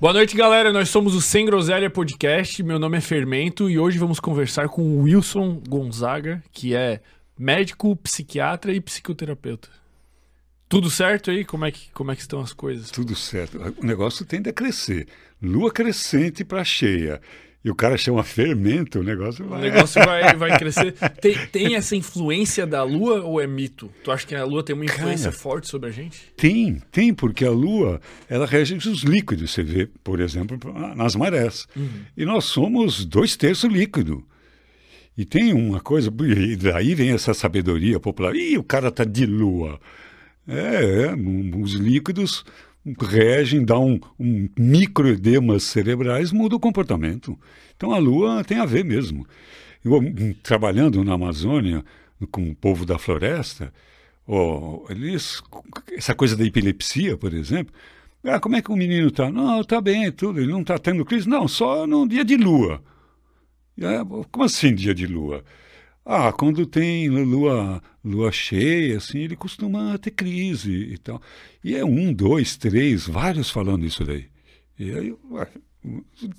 Boa noite, galera. Nós somos o Sem Groselha Podcast. Meu nome é Fermento e hoje vamos conversar com o Wilson Gonzaga, que é médico, psiquiatra e psicoterapeuta. Tudo certo aí? Como é que, como é que estão as coisas? Tudo certo. O negócio tende a crescer. Lua crescente para cheia. E o cara chama fermento, o negócio vai. O negócio vai, vai crescer. Tem, tem essa influência da Lua ou é mito? Tu acha que a Lua tem uma influência Cara, forte sobre a gente? Tem, tem, porque a Lua ela rege os líquidos. Você vê, por exemplo, nas marés. E nós somos dois terços líquido. E tem uma coisa, e daí vem essa sabedoria popular. Ih, o cara tá de lua. É, é, os líquidos regem, dão um, um microedemas cerebrais, muda o comportamento. Então a lua tem a ver mesmo. Eu, hum, trabalhando na Amazônia com o povo da floresta, ó, eles, essa coisa da epilepsia, por exemplo, ah, como é que o menino está? Não, está bem, tudo, ele não está tendo crise. Não, só num dia de lua. Como assim dia de lua? Ah, quando tem lua, lua cheia, assim, ele costuma ter crise e tal. E é um, dois, três, vários falando isso daí. E aí, ué,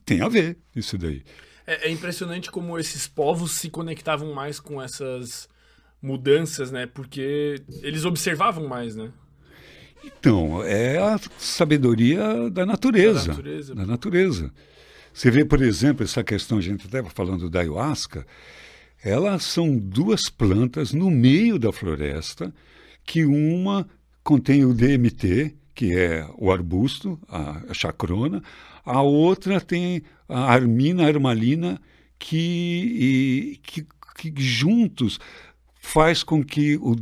tem a ver isso daí. É, é impressionante como esses povos se conectavam mais com essas mudanças, né? Porque eles observavam mais, né? Então, é a sabedoria da natureza. Da natureza. Da natureza. Você vê, por exemplo, essa questão, a gente estava falando da ayahuasca, elas são duas plantas no meio da floresta, que uma contém o DMT, que é o arbusto, a, chacrona, a outra tem a armina, a armalina, que, que, que juntos faz com que o,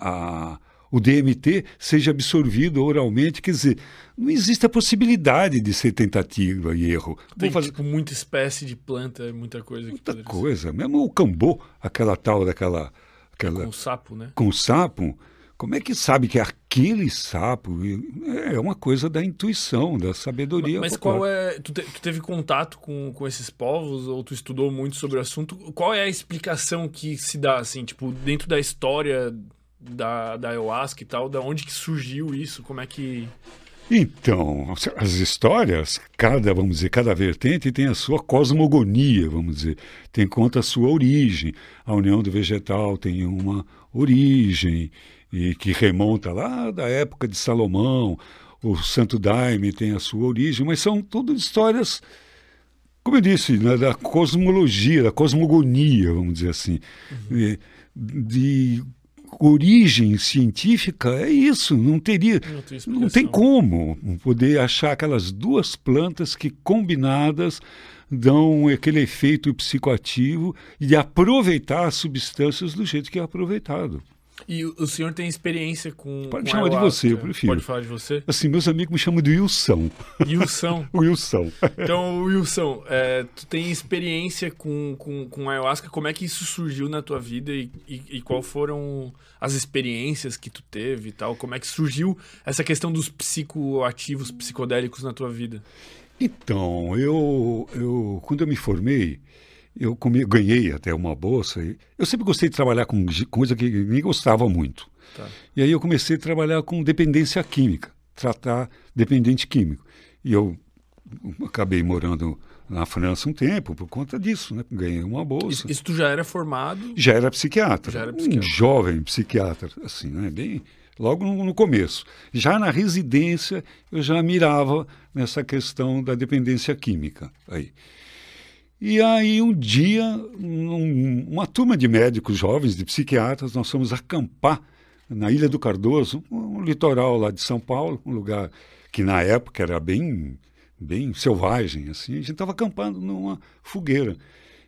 a- o DMT seja absorvido oralmente. Quer dizer, não existe a possibilidade de ser tentativa e erro. Tem, fazer tipo, muita espécie de planta, muita coisa. que muita poderia ser. coisa. Mesmo o cambô, aquela tal daquela... Aquela, Com o sapo, né? com o sapo, como é que sabe que é aquele sapo? É uma coisa da intuição, da sabedoria. Mas popular. qual é. Tu, te- tu teve contato com, com esses povos, ou tu estudou muito sobre o assunto? Qual é a explicação que se dá, assim, tipo, dentro da história da, da ayahuasca e tal, da onde que surgiu isso? Como é que. Então, as histórias, cada, vamos dizer, cada vertente tem a sua cosmogonia, vamos dizer, tem conta a sua origem. A união do vegetal tem uma origem e que remonta lá da época de Salomão. O Santo Daime tem a sua origem, mas são tudo histórias, como eu disse, né, da cosmologia, da cosmogonia, vamos dizer assim, de, de origem científica. É isso, não teria. Não tem Não tem como poder achar aquelas duas plantas que combinadas dão aquele efeito psicoativo e aproveitar as substâncias do jeito que é aproveitado. E o senhor tem experiência com. Pode com chamar de você, eu prefiro. Pode falar de você? Assim, meus amigos me chamam de Wilson. Wilson. Wilson. Então, Wilson, é, tu tem experiência com, com, com ayahuasca, como é que isso surgiu na tua vida e, e, e qual foram as experiências que tu teve e tal? Como é que surgiu essa questão dos psicoativos, psicodélicos na tua vida? Então, eu, eu quando eu me formei, eu come- ganhei até uma bolsa. E eu sempre gostei de trabalhar com coisa que ninguém gostava muito. Tá. E aí eu comecei a trabalhar com dependência química, tratar dependente químico. E eu acabei morando na França um tempo por conta disso, né? Ganhei uma bolsa. Isso, tu já era formado? Já era psiquiatra, Já era um psiquiatra. jovem psiquiatra, assim, né? Bem, logo no, no começo. Já na residência eu já mirava nessa questão da dependência química. Aí. E aí um dia, um- uma turma de médicos jovens, de psiquiatras, nós fomos acampar na Ilha do Cardoso, um litoral lá de São Paulo, um lugar que na época era bem, bem selvagem, assim. A gente estava acampando numa fogueira.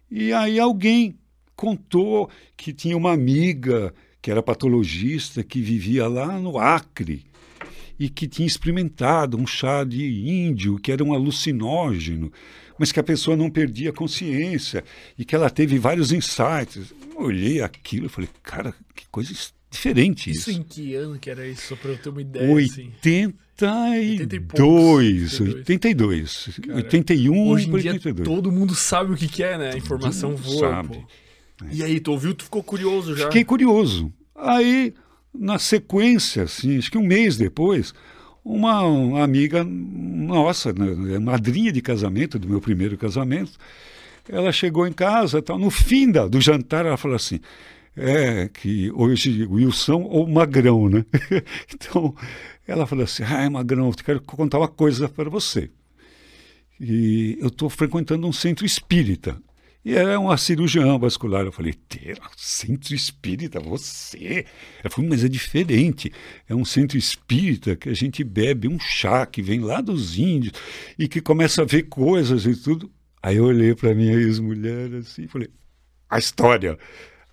E aí alguém contou que tinha uma amiga que era patologista que vivia lá no Acre e que tinha experimentado um chá de índio que era um alucinógeno, mas que a pessoa não perdia a consciência e que ela teve vários insights. Eu olhei aquilo e falei, cara, que coisa diferente Isso isso. em que ano que era isso? Só pra eu ter uma ideia, assim. 82, 82, Cara, 81 Hoje em para dia 82. todo mundo sabe o que, que é, né? A informação voa, sabe. pô. E aí, tu ouviu? Tu ficou curioso já? Fiquei curioso. Aí, na sequência, assim, acho que um mês depois, uma, amiga nossa, né, madrinha de casamento, do meu primeiro casamento, ela chegou em casa, tal, no fim da, do jantar, ela falou assim, é que hoje Wilson ou Magrão, né? então, ela falou assim, ai Magrão, eu quero contar uma coisa para você. E eu estou frequentando um centro espírita. E era uma cirurgiã vascular. Eu falei, ter centro espírita, você? Ela falou, mas é diferente. É um centro espírita que a gente bebe um chá que vem lá dos índios e que começa a ver coisas e tudo. Aí eu olhei para minha ex-mulher assim e falei, a história.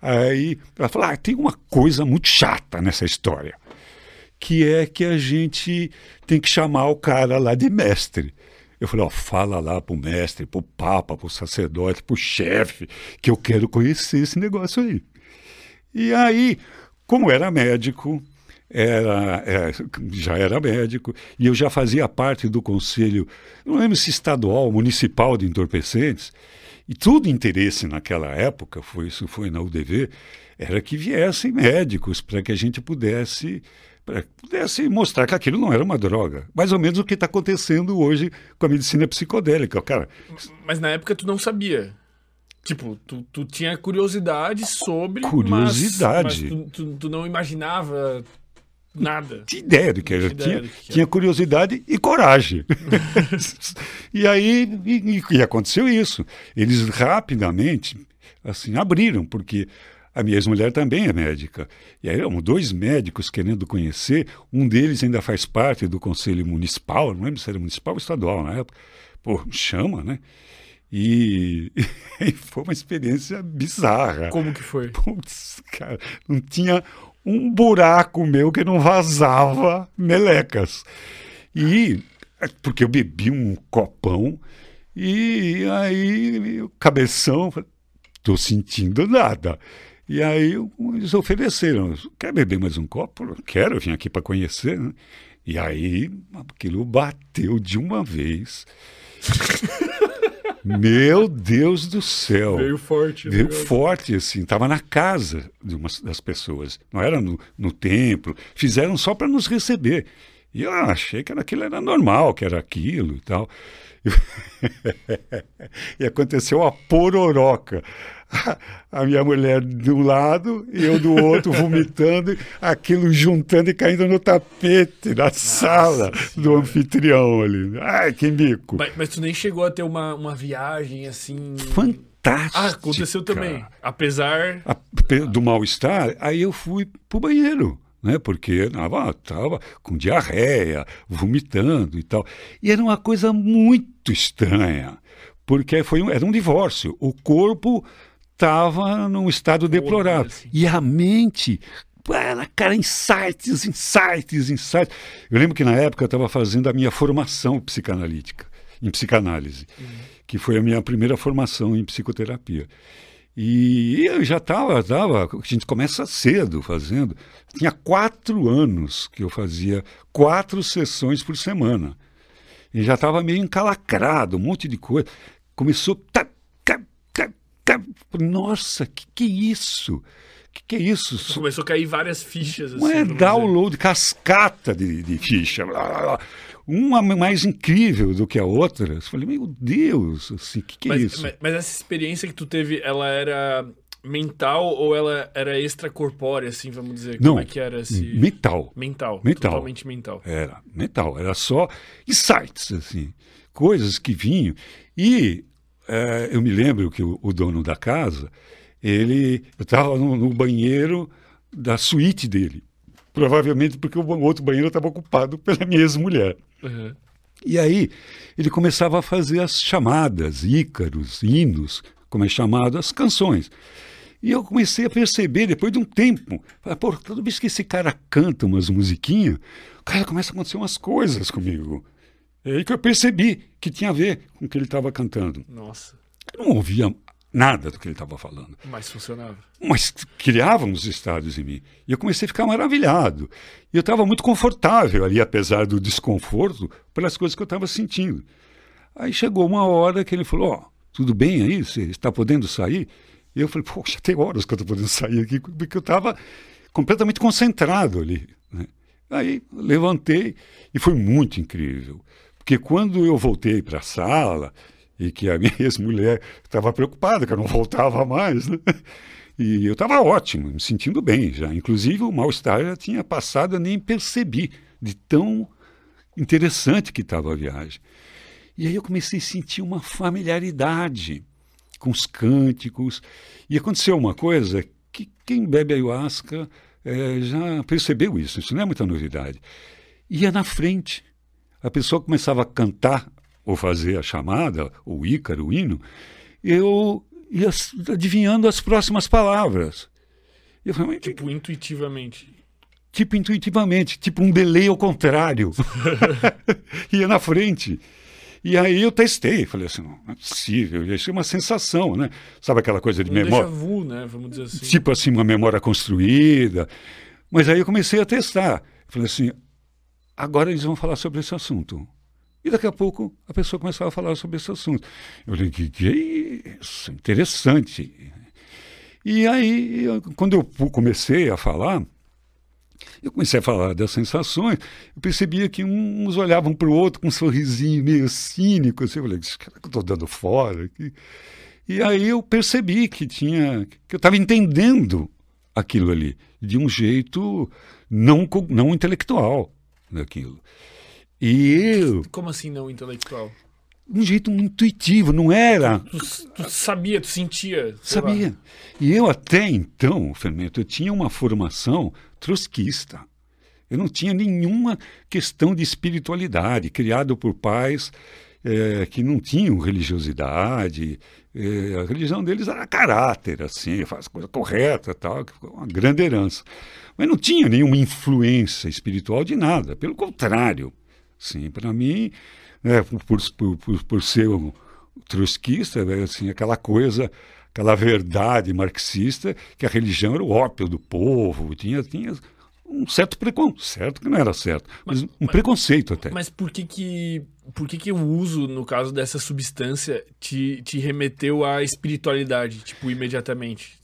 Aí ela falou, ah, tem uma coisa muito chata nessa história, que é que a gente tem que chamar o cara lá de mestre. Eu falei, ó, fala lá pro mestre, pro papa, pro sacerdote, pro chefe, que eu quero conhecer esse negócio aí. E aí, como era médico, era, é, já era médico, e eu já fazia parte do conselho, não lembro se estadual, municipal de entorpecentes, e tudo interesse naquela época, foi, isso foi na UDV, era que viessem médicos para que a gente pudesse para pudesse mostrar que aquilo não era uma droga. Mais ou menos o que está acontecendo hoje com a medicina psicodélica. Cara, mas na época tu não sabia. Tipo, tu, tu tinha curiosidade sobre. Curiosidade. Mas, mas tu, tu, tu, não imaginava nada. Tinha ideia do que era. Tinha, que tinha curiosidade e coragem. e aí e, e aconteceu isso. Eles rapidamente assim abriram, porque a minha ex-mulher também é médica. E aí eram dois médicos querendo conhecer. Um deles ainda faz parte do conselho municipal, não lembro se era municipal ou estadual na época. Pô, chama, né? E, e foi uma experiência bizarra. Como que foi? Putz, cara, não tinha um buraco meu que não vazava melecas. E porque eu bebi um copão e aí o cabeção, tô sentindo nada. E aí eles ofereceram, quer beber mais um copo? Quero, eu vim aqui para conhecer. Né? E aí aquilo bateu de uma vez. Meu Deus do céu. Veio forte. Veio negócio. forte, assim. Estava na casa de uma das pessoas. Não era no, no templo. Fizeram só para nos receber. E eu achei que era, aquilo era normal, que era aquilo e tal. e aconteceu a pororoca a minha mulher de um lado e eu do outro vomitando, aquilo juntando e caindo no tapete da Nossa sala senhora. do anfitrião ali. Ai, que mico. Mas, mas, tu nem chegou a ter uma, uma viagem assim. Fantástica. Ah, aconteceu também. Apesar. Do mal-estar, aí eu fui pro banheiro. Né, porque estava com diarreia, vomitando e tal. E era uma coisa muito estranha, porque foi um, era um divórcio. O corpo estava num estado deplorável. Assim. E a mente cara, insights, insights, insights. Eu lembro que na época eu estava fazendo a minha formação psicanalítica, em psicanálise, uhum. que foi a minha primeira formação em psicoterapia. E eu já estava, tava, a gente começa cedo fazendo. Tinha quatro anos que eu fazia quatro sessões por semana. E já estava meio encalacrado, um monte de coisa. Começou. Tá, nossa, que que é isso? que, que é isso? Começou a cair várias fichas. Assim, é download, dizer. cascata de, de ficha. Uma mais incrível do que a outra. Eu falei, meu Deus, assim, o que, que é mas, isso? Mas, mas, essa experiência que tu teve, ela era mental ou ela era extracorpórea, assim, vamos dizer? Não, Como é que era esse... Mental. Mental. Mental. Totalmente mental. Era mental. Era só insights, assim. Coisas que vinham. E é, eu me lembro que o, o, dono da casa, ele estava no, no, banheiro da suíte dele. Provavelmente porque o outro banheiro estava ocupado pela minha ex-mulher. Uhum. E aí ele começava a fazer as chamadas, ícaros, hinos, como é chamado, as canções. E eu comecei a perceber, depois de um tempo, pô, toda vez que esse cara canta umas musiquinhas, cara, começa a acontecer umas coisas comigo. É aí que eu percebi que tinha a ver com o que ele estava cantando. Nossa. Eu não ouvia nada do que ele estava falando. Mas funcionava. Mas criava uns estados em mim. E eu comecei a ficar maravilhado. E eu estava muito confortável ali, apesar do desconforto, pelas coisas que eu estava sentindo. Aí chegou uma hora que ele falou: Ó, oh, tudo bem aí? Você está podendo sair? E eu falei: Poxa, tem horas que eu estou podendo sair aqui, porque eu estava completamente concentrado ali. Né? Aí levantei e foi muito incrível. Porque quando eu voltei para a sala, e que a minha ex-mulher estava preocupada, que eu não voltava mais, né? E eu estava ótimo, me sentindo bem já. Inclusive, o mal-estar já tinha passado, eu nem percebi de tão interessante que estava a viagem. E aí eu comecei a sentir uma familiaridade com os cânticos. E aconteceu uma coisa que quem bebe ayahuasca é, já percebeu isso, isso não é muita novidade. Ia na frente. A pessoa começava a cantar ou fazer a chamada, o ícaro, o hino, eu ia adivinhando as próximas palavras. Eu falei, tipo, intuitivamente. Tipo, intuitivamente, tipo um delay ao contrário. ia na frente. E aí eu testei, falei assim, não, é possível, isso é uma sensação, né? Sabe aquela coisa de um memória? Vu, né? Vamos dizer assim. Tipo assim, uma memória construída. Mas aí eu comecei a testar. Falei assim, agora eles vão falar sobre esse assunto. E daqui a pouco a pessoa começava a falar sobre esse assunto. Eu falei, que, que é isso? Interessante. E aí, eu, quando eu comecei a falar, eu comecei a falar das sensações, eu percebia que uns olhavam para o outro com um sorrisinho meio cínico, assim, eu falei, que eu estou dando fora aqui. E aí eu percebi que tinha, que eu estava entendendo aquilo ali, de um jeito não, não intelectual daquilo. E eu. Como assim não intelectual? um jeito intuitivo, não era. Tu, tu sabia, tu sentia. Sabia. Lá. E eu até então, Fermento, eu tinha uma formação trotskista. Eu não tinha nenhuma questão de espiritualidade, criado por pais é, que não tinham religiosidade. É, a religião deles era caráter, assim, faz coisa correta, tal, uma grande herança. Mas não tinha nenhuma influência espiritual de nada, pelo contrário. Sim, para mim, né, por, por, por, por ser um trotskista, né, assim, aquela coisa, aquela verdade marxista que a religião era o ópio do povo, tinha, tinha um certo preconceito, certo que não era certo, mas, mas um mas, preconceito até. Mas por que que, por que que o uso, no caso dessa substância, te, te remeteu à espiritualidade, tipo, imediatamente?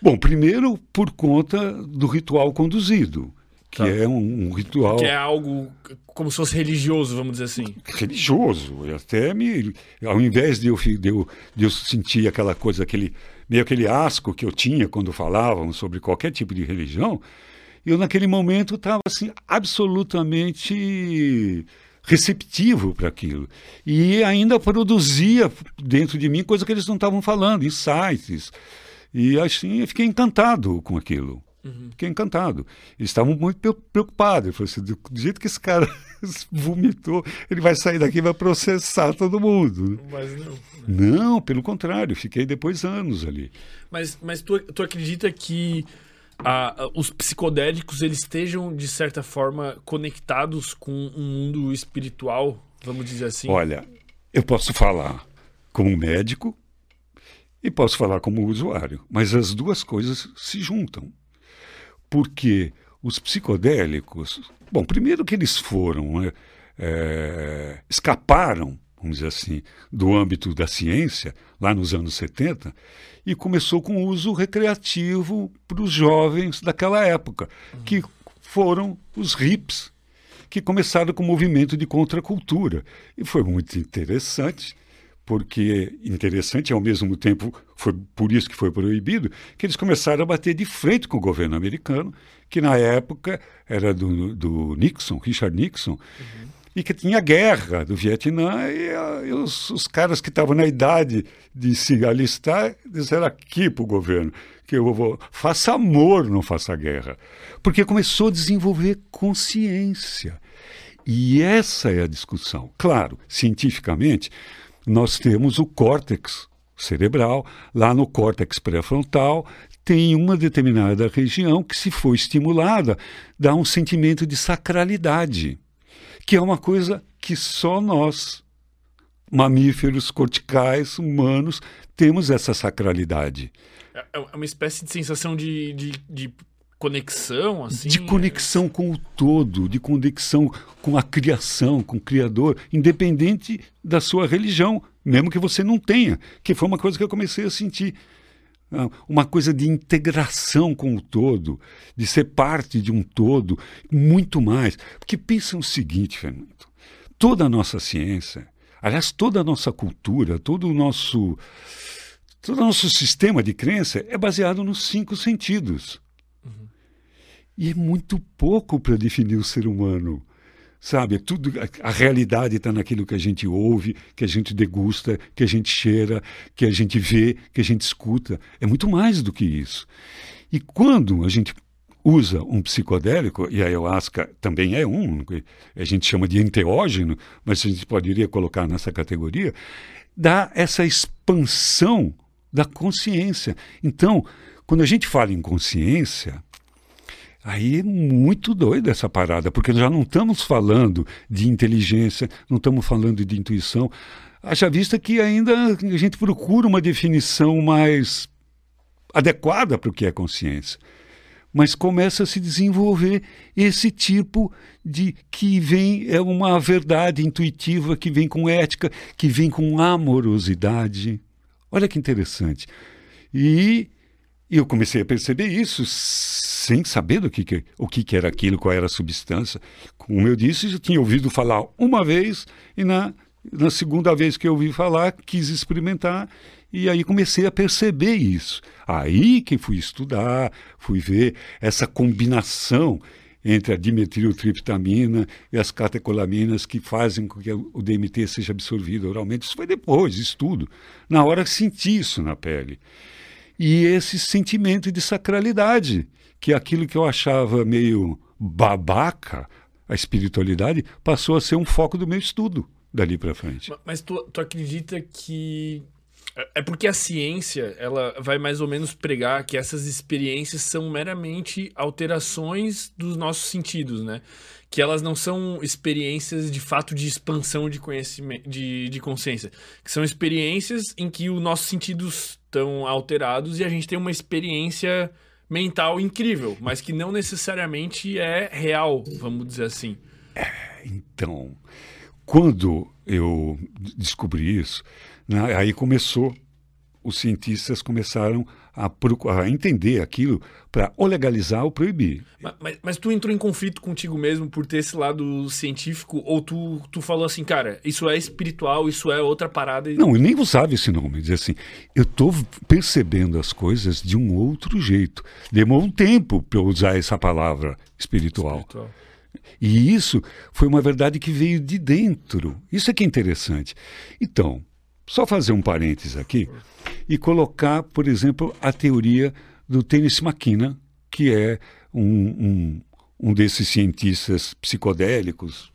Bom, primeiro por conta do ritual conduzido que tá. é um, um, ritual. Que é algo como se fosse religioso, vamos dizer assim. Religioso. E até me. Ao invés de eu, de, eu, de eu sentir aquela coisa, aquele, meio aquele asco que eu tinha quando falavam sobre qualquer tipo de religião, eu naquele momento estava assim, absolutamente receptivo para aquilo. E ainda produzia dentro de mim coisa que eles não estavam falando, insights. E assim, eu fiquei encantado com aquilo. Uhum. Fiquei encantado. Eles estavam muito preocupados. Eu falei assim, do, jeito que esse cara vomitou, ele vai sair daqui e vai processar todo mundo. Mas não. Né? Não, pelo contrário, fiquei depois anos ali. Mas, mas tu, tu acredita que os psicodélicos eles estejam, de certa forma, conectados com um mundo espiritual, vamos dizer assim? Olha, eu posso falar como médico e posso falar como usuário, mas as duas coisas se juntam porque os psicodélicos, bom, primeiro que eles foram, né, é, escaparam, vamos dizer assim, do âmbito da ciência, lá nos anos 70, e começou com o uso recreativo para os jovens daquela época, uhum. que foram os hips, que começaram com o movimento de contracultura. E foi muito interessante, porque interessante ao mesmo tempo foi por isso que foi proibido que eles começaram a bater de frente com o governo americano que na época era do, do Nixon Richard Nixon uhum. e que tinha guerra do Vietnã e, e os, os, caras que estavam na idade de se alistar disseram aqui para o governo que eu vou faça amor não faça guerra porque começou a desenvolver consciência e essa é a discussão claro cientificamente nós temos o córtex cerebral, lá no córtex pré-frontal tem uma determinada região que, se for estimulada, dá um sentimento de sacralidade, que é uma coisa que só nós, mamíferos corticais, humanos, temos essa sacralidade. É, é uma espécie de sensação de, de, de conexão, assim? De conexão com o todo, de conexão com a criação, com o Criador, independente da sua religião, mesmo que você não tenha, que foi uma coisa que eu comecei a sentir. ah, uma coisa de integração com o todo, de ser parte de um todo, muito mais. Porque pensa o seguinte, Fernando: toda a nossa ciência, aliás, toda a nossa cultura, todo o nosso, todo o nosso sistema de crença é baseado nos cinco sentidos. E é muito pouco para definir o ser humano. Sabe, é tudo a, a realidade está naquilo que a gente ouve, que a gente degusta, que a gente cheira, que a gente vê, que a gente escuta. É muito mais do que isso. E quando a gente usa um psicodélico, e a ayahuasca também é um, a gente chama de enteógeno, mas a gente poderia colocar nessa categoria, dá essa expansão da consciência. Então, quando a gente fala em consciência, Aí é muito doido essa parada, porque já não estamos falando de inteligência, não estamos falando de intuição. Haja vista que ainda a gente procura uma definição mais adequada para o que é consciência. Mas começa a se desenvolver esse tipo de que vem, é uma verdade intuitiva, que vem com ética, que vem com amorosidade. Olha que interessante. E eu comecei a perceber isso sem saber do que, que o que, que, era aquilo, qual era a substância. Como eu disse, eu tinha ouvido falar uma vez e na, na segunda vez que eu ouvi falar, quis experimentar e aí comecei a perceber isso. Aí que fui estudar, fui ver essa combinação entre a dimetiltriptamina e as catecolaminas que fazem com que o DMT seja absorvido oralmente. Isso foi depois, estudo. Na hora senti isso na pele e esse sentimento de sacralidade, que aquilo que eu achava meio babaca, a espiritualidade, passou a ser um foco do meu estudo dali para frente. Mas tu, tu acredita que é, é porque a ciência ela vai mais ou menos pregar que essas experiências são meramente alterações dos nossos sentidos, né? Que elas não são experiências de fato de expansão de conhecimento, de, de consciência, que são experiências em que os nossos sentidos estão alterados e a gente tem uma experiência mental incrível, mas que não necessariamente é real, vamos dizer assim. É, então, quando eu descobri isso, né, aí começou, os cientistas começaram a, a entender aquilo para ou legalizar ou proibir. Mas, mas, mas, tu entrou em conflito contigo mesmo por ter esse lado científico ou tu, tu falou assim, cara, isso é espiritual, isso é outra parada? E... Não, eu nem usava esse nome. Dizer assim, eu estou percebendo as coisas de um outro jeito. Demorou um tempo para eu usar essa palavra espiritual. espiritual. E isso foi uma verdade que veio de dentro. Isso é que é interessante. Então, só fazer um parênteses aqui e colocar, por exemplo, a teoria do Tênis Maquina, que é um, um, um desses cientistas psicodélicos.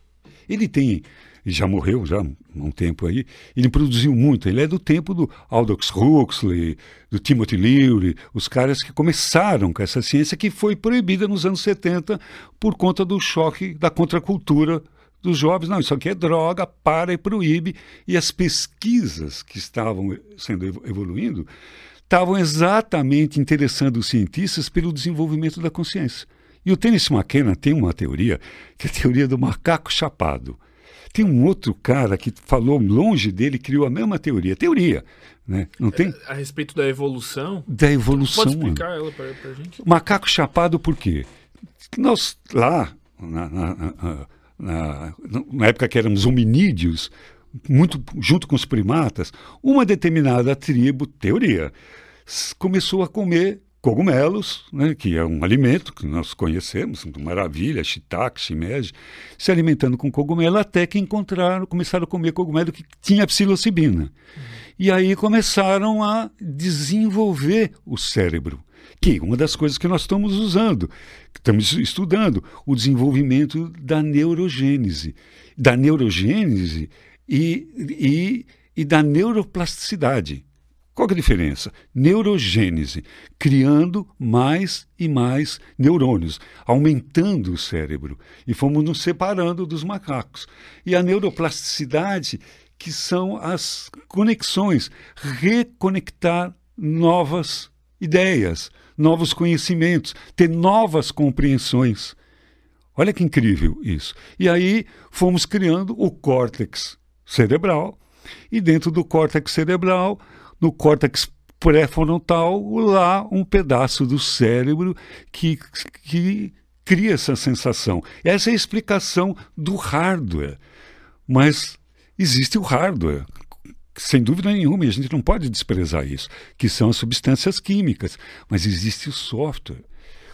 Ele tem, já morreu já há um tempo aí, ele produziu muito. Ele é do tempo do Aldous Huxley, do Timothy Leary, os caras que começaram com essa ciência que foi proibida nos anos 70 por conta do choque da contracultura dos jovens, não, isso aqui é droga, para e proíbe. E as pesquisas que estavam sendo evoluindo estavam exatamente interessando os cientistas pelo desenvolvimento da consciência. E o Tênis McKenna tem uma teoria, que é a teoria do macaco chapado. Tem um outro cara que falou longe dele, criou a mesma teoria. Teoria, né? Não tem? A, a respeito da evolução? Da evolução. Pode explicar mano. ela para a gente? Macaco chapado por quê? Nós, lá, na, na, na, na, na época que éramos hominídeos, muito junto com os primatas, uma determinada tribo, teoria, começou a comer cogumelos, né, que é um alimento que nós conhecemos, maravilha, shiitake, shimeji, se alimentando com cogumelo até que encontraram, começaram a comer cogumelo que tinha psilocibina. Uhum. E aí começaram a desenvolver o cérebro que uma das coisas que nós estamos usando, estamos estudando, o desenvolvimento da neurogênese, da neurogênese e, e, e da neuroplasticidade. Qual é a diferença? Neurogênese, criando mais e mais neurônios, aumentando o cérebro. E fomos nos separando dos macacos. E a neuroplasticidade, que são as conexões, reconectar novas ideias, novos conhecimentos, ter novas compreensões. Olha que incrível isso. E aí fomos criando o córtex cerebral, e dentro do córtex cerebral, no córtex pré-frontal, lá um pedaço do cérebro que, que cria essa sensação. Essa é a explicação do hardware. Mas existe o hardware, sem dúvida nenhuma, e a gente não pode desprezar isso, que são as substâncias químicas. Mas existe o software.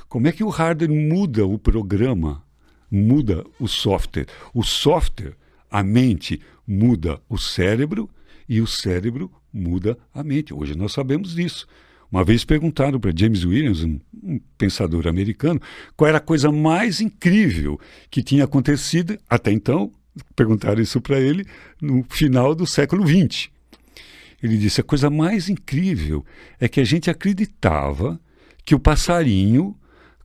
Como é que o hardware muda o programa, muda o software? O software, a mente, muda o cérebro e o cérebro muda a mente. Hoje nós sabemos disso. Uma vez perguntaram para James Williams, um, um, pensador americano, qual era a coisa mais incrível que tinha acontecido até então. Perguntaram isso para ele no final do século XX. Ele disse: a coisa mais incrível é que a gente acreditava que o passarinho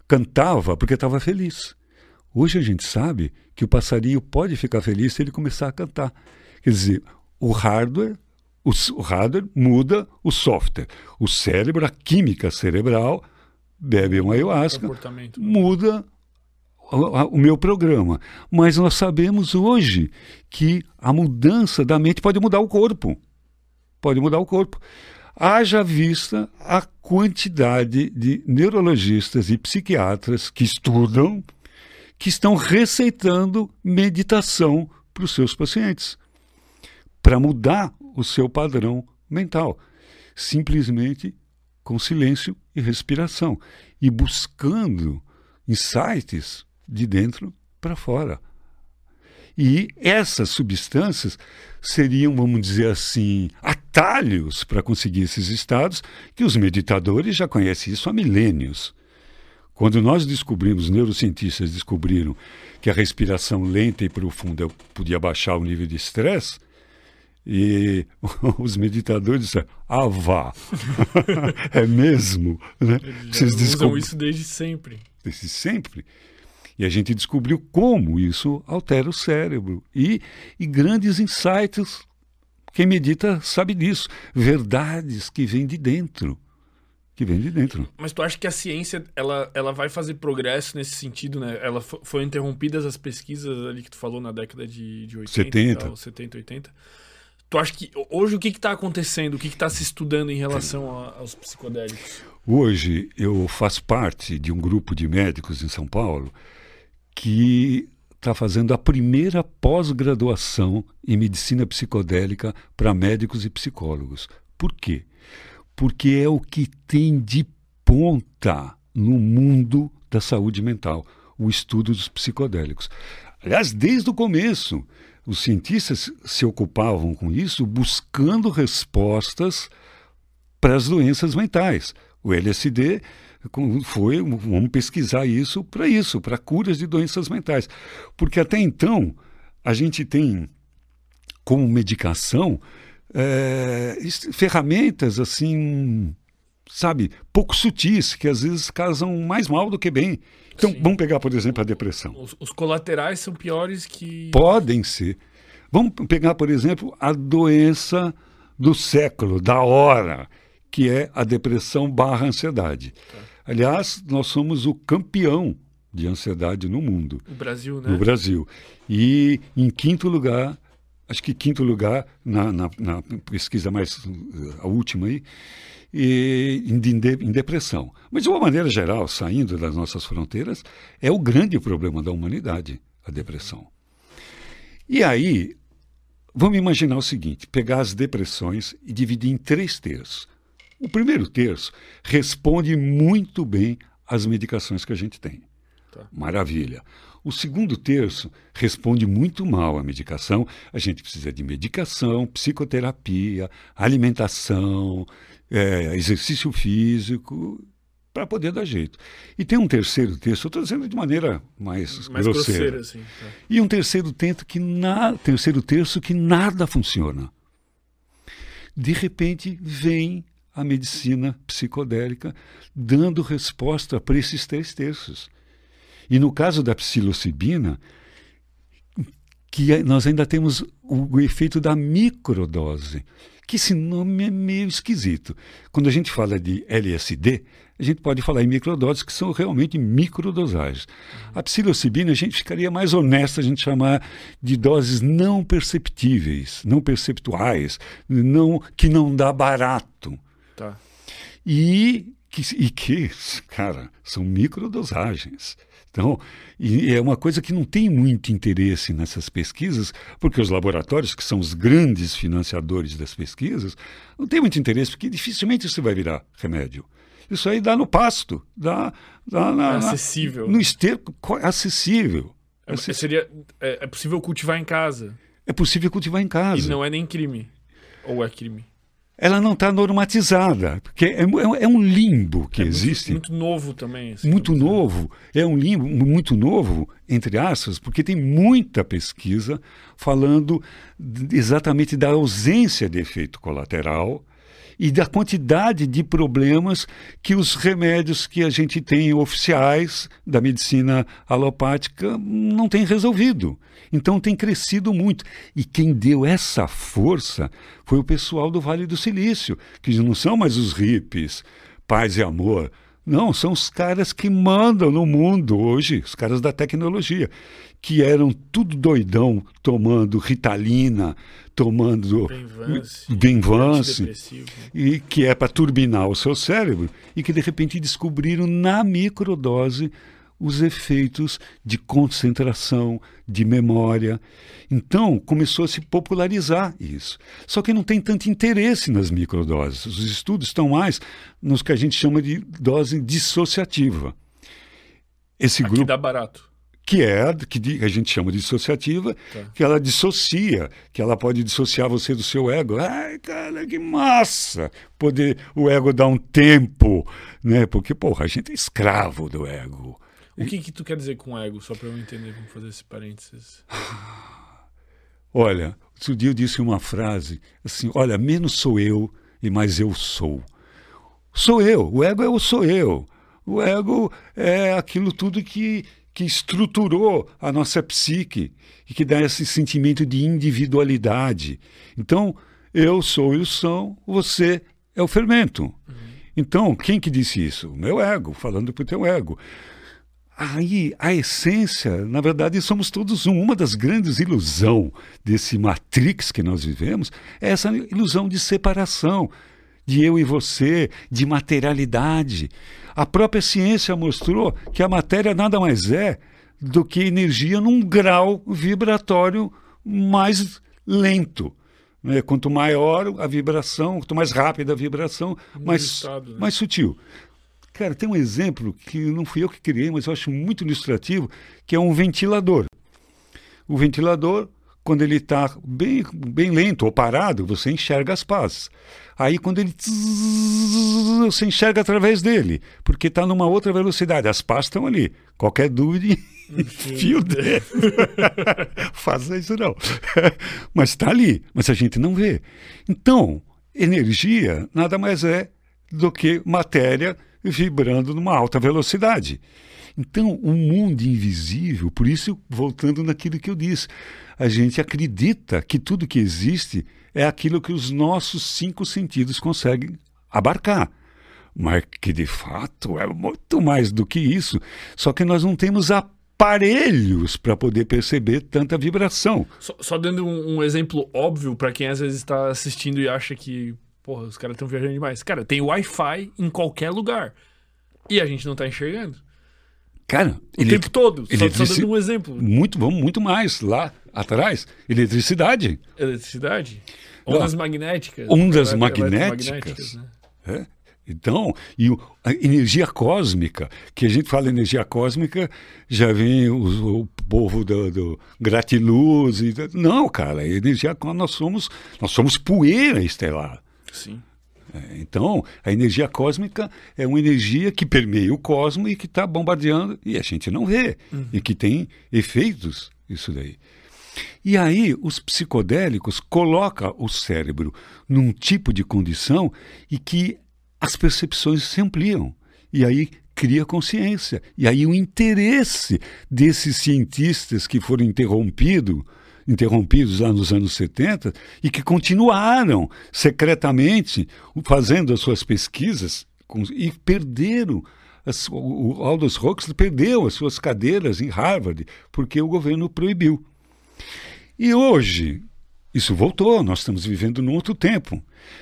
cantava porque estava feliz. Hoje a gente sabe que o passarinho pode ficar feliz se ele começar a cantar. Quer dizer, o hardware o, o hardware muda o software. O cérebro, a química cerebral, bebe uma ayahuasca, muda o, meu programa. Mas nós sabemos hoje que a mudança da mente pode mudar o corpo. Pode mudar o corpo. Haja vista a quantidade de neurologistas e psiquiatras que estudam, que estão receitando meditação para os seus pacientes, para mudar o seu padrão mental, simplesmente com silêncio e respiração e buscando insights de dentro para fora. E essas substâncias seriam, vamos dizer assim, atalhos para conseguir esses estados que os meditadores já conhecem isso há milênios. Quando nós descobrimos, os neurocientistas descobriram que a respiração lenta e profunda podia baixar o nível de estresse, e os meditadores disseram, ah, vá. é mesmo. Né? Vocês usam isso desde sempre. Desde sempre. E a gente descobriu como isso altera o cérebro. E, e grandes insights. Quem medita sabe disso. Verdades que vêm de dentro. Que vêm de dentro. Mas tu acha que a ciência ela, ela vai fazer progresso nesse sentido, né? Ela foi interrompidas as pesquisas ali que tu falou na década de, de 80, 70. Tal, 70, 80 Tu acha que hoje o que está acontecendo? O que está se estudando em relação a, aos psicodélicos? Hoje eu faço parte de um grupo de médicos em São Paulo que está fazendo a primeira pós-graduação em medicina psicodélica para médicos e psicólogos. Por quê? Porque é o que tem de ponta no mundo da saúde mental, o estudo dos psicodélicos. Aliás, desde o começo, os cientistas se ocupavam com isso buscando respostas para as doenças mentais. O LSD foi, vamos pesquisar isso para isso, para curas de doenças mentais. Porque até então, a gente tem como medicação é, ferramentas assim, sabe, pouco sutis, que às vezes casam mais mal do que bem. Então, Sim. vamos pegar, por exemplo, a depressão. Os, os, colaterais são piores que. Podem ser. Vamos pegar, por exemplo, a doença do século, da hora, que é a depressão barra ansiedade. Tá. Aliás, nós somos o campeão de ansiedade no mundo. O Brasil, né? No Brasil. E em quinto lugar, acho que quinto lugar na, na, na pesquisa mais a última aí, e, em, em, depressão. Mas, de uma maneira geral, saindo das nossas fronteiras, é o grande problema da humanidade, a depressão. E aí, vamos imaginar o seguinte: pegar as depressões e dividir em três terços. O primeiro terço responde muito bem às medicações que a gente tem. Tá. Maravilha. O segundo terço responde muito mal à medicação. A gente precisa de medicação, psicoterapia, alimentação, é, exercício físico, para poder dar jeito. E tem um terceiro texto, estou dizendo de maneira mais, mais grosseira. grosseira assim, tá. E um terceiro texto que na, terceiro terço que nada funciona. De repente vem a medicina psicodélica dando resposta para esses três terços. E no caso da psilocibina, que nós ainda temos o, o efeito da microdose que esse nome é meio esquisito. Quando a gente fala de LSD, a gente pode falar em microdoses que são realmente microdosagens. A psilocibina, a gente ficaria mais honesto a gente chamar de doses não perceptíveis, não perceptuais, não, que não dá barato. Tá. e que, e que, cara, são microdosagens. Então, é uma coisa que não tem muito interesse nessas pesquisas, porque os laboratórios, que são os grandes financiadores das pesquisas, não tem muito interesse, porque dificilmente isso vai virar remédio. Isso aí dá no pasto, dá, dá na, acessível. no esterco acessível. É, seria, é, é possível cultivar em casa. É possível cultivar em casa. E não é nem crime. Ou é crime? Ela não está normatizada, porque é, é, é, um limbo que é existe. Muito, muito novo também. Assim, muito novo. É um limbo muito novo, entre aspas, porque tem muita pesquisa falando exatamente da ausência de efeito colateral e da quantidade de problemas que os remédios que a gente tem oficiais da medicina alopática não têm resolvido. Então tem crescido muito. E quem deu essa força foi o pessoal do Vale do Silício, que não são mais os hippies, paz e amor. Não, são os caras que mandam no mundo hoje, os caras da tecnologia, que eram tudo doidão, tomando Ritalina, tomando Benvance, e que é para turbinar o seu cérebro, e que de repente descobriram na microdose os efeitos de concentração, de memória. Então, começou a se popularizar isso. Só que não tem tanto interesse nas microdoses. Os estudos estão mais nos que a gente chama de dose dissociativa. Esse Aqui grupo dá barato. Que é que a gente chama de dissociativa, tá. que ela dissocia, que ela pode dissociar você do seu ego. Ai, cara, que massa! Poder o ego dar um tempo, né? Porque, porra, a gente é escravo do ego. O que, que tu quer dizer com ego, só para eu entender, vamos fazer esse parênteses. Olha, outro dia eu disse uma frase assim: olha, menos sou eu e mais eu sou. Sou eu, o ego é o sou eu. O ego é aquilo tudo que, que estruturou a nossa psique e que dá esse sentimento de individualidade. Então, eu sou o são, você é o fermento. Uhum. Então, quem que disse isso? Meu ego, falando para o teu ego. Aí, a essência, na verdade, somos todos um. Uma das grandes ilusões desse Matrix que nós vivemos é essa ilusão de separação, de eu e você, de materialidade. A própria ciência mostrou que a matéria nada mais é do que energia num grau vibratório mais lento. Né? Quanto maior a vibração, quanto mais rápida a vibração, mais, estado, né? mais sutil. Cara, tem um exemplo que não fui eu que criei, mas eu acho muito ilustrativo, que é um ventilador. O ventilador, quando ele está bem, bem lento ou parado, você enxerga as pás. Aí, quando ele. Você enxerga através dele, porque está numa outra velocidade. As pás estão ali. Qualquer dúvida, fio dele. Faça isso não. mas está ali, mas a gente não vê. Então, energia nada mais é do que matéria vibrando numa alta velocidade. Então, o um mundo invisível, por isso, voltando naquilo que eu disse, a gente acredita que tudo que existe é aquilo que os nossos cinco sentidos conseguem abarcar. Mas que de fato é muito mais do que isso. Só que nós não temos aparelhos para poder perceber tanta vibração. Só, só dando um, um exemplo óbvio para quem às vezes está assistindo e acha que Porra, os caras estão viajando demais. Cara, tem Wi-Fi em qualquer lugar. E a gente não tá enxergando. Cara, tempo todo. Eletrici... Só, dando um exemplo. Muito bom, muito mais. Lá atrás, eletricidade. Eletricidade? Ondas magnéticas. Ondas magnéticas. magnéticas né? é? Então, e a energia cósmica, que a gente fala energia cósmica, já vem o, o povo do, do gratiluz. E, não, cara, energia nós somos, nós somos poeira estelar. Sim. É, então, a energia cósmica é uma energia que permeia o cosmos e que está bombardeando e a gente não vê, uhum. e que tem efeitos, isso daí. E aí, os psicodélicos colocam o cérebro num tipo de condição e que as percepções se ampliam. E aí cria consciência. E aí o interesse desses cientistas que foram interrompidos interrompidos lá nos anos 70 e que continuaram secretamente fazendo as suas pesquisas e perderam. As, o Aldous Huxley perdeu as suas cadeiras em Harvard porque o governo proibiu. E hoje, isso voltou, nós estamos vivendo num outro tempo.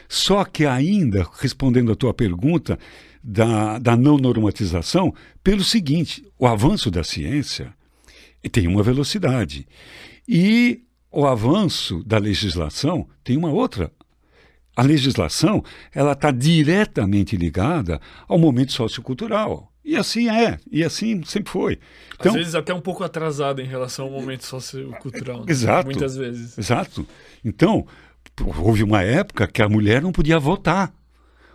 Só que ainda, respondendo à tua pergunta da, da não normatização, pelo seguinte, o avanço da ciência tem uma velocidade. E o avanço da legislação tem uma outra. A legislação ela está diretamente ligada ao momento sociocultural. E assim é, e assim sempre foi. Então, Às vezes até um pouco atrasada em relação ao momento sociocultural. Né? Exato. Muitas vezes. Exato. Então, houve uma época que a mulher não podia votar.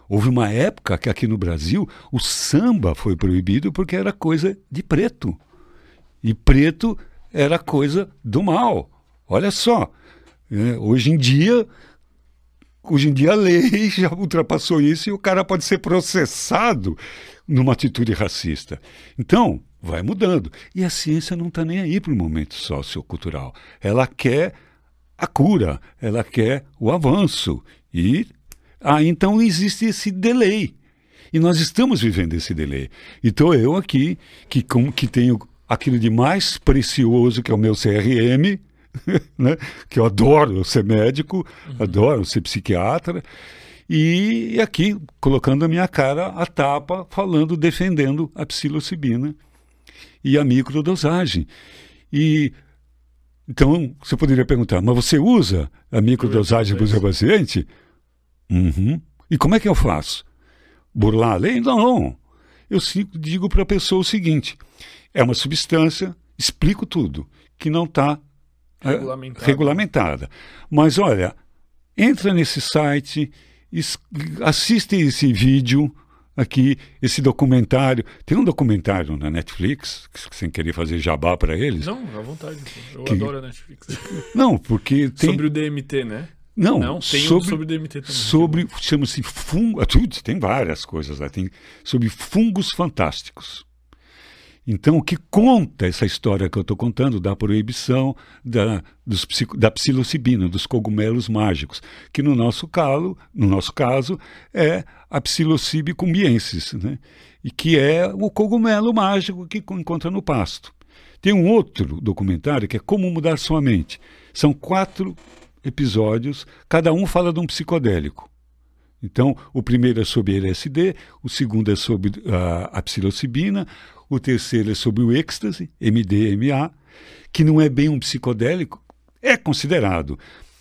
Houve uma época que aqui no Brasil o samba foi proibido porque era coisa de preto. E preto era coisa do mal. Olha só, né? hoje em dia, hoje em dia a lei já ultrapassou isso e o cara pode ser processado numa atitude racista. Então, vai mudando. E a ciência não está nem aí para o momento sociocultural. Ela quer a cura, ela quer o avanço. E ah, então existe esse delay. E nós estamos vivendo esse delay. Então eu aqui, que, com, que tenho aquilo de mais precioso que é o meu CRM, né? que eu adoro ser médico, uhum. adoro ser psiquiatra, e aqui colocando a minha cara a tapa, falando, defendendo a psilocibina e a microdosagem. E então você poderia perguntar, mas você usa a microdosagem para o seu paciente? Uhum. E como é que eu faço? Burlar a lei? Não. Eu digo para a pessoa o seguinte: é uma substância, explico tudo, que não está é, regulamentada. regulamentada. Mas olha, entra nesse site, assiste esse vídeo aqui, esse documentário. Tem um documentário na Netflix, sem querer fazer jabá para eles. Não, à vontade. Eu que... adoro a Netflix. Não, porque tem... Sobre o DMT, né? Não, Não tem sobre, um sobre DMT também. Sobre, chama-se fungo, tem várias coisas lá, tem sobre fungos fantásticos. Então, o que conta essa história que eu estou contando da proibição da, dos, da psilocibina, dos cogumelos mágicos, que no nosso caso, no nosso caso é a psilocibe cumbiensis, né? e que é o cogumelo mágico que encontra no pasto. Tem um outro documentário que é Como Mudar Sua Mente. São quatro episódios, cada um fala de um psicodélico. Então, o primeiro é sobre LSD, o segundo é sobre uh, a psilocibina, o terceiro é sobre o êxtase, MDMA, que não é bem um psicodélico, é considerado,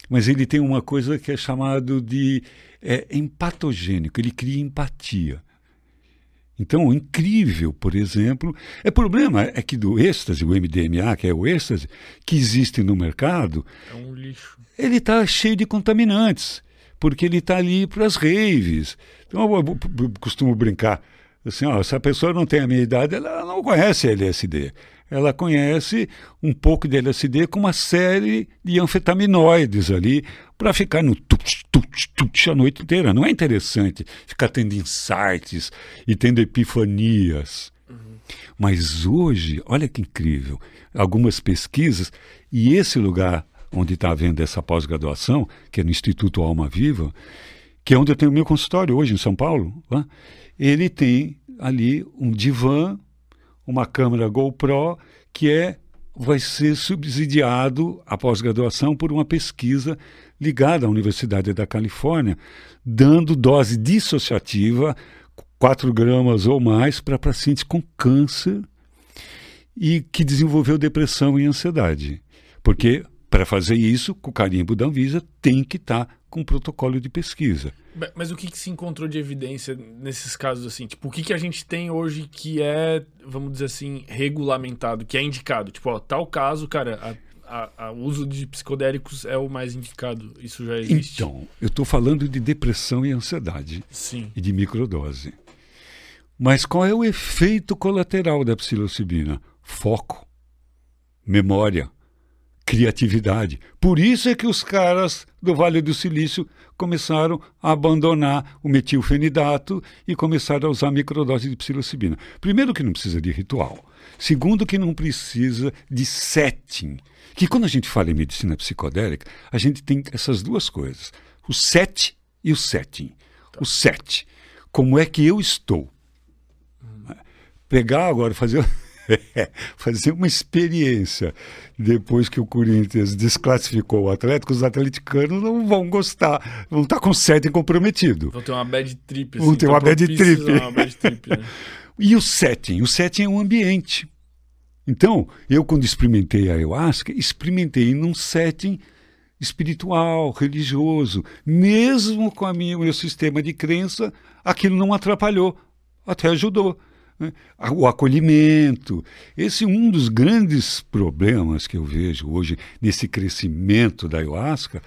mas ele tem uma coisa que é chamado de é, empatogênico, ele cria empatia. Então, o incrível, por exemplo, é problema é que do êxtase, o MDMA, que é o êxtase, que existe no mercado, é um lixo. Ele está cheio de contaminantes, porque ele está ali para as raves. Então, eu, eu, eu costumo brincar assim, ó, se a pessoa não tem a minha idade, ela não conhece LSD. Ela conhece um pouco de LSD com uma série de anfetaminoides ali para ficar no tut, tut, tut a noite inteira. Não é interessante ficar tendo insights e tendo epifanias. Uhum. Mas hoje, olha que incrível, algumas pesquisas, e esse lugar onde está havendo essa pós-graduação, que é no Instituto Alma Viva, que é onde eu tenho meu consultório hoje em São Paulo, lá, ele tem ali um divã, uma câmera GoPro, que é vai ser subsidiado a pós-graduação por uma pesquisa ligada à Universidade da Califórnia, dando dose dissociativa, 4 gramas ou mais, para pacientes com câncer e que desenvolveu depressão e ansiedade. Porque para fazer isso, com o carimbo da Anvisa, tem que estar tá com protocolo de pesquisa. Mas o que, que, se encontrou de evidência nesses casos assim? Tipo, o que, que a gente tem hoje que é, vamos dizer assim, regulamentado, que é indicado? Tipo, ó, tal caso, cara, o uso de psicodélicos é o mais indicado. Isso já existe. Então, eu estou falando de depressão e ansiedade. Sim. E de microdose. Mas qual é o efeito colateral da psilocibina? Foco, memória, criatividade. Por isso é que os caras do Vale do Silício começaram a abandonar o metilfenidato e começaram a usar microdose de psilocibina. Primeiro que não precisa de ritual. Segundo que não precisa de setting. Que quando a gente fala em medicina psicodélica, a gente tem essas duas coisas. O set e o setting. Tá. O set. Como é que eu estou? Hum. Pegar agora, fazer fazer uma experiência depois que o Corinthians desclassificou o Atlético, os atleticanos não vão gostar, vão estar com sete comprometido. Vão ter uma bad trip. Assim, vão ter uma bad trip. Uma bad trip né? e o setting? O setting é um ambiente. Então, eu quando experimentei a ayahuasca, experimentei num setting espiritual, religioso, mesmo com a minha, o meu sistema de crença, aquilo não atrapalhou, até ajudou. Né? O acolhimento. Esse é um dos grandes problemas que eu vejo hoje nesse crescimento da ayahuasca,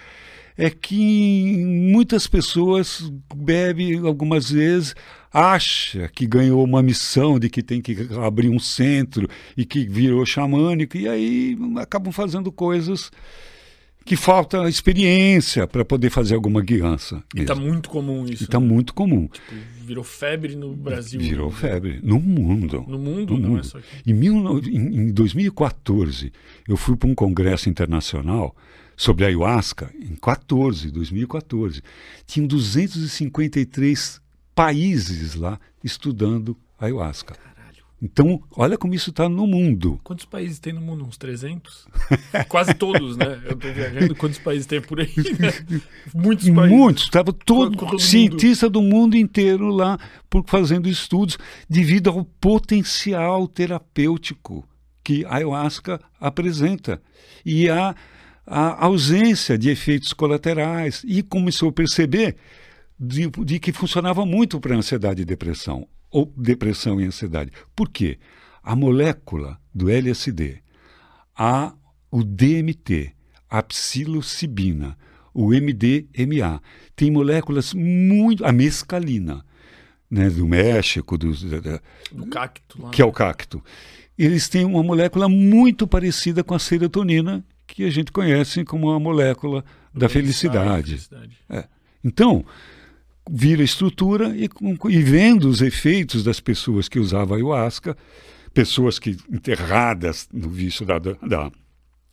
é que muitas pessoas bebem algumas vezes acha que ganhou uma missão de que tem que abrir um centro e que virou xamânico e aí acabam fazendo coisas que falta experiência para poder fazer alguma guiança. E está muito comum isso. Está né? muito comum. Tipo, virou febre no Brasil. Virou febre no mundo. No mundo, no não é mundo. é só aqui. Em, mil, em, em 2014, eu fui para um congresso internacional sobre ayahuasca, em 14, 2014. Tinham 253 países lá estudando ayahuasca. Então, olha como isso está no mundo. Quantos países tem no mundo? Uns 300? Quase todos, né? Eu estou viajando. Quantos países tem por aí? Né? Muitos países. Muitos. Estava todo, todo cientista mundo. do mundo inteiro lá por, fazendo estudos devido ao potencial terapêutico que a ayahuasca apresenta. E a, a ausência de efeitos colaterais. E começou a perceber de, de que funcionava muito para ansiedade e depressão ou depressão e ansiedade. Por quê? A molécula do LSD, a, o DMT, a psilocibina, o MDMA, tem moléculas muito. a mescalina, né, do México, do, do cacto. Lá. Que é o cacto. Eles têm uma molécula muito parecida com a serotonina, que a gente conhece como a molécula da felicidade. felicidade. É. Então, vira estrutura e, e vendo os efeitos das pessoas que usavam ayahuasca, pessoas que enterradas no vício da, da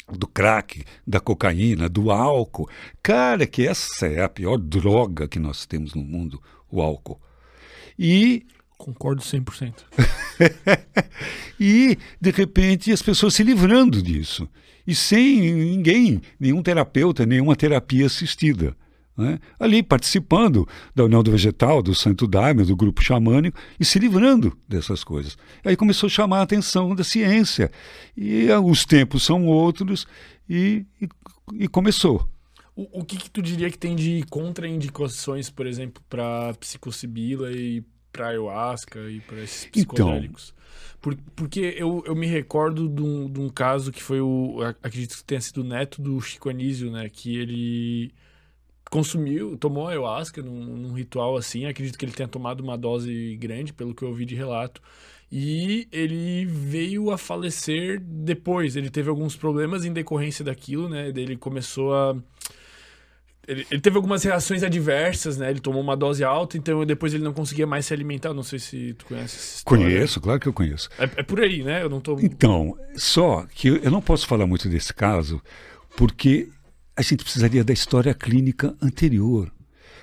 do crack, da cocaína, do álcool. Cara, que essa é a pior droga que nós temos no mundo, o álcool. E Concordo 100%. e, de repente, as pessoas se livrando disso. E sem ninguém, nenhum terapeuta, nenhuma terapia assistida né? ali participando da União do Vegetal, do Santo Daime, do grupo xamânico, e se livrando dessas coisas. Aí começou a chamar a atenção da ciência. E uh, os tempos são outros, e, e, e começou. O, o que, que, tu diria que tem de contraindicações, por exemplo, para psicocibila e para ayahuasca e para esses então, psicodélicos? Então, por, porque eu, eu me recordo de um, de um caso que foi o. Acredito que tenha sido o neto do Chico Anísio, né? Que ele consumiu, tomou ayahuasca num, num, ritual assim. Acredito que ele tenha tomado uma dose grande, pelo que eu ouvi de relato. E ele veio a falecer depois. Ele teve alguns problemas em decorrência daquilo, né? Ele começou a. Ele, ele, teve algumas reações adversas, né? Ele tomou uma dose alta, então depois ele não conseguia mais se alimentar. Não sei se tu conhece. Conheço, claro que eu conheço. É, é por aí, né? Eu não tô. Então, só que eu não posso falar muito desse caso, porque a gente precisaria da história clínica anterior.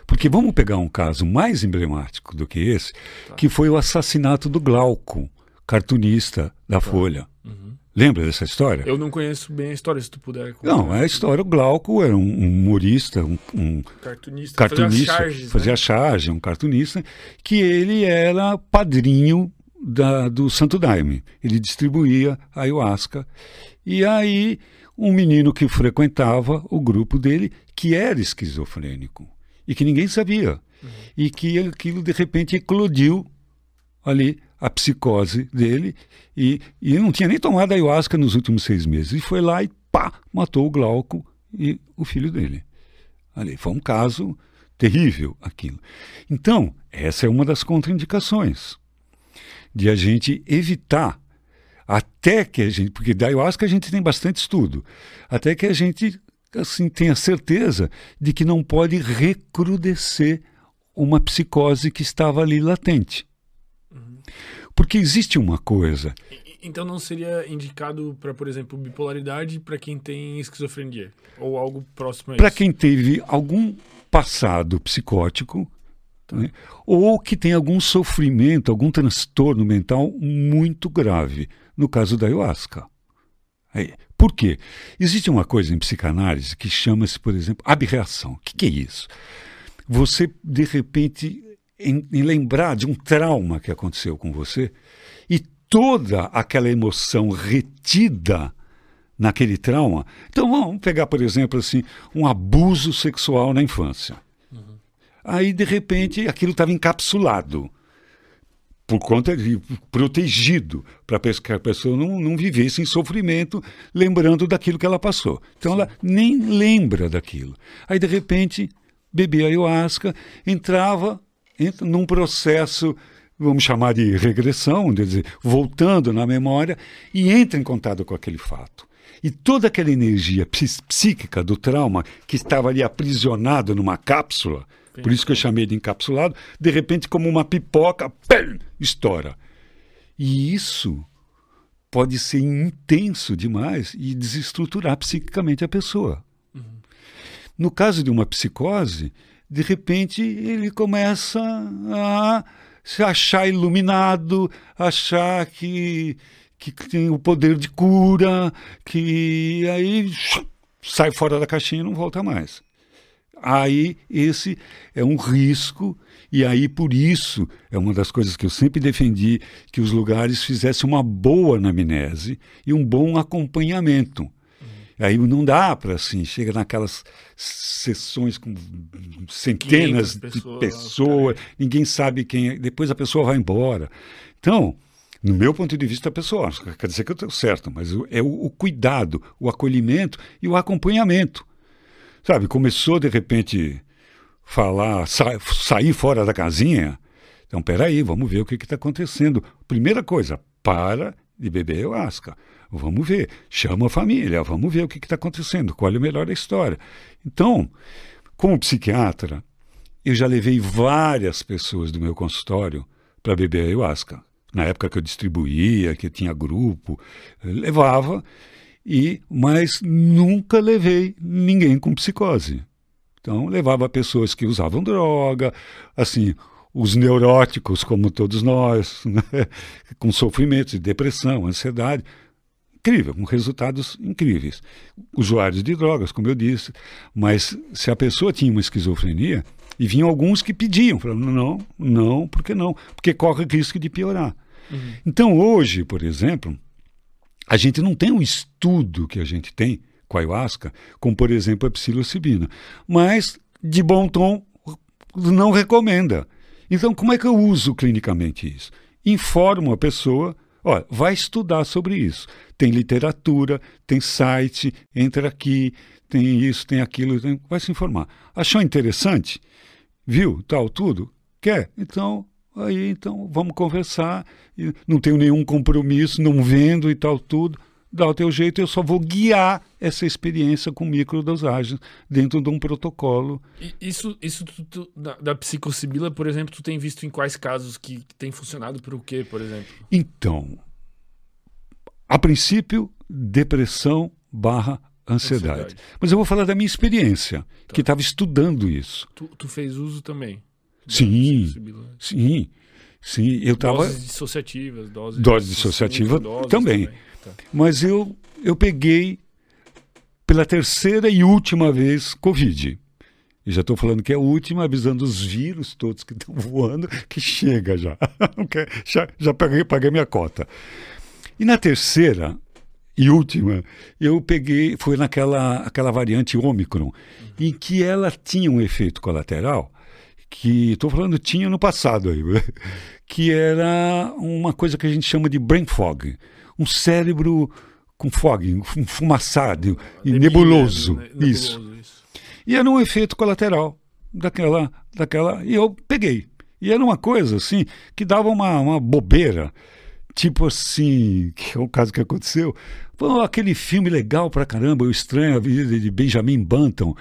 Porque vamos pegar um caso mais emblemático do que esse, tá. que foi o assassinato do Glauco, cartunista da tá. Folha. Uhum. Lembra dessa história? Eu não conheço bem a história, se tu puder contar. Não, a história, o Glauco era um, humorista, um, um cartunista, cartunista, fazia, charges, fazia né? charge, um cartunista, que ele era padrinho da, do Santo Daime. Ele distribuía ayahuasca. E aí um menino que frequentava o grupo dele que era esquizofrênico e que ninguém sabia. Uhum. E que aquilo de repente eclodiu ali a psicose dele e, e não tinha nem tomado ayahuasca nos últimos seis meses. E foi lá e pá, matou o Glauco e o filho dele. Ali foi um caso terrível aquilo. Então, essa é uma das contraindicações de a gente evitar até que a gente, porque da ayahuasca a gente tem bastante estudo, até que a gente assim tenha certeza de que não pode recrudescer uma psicose que estava ali latente. Uhum. Porque existe uma coisa. Então não seria indicado para, por exemplo, bipolaridade para quem tem esquizofrenia ou algo próximo a isso? Para quem teve algum passado psicótico, Tá. Né? Ou que tem algum sofrimento, algum transtorno mental muito grave, no caso da ayahuasca. Por quê? Existe uma coisa em psicanálise que chama-se, por exemplo, abreação. O que, que é isso? Você, de repente, em, em lembrar de um trauma que aconteceu com você e toda aquela emoção retida naquele trauma. Então vamos pegar, por exemplo, assim, um abuso sexual na infância. Uhum. Aí, de repente, aquilo estava encapsulado por conta de protegido para que a pessoa não, não vivesse em sofrimento, lembrando daquilo que ela passou. Então Sim. ela nem lembra daquilo. Aí de repente bebia ayahuasca, entrava entra num processo vamos chamar de regressão, dizer, voltando na memória e entra em contato com aquele fato. E toda aquela energia psíquica do trauma que estava ali aprisionado numa cápsula, por isso que eu chamei de encapsulado, de repente, como uma pipoca, pum, estoura. E isso pode ser intenso demais e desestruturar psiquicamente a pessoa. Uhum. No caso de uma psicose, de repente ele começa a se achar iluminado, achar que, que tem o poder de cura, que aí sai fora da caixinha e não volta mais aí esse é um risco, e aí por isso é uma das coisas que eu sempre defendi, que os lugares fizessem uma boa anamnese e um bom acompanhamento. Uhum. Aí não dá para assim, chega naquelas sessões com centenas pessoas, de pessoas, ninguém sabe quem é, depois a pessoa vai embora. Então, no meu ponto de vista pessoal, quer dizer que eu estou certo, mas é o, o cuidado, o acolhimento e o acompanhamento. Sabe, começou de repente falar, sa sair fora da casinha. Então, peraí, vamos ver o que está acontecendo. Primeira coisa, para de beber ayahuasca. Vamos ver. Chama a família, vamos ver o que está acontecendo, qual é o melhor da história. Então, como psiquiatra, eu já levei várias pessoas do meu consultório para beber ayahuasca. Na época que eu distribuía, que tinha grupo, levava e mas nunca levei ninguém com psicose. Então levava pessoas que usavam droga, assim, os neuróticos como todos nós, né? com sofrimentos de depressão, ansiedade, incrível, com resultados incríveis. Usuários de drogas, como eu disse, mas se a pessoa tinha uma esquizofrenia, e vinham alguns que pediam, falando, não, não, por que não? Porque corre risco de piorar. Uhum. Então hoje, por exemplo, a gente não tem um estudo que a gente tem com a ayahuasca, como por exemplo a psilocibina, mas de bom tom não recomenda. Então, como é que eu uso clinicamente isso? Informo a pessoa, olha, vai estudar sobre isso. Tem literatura, tem site, entra aqui, tem isso, tem aquilo, tem... vai se informar. Achou interessante? Viu? Tal, tudo? Quer? Então Aí então vamos conversar, não tenho nenhum compromisso, não vendo e tal, tudo. Dá o teu jeito, eu só vou guiar essa experiência com microdosagens dentro de um protocolo. E isso, isso tu, tu, da, da psicocibila, por exemplo, tu tem visto em quais casos que, que tem funcionado para o quê, por exemplo? Então, a princípio, depressão barra ansiedade. ansiedade. Mas eu vou falar da minha experiência, tá. que estava estudando isso. Tu, tu fez uso também? Sim, sim, sim. Eu tava doses dissociativas, doses, doses dissociativas também. também. Tá. Mas eu eu peguei pela terceira e última vez Covid. E já estou falando que é a última, avisando os vírus todos que estão voando, que chega já. já, já paguei, paguei minha cota. E na terceira e última, eu peguei, foi naquela aquela variante Ômicron, uhum. em que ela tinha um efeito colateral que estou falando tinha no passado aí, que era uma coisa que a gente chama de brain fog, um cérebro com fog, fumaçado e nebuloso, né? nebuloso isso. isso. E era um efeito colateral daquela, daquela, e eu peguei. E era uma coisa assim que dava uma, uma bobeira, tipo assim, que é o caso que aconteceu. Pô, aquele filme legal pra caramba, O Estranho, a Vida de Benjamin Button,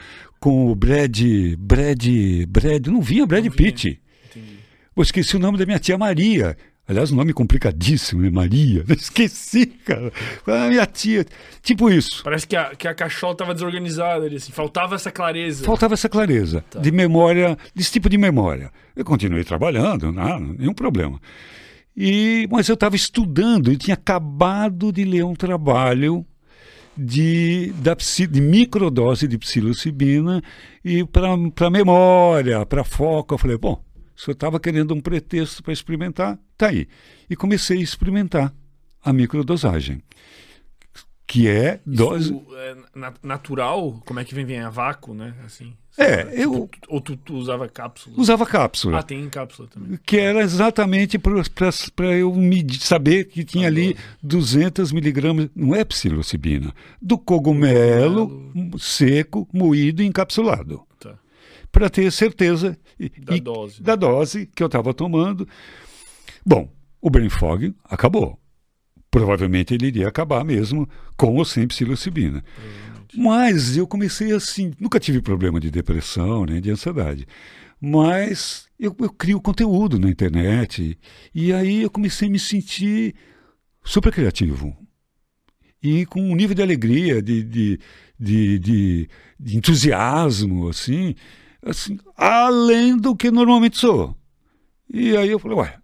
com o Brad. Brad. Brad. Não vinha Brad não Pitt. Entendi. Eu esqueci o nome da minha tia Maria. Aliás, um nome complicadíssimo, né? Maria. Esqueci, cara. Ah, minha tia. Tipo isso. Parece que a, que a cachola estava desorganizada ali, assim. Faltava essa clareza. Faltava essa clareza tá. de memória, desse tipo de memória. Eu continuei trabalhando, não, nenhum problema. E, mas eu estava estudando, eu tinha acabado de ler um trabalho de, da, de microdose de psilocibina e para memória, para foco. Eu falei, bom, se eu estava querendo um pretexto para experimentar, tá aí. E comecei a experimentar a microdosagem, que é dose. Isso é natural? Como é que vem? Vem a vácuo, né? Assim. É, eu. Ou tu, tu, usava cápsula? Usava cápsula. Ah, tem cápsula também. Que era exatamente para eu medir, saber que tinha ali 200 miligramas, não é psilocibina, do cogumelo, cogumelo. seco, moído e encapsulado. Tá. Para ter certeza da, e, dose, da né? dose que eu estava tomando. Bom, o brain fog acabou. Provavelmente ele iria acabar mesmo com ou sem psilocibina. Mas eu comecei assim, nunca tive problema de depressão nem de ansiedade. Mas eu, eu crio conteúdo na internet e aí eu comecei a me sentir super criativo. E com um nível de alegria, de, de, de, de, entusiasmo, assim, assim, além do que normalmente sou. E aí eu falei, ué,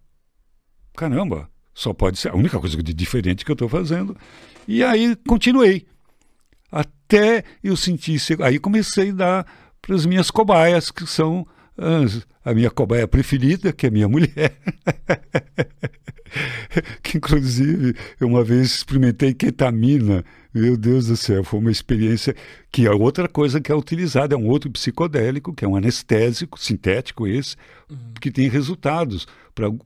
caramba, só pode ser a única coisa de diferente que eu estou fazendo. E aí continuei até eu sentir. Aí comecei a dar para as minhas cobaias, que são as, a minha cobaia preferida, que é minha mulher. que inclusive eu uma vez experimentei ketamina. Meu Deus do céu, foi uma experiência que é outra coisa que é utilizada, é um outro psicodélico, que é um anestésico sintético esse, uhum. que tem resultados para algum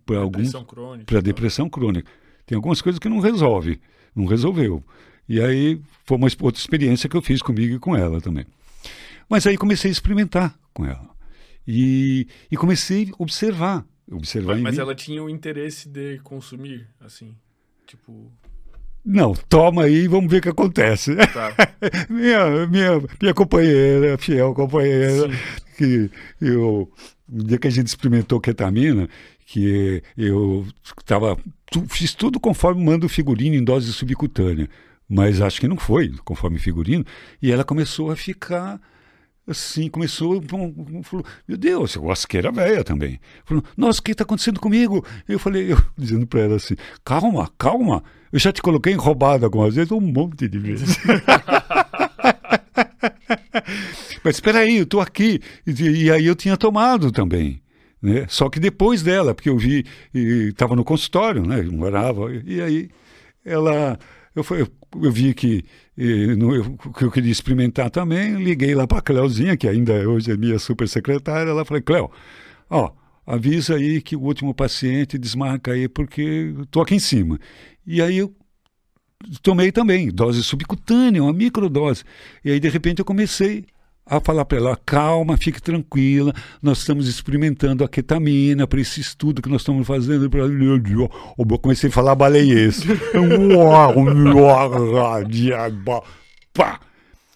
para depressão crônica. Tem algumas coisas que não resolve, não resolveu. E aí foi uma outra experiência que eu fiz comigo e com ela também. Mas aí comecei a experimentar com ela. E, e comecei a observar. observar mas, mas ela tinha o interesse de consumir, assim, tipo... Não, toma aí e vamos ver o que acontece. Tá. minha, minha, minha companheira, fiel companheira, Sim. que eu, no dia que a gente experimentou ketamina, que eu estava fiz tudo conforme manda o figurino em dose subcutânea mas acho que não foi, conforme figurino. E ela começou a ficar assim, começou, falou, meu Deus, eu gosto que era velha também. Falou, nossa, o que está acontecendo comigo? Eu falei, eu dizendo para ela assim, calma, calma, eu já te coloquei enrobado algumas vezes, um monte de vezes. Mas espera aí, eu estou aqui. E, e, aí eu tinha tomado também. Né? Só que depois dela, porque eu vi, estava no consultório, né? Morava, e aí ela eu, eu, eu vi que, e, no, eu, que eu queria experimentar também, liguei lá para a Cléozinha, que ainda hoje é minha super secretária, ela falou, Cléo, ó, avisa aí que o último paciente desmarca aí, porque estou aqui em cima. E aí eu tomei também, dose subcutânea, uma microdose. E aí, de repente, eu comecei a falar para ela: calma, fique tranquila, nós estamos experimentando a ketamina para esse estudo que nós estamos fazendo. Eu comecei a falar baleiês.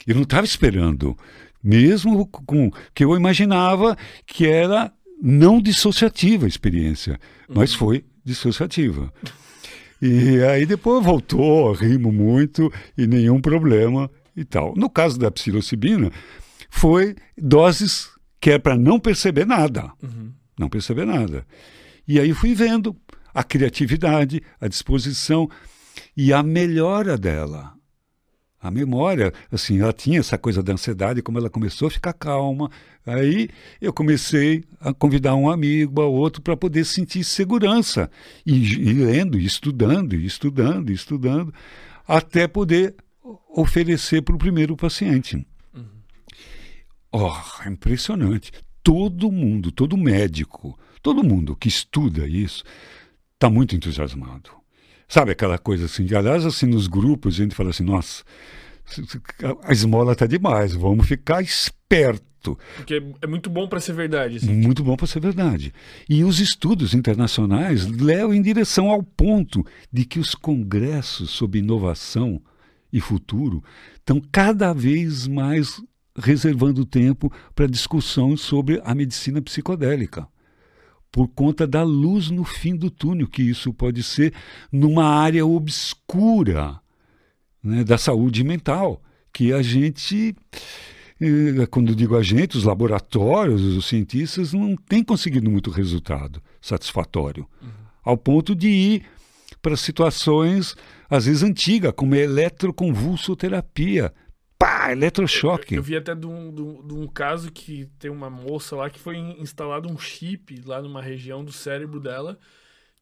Eu não estava esperando, mesmo com que eu imaginava que era não dissociativa a experiência, mas uhum. foi dissociativa. E aí depois voltou, rimo muito e nenhum problema e tal. No caso da psilocibina, foi doses que é para não perceber nada. Uhum. Não perceber nada. E aí fui vendo a criatividade, a disposição e a melhora dela. A memória, assim, ela tinha essa coisa da ansiedade, como ela começou a ficar calma. Aí eu comecei a convidar um amigo, a outro, para poder sentir segurança. E, e lendo, e estudando, e estudando, e estudando, até poder oferecer para o primeiro paciente. Oh, é impressionante. Todo mundo, todo médico, todo mundo que estuda isso está muito entusiasmado. Sabe aquela coisa assim? Aliás, assim, nos grupos a gente fala assim: nossa, a esmola está demais, vamos ficar esperto. Porque é muito bom para ser verdade. Assim. Muito bom para ser verdade. E os estudos internacionais levam em direção ao ponto de que os congressos sobre inovação e futuro estão cada vez mais reservando tempo para discussão sobre a medicina psicodélica. por conta da luz no fim do túnel, que isso pode ser numa área obscura né, da saúde mental, que a gente, eh, quando digo a gente, os laboratórios, os cientistas, não têm conseguido muito resultado satisfatório, uhum. ao ponto de ir para situações, às vezes antigas, como a eletroconvulsoterapia, pá, eletrochoque. Eu, eu, vi até de um, de, um, um, caso que tem uma moça lá que foi instalado um chip lá numa região do cérebro dela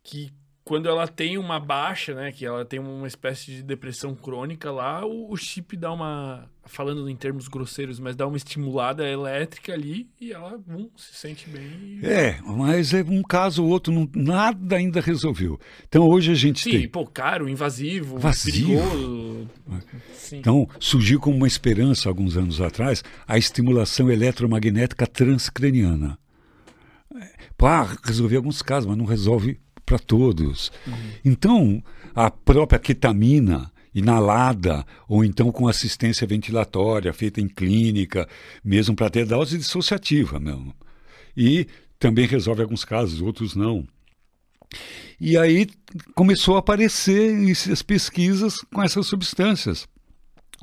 que quando ela tem uma baixa, né, que ela tem uma espécie de depressão crônica lá, o, o, chip dá uma, falando em termos grosseiros, mas dá uma estimulada elétrica ali e ela se sente bem. É, mas é um caso ou outro, não, nada ainda resolveu. Então hoje a gente Sim, tem... Sim, pô, caro, invasivo, Vazio. perigoso. Sim. Então surgiu como uma esperança alguns anos atrás a estimulação eletromagnética transcraniana. Pá, resolveu alguns casos, mas não resolve para todos. Uhum. Então, a própria ketamina inalada ou então com assistência ventilatória feita em clínica, mesmo para ter dose dissociativa mesmo. E também resolve alguns casos, outros não. E aí começou a aparecer essas pesquisas com essas substâncias,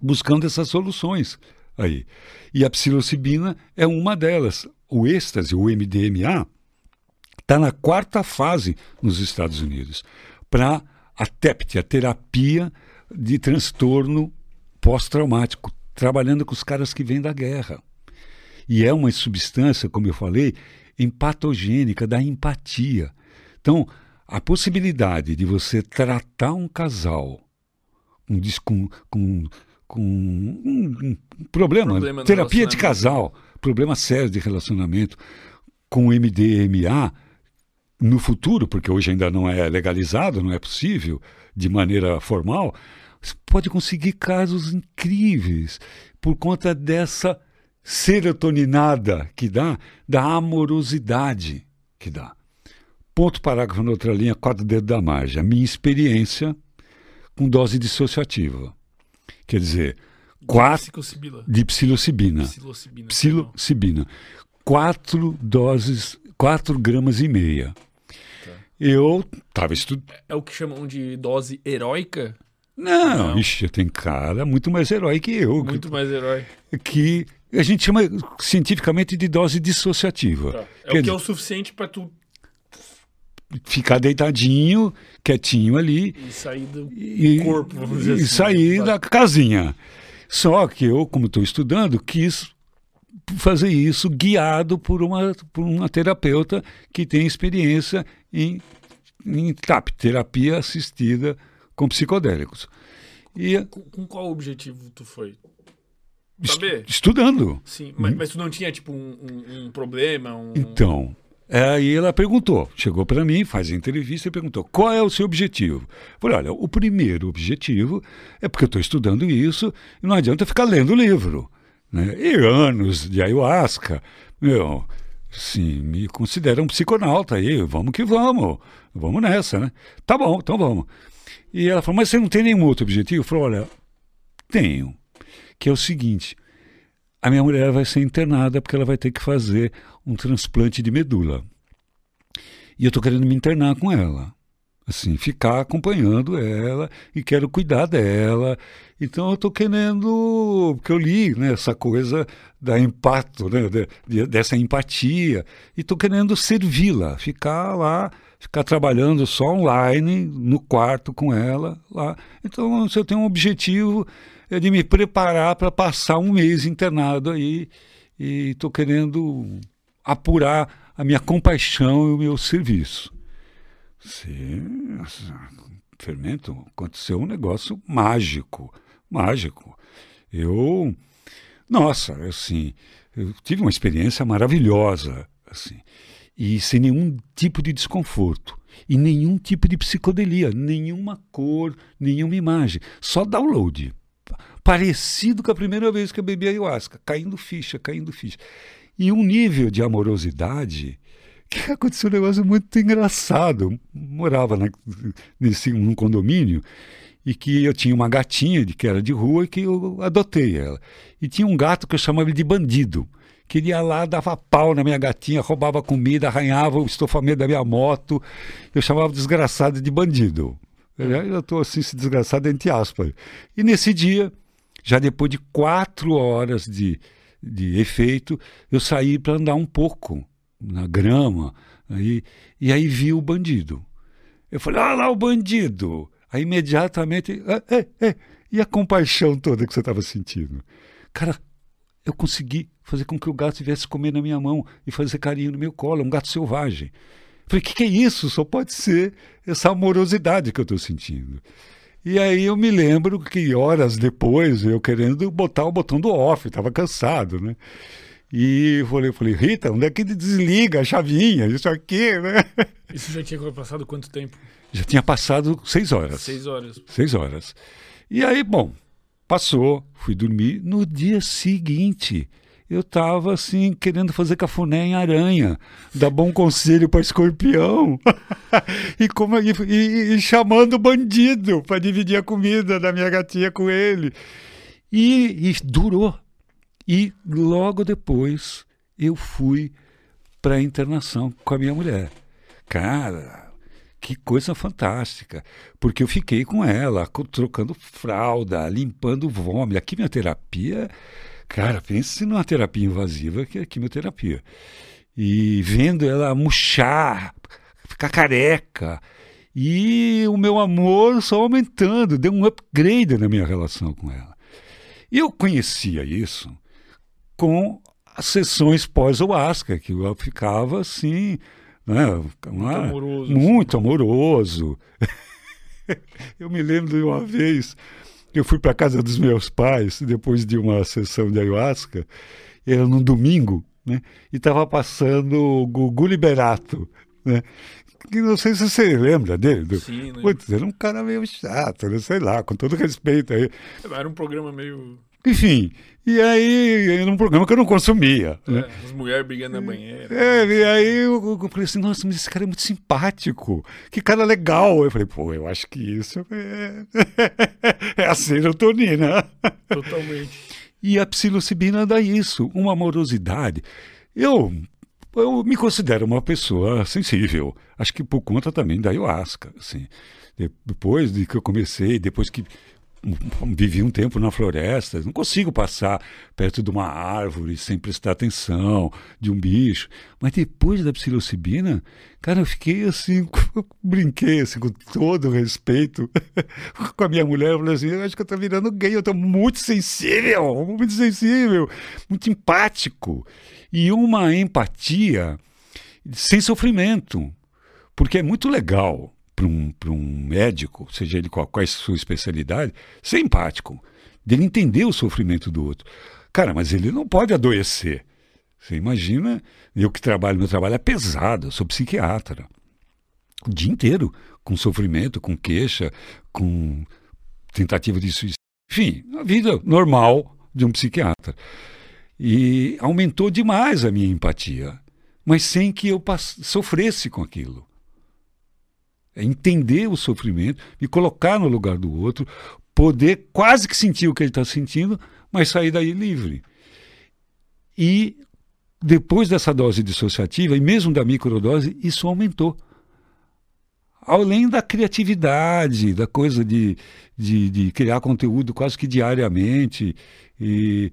buscando essas soluções aí. E a psilocibina é uma delas. O êxtase, o MDMA, está na quarta fase nos Estados Unidos para a TEPT, a terapia de transtorno pós-traumático, trabalhando com os caras que vêm da guerra. E é uma substância, como eu falei, empatogênica, da empatia. Então, a possibilidade de você tratar um casal com, com, com, com um, um problema, problema terapia de casal, problema sério de relacionamento, com MDMA, no futuro, porque hoje ainda não é legalizado, não é possível de maneira formal, você pode conseguir casos incríveis por conta dessa serotoninada que dá, da amorosidade que dá. Ponto parágrafo na outra linha, quatro dedos da margem. A minha experiência com dose dissociativa. Quer dizer, quatro de psilocibina. Psilocibina. Psilocibina. Quatro doses, quatro gramas e meia. Eu estava estudando. É o que chamam de dose heróica? Não, não. Ixi, tem cara muito mais herói que eu. Muito que, mais herói. Que a gente chama cientificamente de dose dissociativa. Tá. É Quer o que é o suficiente para tu ficar deitadinho, quietinho ali. E sair do e, corpo, vamos dizer e assim. E sair da casinha. Só que eu, como estou estudando, quis fazer isso guiado por uma, por uma terapeuta que tem experiência em, em TAP, terapia assistida com psicodélicos. E, com, com qual objetivo tu foi? Saber? Estudando. Sim, mas, mas tu não tinha tipo um, um, um problema? Um... Então, Aí ela perguntou, chegou para mim, faz a entrevista e perguntou: qual é o seu objetivo? Eu falei: olha, o primeiro objetivo é porque eu estou estudando isso e não adianta ficar lendo o livro né? e anos de ayahuasca. Meu, sim, me considero um psiconauta aí, vamos que vamos, vamos nessa, né? Tá bom, então vamos. E ela falou, mas você não tem nenhum outro objetivo? Eu falei, olha, tenho, que é o seguinte, a minha mulher vai ser internada porque ela vai ter que fazer um transplante de medula. E eu estou querendo me internar com ela assim, ficar acompanhando ela e quero cuidar dela. Então eu estou querendo, porque eu li né, essa coisa da empato, né, de, dessa empatia, e estou querendo servi-la, ficar lá, ficar trabalhando só online, no quarto com ela lá. Então, se eu tenho um objetivo é de me preparar para passar um mês internado aí, e estou querendo apurar a minha compaixão e o meu serviço. Sim, fermento, aconteceu um negócio mágico, mágico. Eu, nossa, assim, eu tive uma experiência maravilhosa, assim, e sem nenhum tipo de desconforto e nenhum tipo de psicodelia, nenhuma cor, nenhuma imagem, só download. Parecido com a primeira vez que eu bebi ayahuasca, caindo ficha, caindo ficha. E um nível de amorosidade que aconteceu um negócio muito engraçado. Morava na, nesse, num condomínio e que eu tinha uma gatinha de, que era de rua que eu adotei ela. E tinha um gato que eu chamava de bandido, que ele ia lá, dava pau na minha gatinha, roubava comida, arranhava o estofamento da minha moto. Eu chamava o desgraçado de bandido. Eu estou assim, se desgraçado entre aspas. E nesse dia, já depois de quatro horas de, de efeito, eu saí para andar um pouco na grama. Aí, e aí vi o bandido. Eu falei, ah lá o bandido! Aí imediatamente, é, é, é. e a compaixão toda que você estava sentindo? Cara, eu consegui fazer com que o gato viesse comer na minha mão e fazer carinho no meu colo, um gato selvagem. Falei, o que, que é isso? Só pode ser essa amorosidade que eu estou sentindo. E aí eu me lembro que horas depois, eu querendo botar o botão do off, estava cansado, né? E falei, falei, Rita, onde é que desliga a chavinha? Isso aqui, né? Isso já tinha passado quanto tempo? Já tinha passado seis horas. Seis horas. Seis horas. E aí, bom, passou, fui dormir. No dia seguinte, eu estava assim, querendo fazer cafuné em aranha, dar bom conselho para escorpião. e, como, e, e, e chamando o bandido para dividir a comida da minha gatinha com ele. E, e durou. E logo depois eu fui para a internação com a minha mulher. Cara, que coisa fantástica. Porque eu fiquei com ela, trocando fralda, limpando vômito. A quimioterapia, cara, pense numa terapia invasiva que é a quimioterapia. E vendo ela murchar, ficar careca. E o meu amor só aumentando, deu um upgrade na minha relação com ela. Eu conhecia isso com as sessões pós-Oasca, que eu ficava assim, né, muito amoroso. Muito assim. amoroso. eu me lembro de uma vez, eu fui para casa dos meus pais, depois de uma sessão de ayahuasca, era no domingo, né, e estava passando o Gugu Liberato, né, que não sei se você lembra dele. Sim, né? Putz, era um cara meio chato, né, sei lá, com todo respeito aí. Era um programa meio enfim, e aí, era um programa que eu não consumia. É, né? As mulheres brigando na banheira. É, e aí eu, eu, falei assim, nossa, mas esse cara é muito simpático, que cara legal. Eu falei, pô, eu acho que isso é, é a serotonina. Totalmente. E a psilocibina dá isso, uma amorosidade. Eu, eu me considero uma pessoa sensível, acho que por conta também da ayahuasca, assim. Depois de que eu comecei, depois que vivi um tempo na floresta, não consigo passar perto de uma árvore sem prestar atenção, de um bicho. Mas depois da psilocibina, cara, eu fiquei assim, brinquei assim, com todo respeito com a minha mulher. Eu falei assim: eu acho que eu tô virando gay, eu tô muito sensível, muito sensível, muito empático. E uma empatia sem sofrimento, porque é muito legal para um, um médico, seja ele qual, qual é a sua especialidade, ser empático, dele entender o sofrimento do outro. Cara, mas ele não pode adoecer. Você imagina, eu que trabalho, meu trabalho é pesado, eu sou psiquiatra. O dia inteiro, com sofrimento, com queixa, com tentativa de suicídio. Enfim, a vida normal de um psiquiatra. E aumentou demais a minha empatia, mas sem que eu sofresse com aquilo. É entender o sofrimento, me colocar no lugar do outro, poder quase que sentir o que ele está sentindo, mas sair daí livre. E depois dessa dose dissociativa, e mesmo da microdose, isso aumentou. Além da criatividade, da coisa de, de, de criar conteúdo quase que diariamente. E,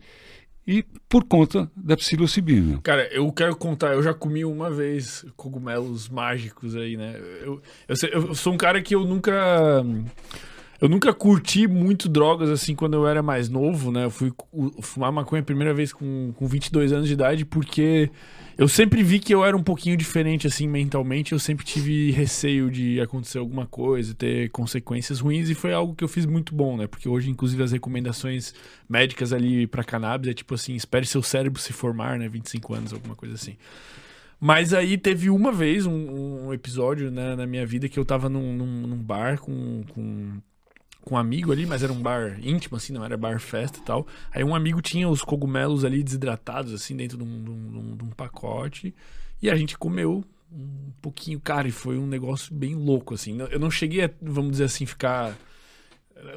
e por conta da psilocibina. Cara, eu quero contar, eu já comi uma vez cogumelos mágicos aí, né? Eu, eu, eu, sou um cara que eu nunca. Eu nunca curti muito drogas assim quando eu era mais novo, né? Eu fui fumar maconha a primeira vez com, com 22 anos de idade porque eu sempre vi que eu era um pouquinho diferente, assim, mentalmente. Eu sempre tive receio de acontecer alguma coisa, ter consequências ruins, e foi algo que eu fiz muito bom, né? Porque hoje, inclusive, as recomendações médicas ali para cannabis é tipo assim: espere seu cérebro se formar, né? 25 anos, alguma coisa assim. Mas aí teve uma vez um, um episódio né, na minha vida que eu tava num, num, num bar com, com com um amigo ali, mas era um bar íntimo, assim, não era bar festa e tal. Aí um amigo tinha os cogumelos ali desidratados, assim, dentro de um, de um, de um pacote. E a gente comeu um pouquinho, cara, e foi um negócio bem louco, assim. Eu não cheguei a, vamos dizer assim, ficar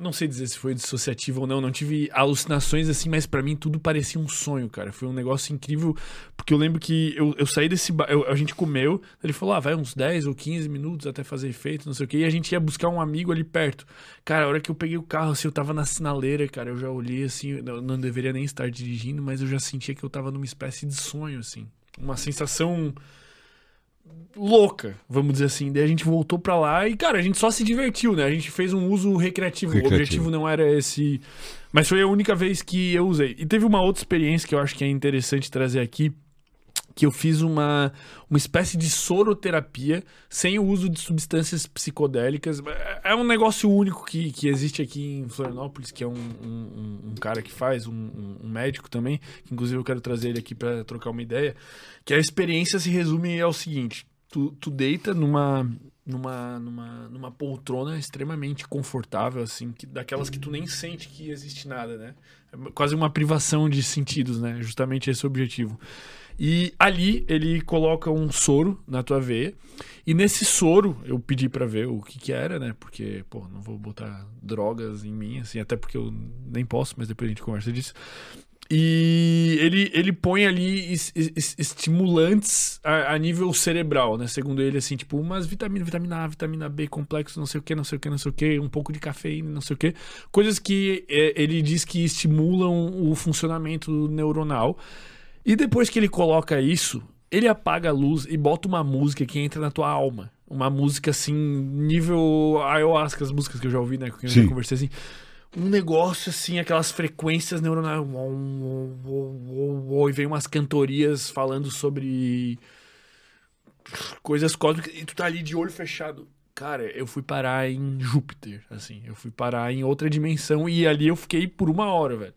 não sei dizer se foi dissociativo ou não, não tive alucinações assim, mas para mim tudo parecia um sonho, cara. Foi um negócio incrível, porque eu lembro que eu, eu saí desse bar, eu, a gente comeu, ele falou: "Ah, vai uns 10 ou 15 minutos até fazer efeito, não sei o quê", e a gente ia buscar um amigo ali perto. Cara, a hora que eu peguei o carro, assim, eu tava na sinaleira, cara, eu já olhei assim, eu não deveria nem estar dirigindo, mas eu já sentia que eu tava numa espécie de sonho assim. Uma sensação louca, vamos dizer assim. Daí a gente voltou pra lá e, cara, a gente só se divertiu, né? A gente fez um uso recreativo. recreativo. O objetivo não era esse. Mas foi a única vez que eu usei. E teve uma outra experiência que eu acho que é interessante trazer aqui. Que eu fiz uma, uma espécie de soroterapia sem o uso de substâncias psicodélicas. É um negócio único que, que existe aqui em Florianópolis, que é um, um, um cara que faz, um, um, médico também, que inclusive eu quero trazer ele aqui para trocar uma ideia. Que a experiência se resume ao seguinte: tu, tu deita numa, numa, numa, numa poltrona extremamente confortável, assim, que, daquelas que tu nem sente que existe nada, né? É quase uma privação de sentidos, né? Justamente esse é o objetivo. E ali ele coloca um soro na tua veia. E nesse soro eu pedi para ver o que que era, né? Porque, pô, não vou botar drogas em mim, assim, até porque eu nem posso, mas depois a gente conversa disso. E ele, ele põe ali es, es, estimulantes a, a, nível cerebral, né? Segundo ele, assim, tipo, umas vitaminas, vitamina A, vitamina B, complexo, não sei o que, não sei o que, não sei o que, um pouco de cafeína, não sei o que. Coisas que é, ele diz que estimulam o funcionamento neuronal. E depois que ele coloca isso, ele apaga a luz e bota uma música que entra na tua alma. Uma música assim, nível ayahuasca, as músicas que eu já ouvi, né? Que eu já conversei assim um negócio assim, aquelas frequências neuronais. E vem umas cantorias falando sobre coisas cósmicas e tu tá ali de olho fechado. Cara, eu fui parar em Júpiter, assim, eu fui parar em outra dimensão e ali eu fiquei por uma hora, velho.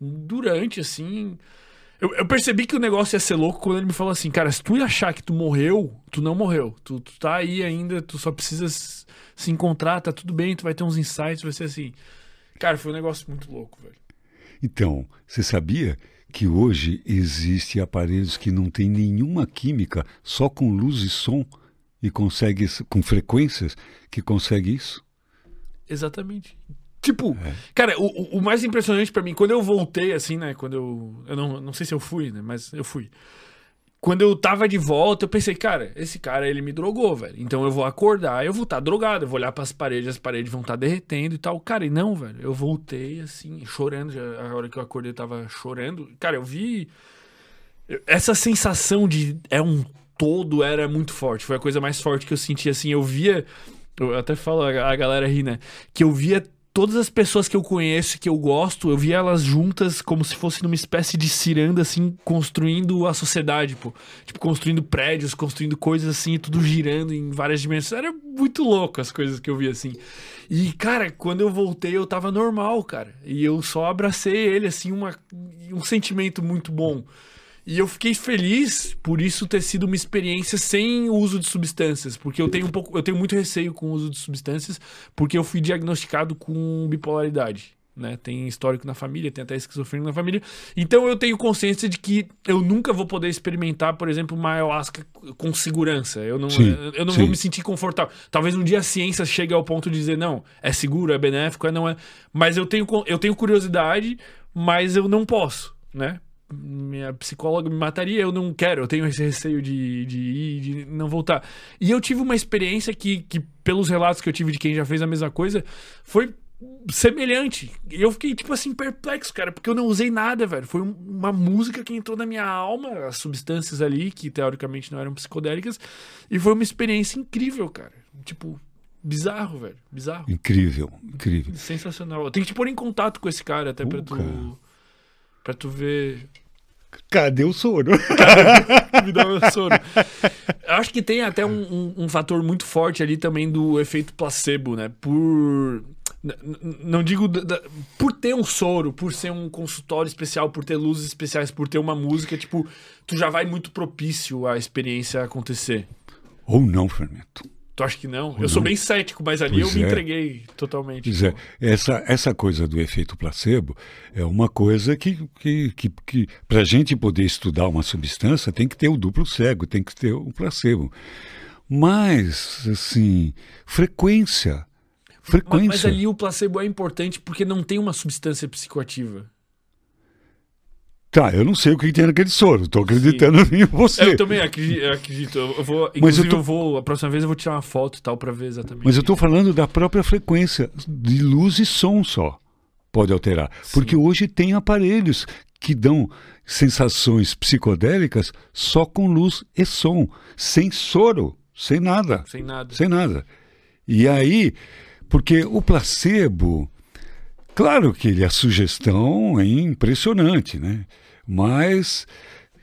Durante, assim. Eu, eu, percebi que o negócio ia ser louco quando ele me falou assim, cara, se tu achar que tu morreu, tu não morreu. Tu, tu tá aí ainda, tu só precisa se encontrar, tá tudo bem, tu vai ter uns insights, vai ser assim. Cara, foi um negócio muito louco, velho. Então, você sabia que hoje existem aparelhos que não tem nenhuma química, só com luz e som, e consegue, com frequências, que consegue isso? Exatamente. Tipo, é. cara, o, o mais impressionante para mim, quando eu voltei, assim, né? Quando eu. Eu não, não sei se eu fui, né? Mas eu fui quando eu tava de volta, eu pensei, cara, esse cara ele me drogou, velho. Então eu vou acordar, eu vou estar tá drogado, eu vou olhar para as paredes, as paredes vão estar tá derretendo e tal. Cara, e não, velho. Eu voltei assim, chorando. Já, a hora que eu acordei, eu tava chorando. Cara, eu vi. Essa sensação de é um todo era muito forte. Foi a coisa mais forte que eu senti, assim. Eu via. Eu até falo, a galera ri, né? Que eu via todas as pessoas que eu conheço, que eu gosto, eu via elas juntas como se fosse numa espécie de ciranda, assim, construindo a sociedade, pô. Tipo, construindo prédios, construindo coisas assim, tudo girando em várias dimensões. Era muito louco as coisas que eu via, assim. E, cara, quando eu voltei, eu tava normal, cara. E eu só abracei ele, assim, uma, um sentimento muito bom. E eu fiquei feliz por isso ter sido uma experiência sem uso de substâncias, porque eu tenho um pouco, eu tenho muito receio com o uso de substâncias, porque eu fui diagnosticado com bipolaridade. Né? Tem histórico na família, tem até esquizofrenia na família. Então eu tenho consciência de que eu nunca vou poder experimentar, por exemplo, uma ayahuasca com segurança. Eu não, sim, eu não vou me sentir confortável. Talvez um dia a ciência chegue ao ponto de dizer, não, é seguro, é benéfico, é não é. Mas eu tenho, eu tenho curiosidade, mas eu não posso, né? Minha psicóloga me mataria, eu não quero, eu tenho esse receio de, de ir, de não voltar. E eu tive uma experiência que, que, pelos relatos que eu tive de quem já fez a mesma coisa, foi semelhante. E eu fiquei, tipo assim, perplexo, cara, porque eu não usei nada, velho. Foi uma música que entrou na minha alma, as substâncias ali, que teoricamente não eram psicodélicas, e foi uma experiência incrível, cara. Tipo, bizarro, velho. Bizarro. Incrível, incrível. Sensacional. Eu tenho que te pôr em contato com esse cara até uh, pra tu. Cara Pra tu ver. Cadê o soro? Me dá o soro. Acho que tem até um, um, um, fator muito forte ali também do efeito placebo, né? Por. Não digo. Por ter um soro, por ser um consultório especial, por ter luzes especiais, por ter uma música, tipo, tu já vai muito propício à experiência acontecer. Ou não, Fernando. Tu acha que não? Eu sou bem cético, mas ali pois eu me é. entreguei totalmente. Pois é. Essa, essa coisa do efeito placebo é uma coisa que, que, que, que para a gente poder estudar uma substância, tem que ter o duplo cego, tem que ter o placebo. Mas, assim, frequência. frequência. Mas, mas ali o placebo é importante porque não tem uma substância psicoativa. Tá, eu não sei o que tem naquele soro. Estou acreditando Sim. em você. Eu também acredito. Eu, vou, Mas eu, tô... eu, vou. A próxima vez eu vou tirar uma foto e tal para ver exatamente. Mas eu estou falando da própria frequência de luz e som só. Pode alterar. Sim. Porque hoje tem aparelhos que dão sensações psicodélicas só com luz e som, sem soro, sem nada. Sem nada. Sem nada. E aí, porque o placebo, claro que a sugestão é impressionante, né? Mas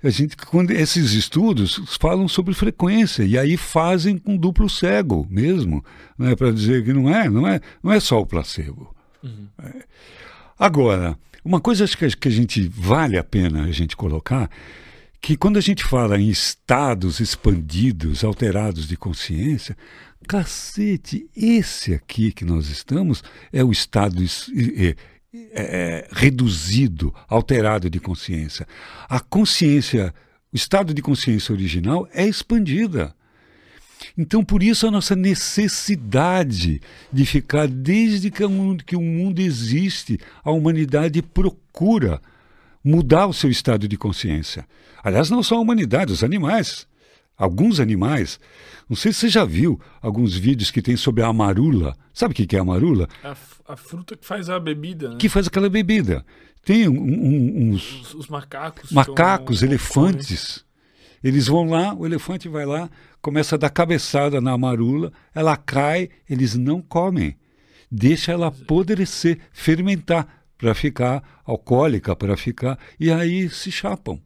a gente, quando esses estudos falam sobre frequência e aí fazem com duplo cego mesmo, né, para dizer que não é, não é, não é só o placebo. Uhum. É. Agora, uma coisa que, que a gente vale a pena a gente colocar que quando a gente fala em estados expandidos, alterados de consciência, cacete, esse aqui que nós estamos é o estado é, é, reduzido, alterado de consciência. A consciência, o estado de consciência original é expandida. Então, por isso, a nossa necessidade de ficar, desde que o mundo, que o mundo existe, a humanidade procura mudar o seu estado de consciência. Aliás, não só a humanidade, os animais. Alguns animais. Não sei se você já viu alguns vídeos que tem sobre a amarula. Sabe o que é a amarula? A, a fruta que faz a bebida. Né? Que faz aquela bebida. Tem um, um, uns. Os, os macacos. Macacos, elefantes. Eles vão lá, o elefante vai lá, começa a dar cabeçada na amarula, ela cai, eles não comem. Deixa ela apodrecer, fermentar, para ficar alcoólica, para ficar. E aí se chapam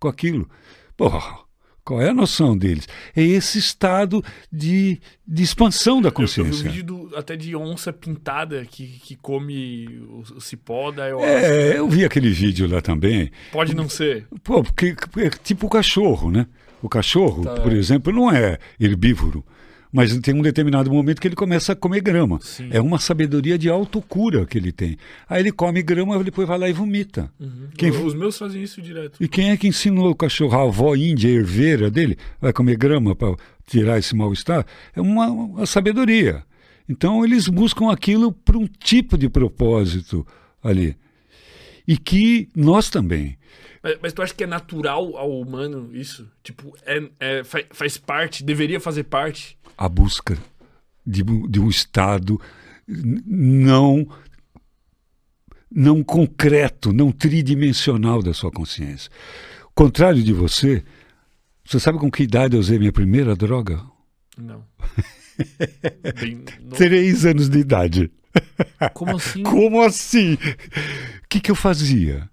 com aquilo. Porra, qual é a noção deles? É esse estado de, de expansão da consciência. Eu, eu vi vídeo do, até de onça pintada que, que come o, o cipó da ayahuasca. É, eu vi aquele vídeo lá também. Pode não ser. Pô, porque é tipo o cachorro, né? O cachorro, tá. por exemplo, não é herbívoro. Mas tem um determinado momento que ele começa a comer grama. Sim. É uma sabedoria de autocura que ele tem. Aí ele come grama, depois vai lá e vomita. Uhum. Quem... Os meus fazem isso direto. E quem é que ensinou o cachorro, a avó índia herveira dele, vai comer grama para tirar esse mal-estar? É uma, uma sabedoria. Então eles buscam aquilo para um tipo de propósito ali. E que nós também. Mas, mas, tu acha que é natural ao humano isso? Tipo, é, é faz, faz, parte, deveria fazer parte? A busca de, de um estado não não concreto, não tridimensional da sua consciência. Contrário de você, você sabe com que idade eu usei minha primeira droga? Não. Três anos de idade. Como assim? Como assim? O que, que eu fazia?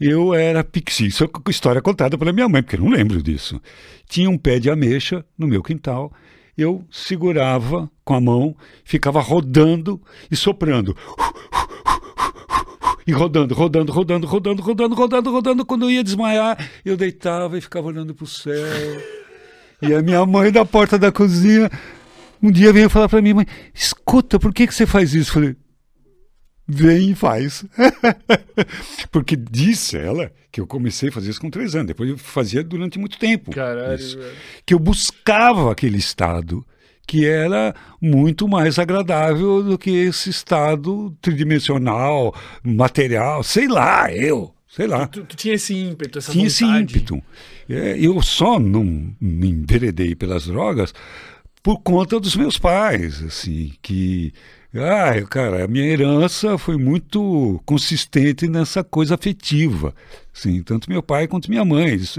eu era pixi. Isso é história contada pela minha mãe, porque eu não lembro disso. Tinha um pé de ameixa no meu quintal, eu segurava com a mão, ficava rodando e soprando. E rodando, rodando, rodando, rodando, rodando, rodando, rodando. Quando eu ia desmaiar, eu deitava e ficava olhando para o céu. E a minha mãe da porta da cozinha, um dia veio falar para mim, mãe, escuta, por que, que você faz isso? Eu falei, vem e faz. Porque disse ela que eu comecei a fazer isso com três anos, depois eu fazia durante muito tempo. Caralho, isso, que eu buscava aquele estado que era muito mais agradável do que esse estado tridimensional, material, sei lá, eu. Sei lá. Tu, tu tinha esse ímpeto, essa tinha vontade. esse ímpeto. É, eu só não me enveredei pelas drogas por conta dos meus pais, assim, que ah, cara, a minha herança foi muito consistente nessa coisa afetiva. Sim, tanto meu pai quanto minha mãe. Eles,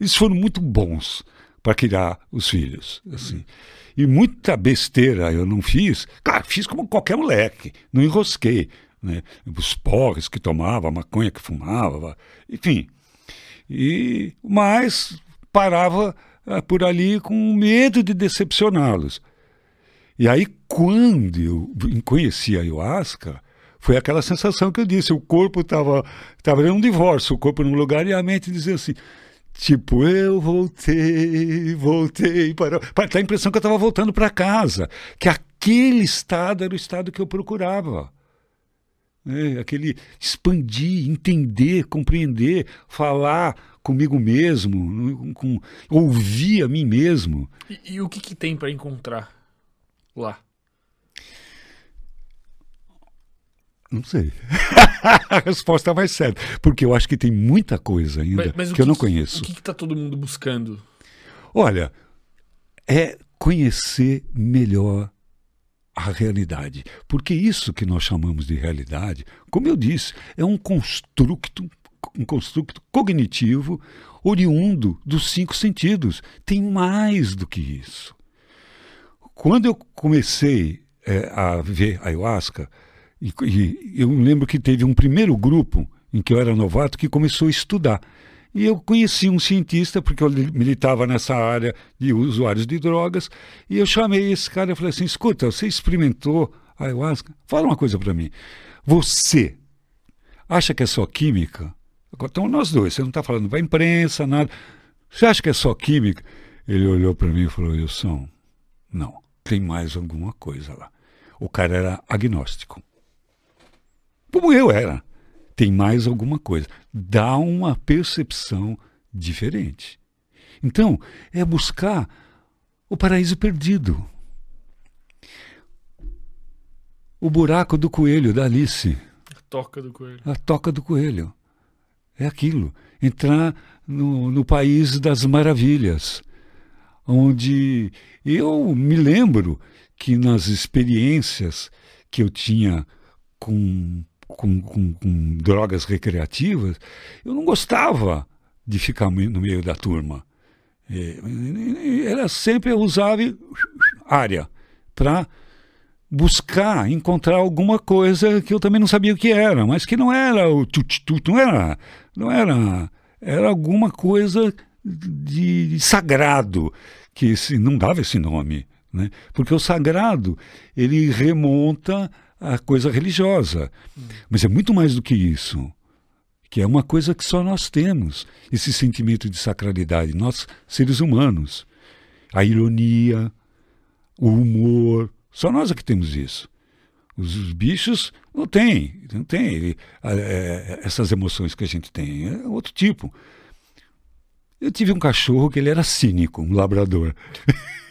eles foram muito bons para criar os filhos. Assim. E muita besteira eu não fiz. Claro, fiz como qualquer moleque. Não enrosquei. Né? Os porres que tomava, a maconha que fumava, enfim. E, mas parava ah, por ali com medo de decepcioná-los. E aí, quando eu conheci a ayahuasca, foi aquela sensação que eu disse: o corpo estava tava em um divórcio, o corpo num lugar e a mente dizia assim. Tipo, eu voltei, voltei para. Dar a impressão que eu estava voltando para casa. Que aquele estado era o estado que eu procurava. É, aquele expandir, entender, compreender, falar comigo mesmo, com, ouvir a mim mesmo. E, e o que, que tem para encontrar? Lá? Não sei. a resposta vai certa. Porque eu acho que tem muita coisa ainda Mas, mas o que, eu não que- conheço. O que está todo mundo buscando? Olha, é conhecer melhor a realidade. Porque isso que nós chamamos de realidade, como eu disse, é um construto, um construto cognitivo oriundo dos cinco sentidos. Tem mais do que isso. Quando eu comecei eh, a ver ayahuasca, e, e eu lembro que teve um primeiro grupo em que eu era novato que começou a estudar. E eu conheci um cientista, porque eu li- militava nessa área de usuários de drogas, e eu chamei esse cara e falei assim: escuta, você experimentou ayahuasca? Fala uma coisa para mim. Você acha que é só química? Então, nós dois, você não está falando para imprensa, nada. Você acha que é só química? Ele olhou para mim e falou: Wilson, não, tem mais alguma coisa lá. O cara era agnóstico. Como eu era. Tem mais alguma coisa. Dá uma percepção diferente. Então, é buscar o paraíso perdido. O buraco do coelho da Alice. A toca do coelho. A toca do coelho. É aquilo. Entrar no, no país das maravilhas. Onde eu me lembro que nas experiências que eu tinha com, com, com, com drogas recreativas, eu não gostava de ficar no meio da turma. É, Era sempre usava área para buscar encontrar alguma coisa que eu também não sabia o que era, mas que não era o tut-tut, não era, não era, era alguma coisa de, de sagrado que esse, não dava esse nome, né? Porque o sagrado ele remonta à coisa religiosa, mas é muito mais do que isso, que é uma coisa que só nós temos, esse sentimento de sacralidade, nós seres humanos, a ironia, o humor, só nós é que temos isso. Os, os bichos não têm, não têm é, essas emoções que a gente tem, é outro tipo. Eu tive um cachorro que ele era cínico, um labrador.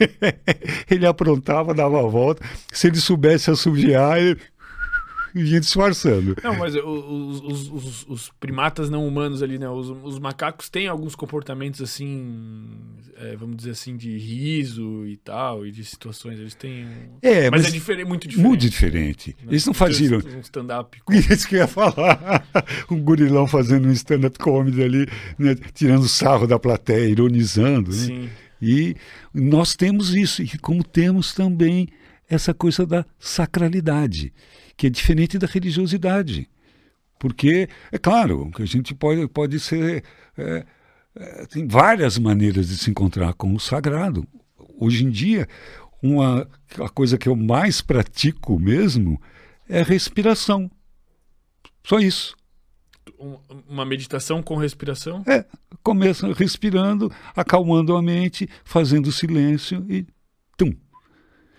ele aprontava, dava a volta. Se ele soubesse assoviar, ele ia disfarçando. Não, mas o- os, os- os- os primatas não humanos ali, né? Os, os macacos têm alguns comportamentos assim, é, vamos dizer assim, de riso e tal, e de situações. Eles têm. É, mas, mas é diferente, muito diferente. Muito diferente. né? Eles não faziam. Um stand-up. Isso que eu ia falar. Um gurilão fazendo um stand-up comedy ali, né, tirando sarro da plateia, ironizando. Né? Sim. E nós temos isso, e como temos também essa coisa da sacralidade, que é diferente da religiosidade. Porque, é claro, que a gente pode, pode ser. é, é, tem várias maneiras de se encontrar com o sagrado. Hoje em dia, uma a coisa que eu mais pratico mesmo é a respiração. Só isso. Um- uma meditação com respiração. É, começa respirando, acalmando a mente, fazendo silêncio e tum.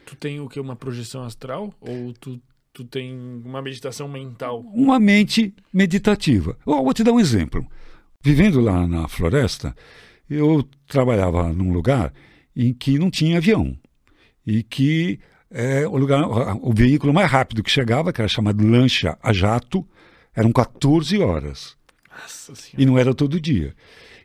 Tu tem o que? Uma projeção astral? Ou tu, tu tem uma meditação mental? Uma mente meditativa. Eu vou te dar um exemplo. Vivendo lá na floresta, eu trabalhava num lugar em que não tinha avião. E que é, o, lugar, o veículo mais rápido que chegava, que era chamado lancha a jato, eram 14 horas. E não era todo dia.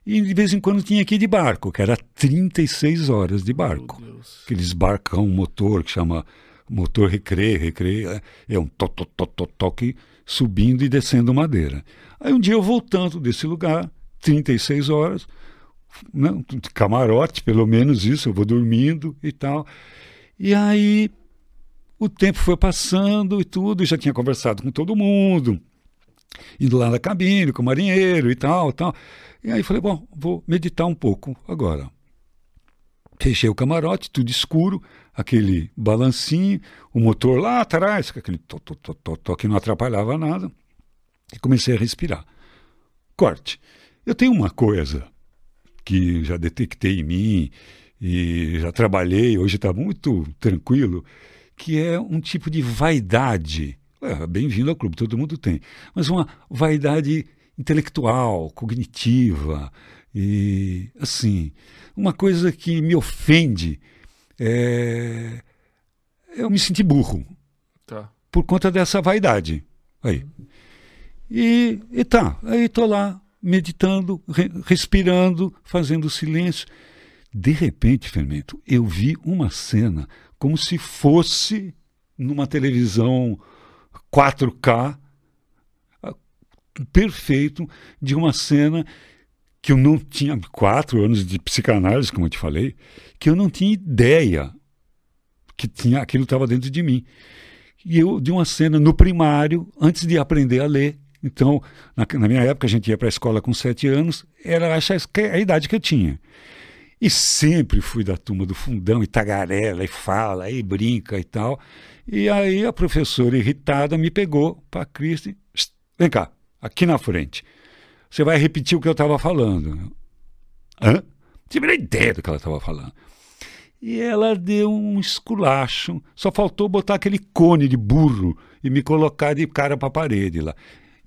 E de vez em quando tinha aqui de barco, que era 36 horas de barco. Aqueles barcão motor que chama motor recre, recre, é- é um to, to, to, to, toque subindo e descendo madeira. Aí um dia eu voltando desse lugar, 36 horas, de camarote, pelo menos isso, eu vou dormindo e tal. E aí o tempo foi passando e tudo, já tinha conversado com todo mundo, indo lá na cabine com o marinheiro e tal, tal. E aí falei, bom, vou meditar um pouco agora. Fechei o camarote, tudo escuro, aquele balancinho, o motor lá atrás, aquele to, to, to, to, to, que não atrapalhava nada, e comecei a respirar. Corte. Eu tenho uma coisa que já detectei em mim e já trabalhei, hoje está muito tranquilo, que é um tipo de vaidade. É, Bem-vindo ao clube, todo mundo tem. Mas uma vaidade intelectual, cognitiva, e assim, uma coisa que me ofende é eu me senti burro Tá. por conta dessa vaidade. Aí. E, e tá, aí tô lá, meditando, re, respirando, fazendo silêncio. De repente, Fermento, eu vi uma cena como se fosse numa televisão 4K perfeito de uma cena que eu não tinha quatro anos de psicanálise, como eu te falei, que eu não tinha ideia que tinha aquilo estava dentro de mim. E eu de uma cena no primário, antes de aprender a ler. Então, na, na minha época a gente ia para a escola com sete anos, era a idade que eu tinha. E sempre fui da turma do fundão, e tagarela, e fala, e brinca e tal. E aí a professora irritada me pegou para Cristo, vem cá, aqui na frente. Você vai repetir o que eu estava falando. Hã? Tive a ideia do que ela estava falando. E ela deu um esculacho. Só faltou botar aquele cone de burro e me colocar de cara para a parede lá.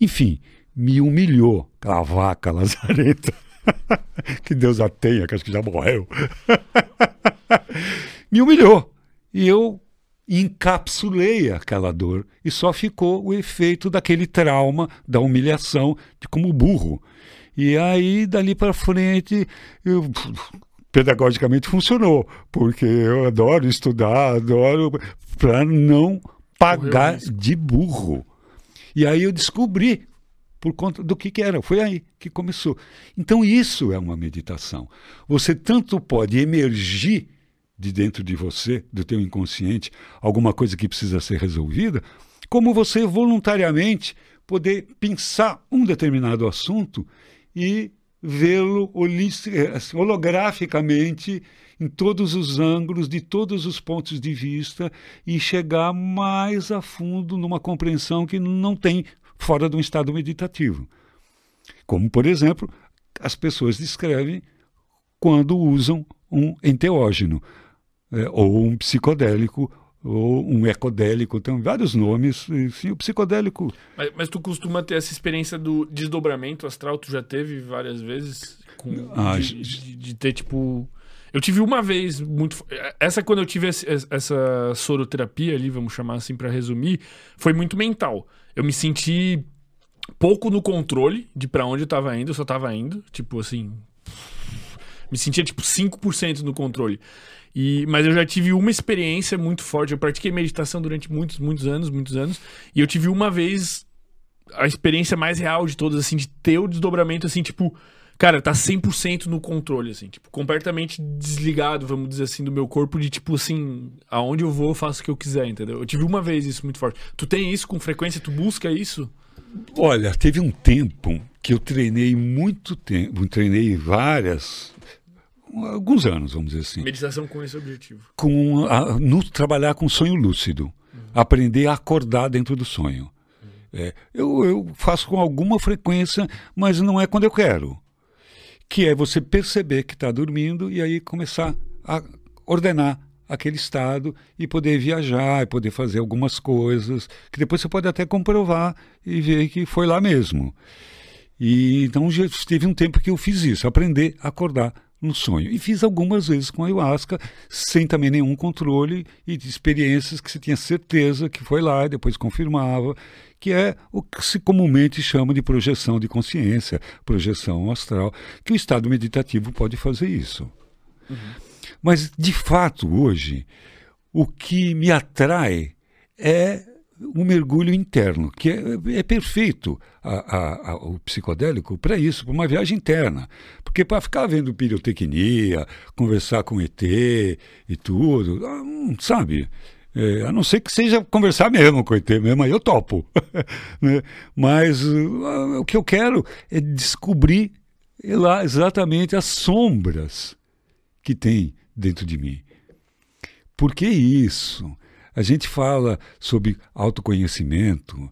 Enfim, me humilhou aquela vaca lazareta. que Deus a tenha, que acho que já morreu. me humilhou. E eu encapsulei aquela dor e só ficou o efeito daquele trauma, da humilhação, de como burro. E aí, dali para frente, eu, pedagogicamente funcionou, porque eu adoro estudar, adoro, para não pagar de burro. E aí eu descobri por conta do que, que era. Foi aí que começou. Então, isso é uma meditação. Você tanto pode emergir de dentro de você, do teu inconsciente, alguma coisa que precisa ser resolvida, como você voluntariamente poder pensar um determinado assunto e vê-lo assim, holograficamente em todos os ângulos, de todos os pontos de vista e chegar mais a fundo numa compreensão que não tem fora de um estado meditativo. Como, por exemplo, as pessoas descrevem quando usam um enteógeno é, ou um psicodélico, ou um ecodélico, tem vários nomes. Sim, o psicodélico. Mas, mas, tu costuma ter essa experiência do desdobramento astral? Tu já teve várias vezes? Com, ah, de, de, de, ter, tipo. Eu tive uma vez muito. Essa, quando eu tive essa soroterapia ali, vamos chamar assim para resumir, foi muito mental. Eu me senti pouco no controle de para onde eu tava indo, eu só tava indo. Tipo assim. Me sentia tipo 5% no controle. E, mas eu já tive uma experiência muito forte. Eu pratiquei meditação durante muitos, muitos anos, muitos anos. E eu tive uma vez a experiência mais real de todas, assim, de ter o desdobramento, assim, tipo, cara, tá 100% no controle, assim, tipo, completamente desligado, vamos dizer assim, do meu corpo, de tipo, assim, aonde eu vou, eu faço o que eu quiser, entendeu? Eu tive uma vez isso muito forte. Tu tem isso com frequência? Tu busca isso? Olha, teve um tempo que eu treinei muito tempo, treinei várias alguns anos, vamos dizer assim. Meditação com esse objetivo. Com a, no, trabalhar com sonho lúcido. Uhum. Aprender a acordar dentro do sonho. Uhum. É, eu, eu faço com alguma frequência, mas não é quando eu quero. Que é você perceber que está dormindo e aí começar a ordenar aquele estado e poder viajar e poder fazer algumas coisas que depois você pode até comprovar e ver que foi lá mesmo. E então já teve um tempo que eu fiz isso, aprender a acordar no sonho. E fiz algumas vezes com a ayahuasca, sem também nenhum controle e de experiências que se tinha certeza que foi lá e depois confirmava, que é o que se comumente chama de projeção de consciência, projeção astral, que o estado meditativo pode fazer isso. Uhum. Mas, de fato, hoje, o que me atrai é um mergulho interno, que é, é perfeito a, a, a, o psicodélico para isso, para uma viagem interna. Porque para ficar vendo pirotecnia, conversar com ET e tudo, ah, hum, sabe? É, a não ser que seja conversar mesmo com o ET mesmo, aí eu topo. né? Mas uh, o que eu quero é descobrir lá exatamente as sombras que tem dentro de mim. Por que isso? A gente fala sobre autoconhecimento,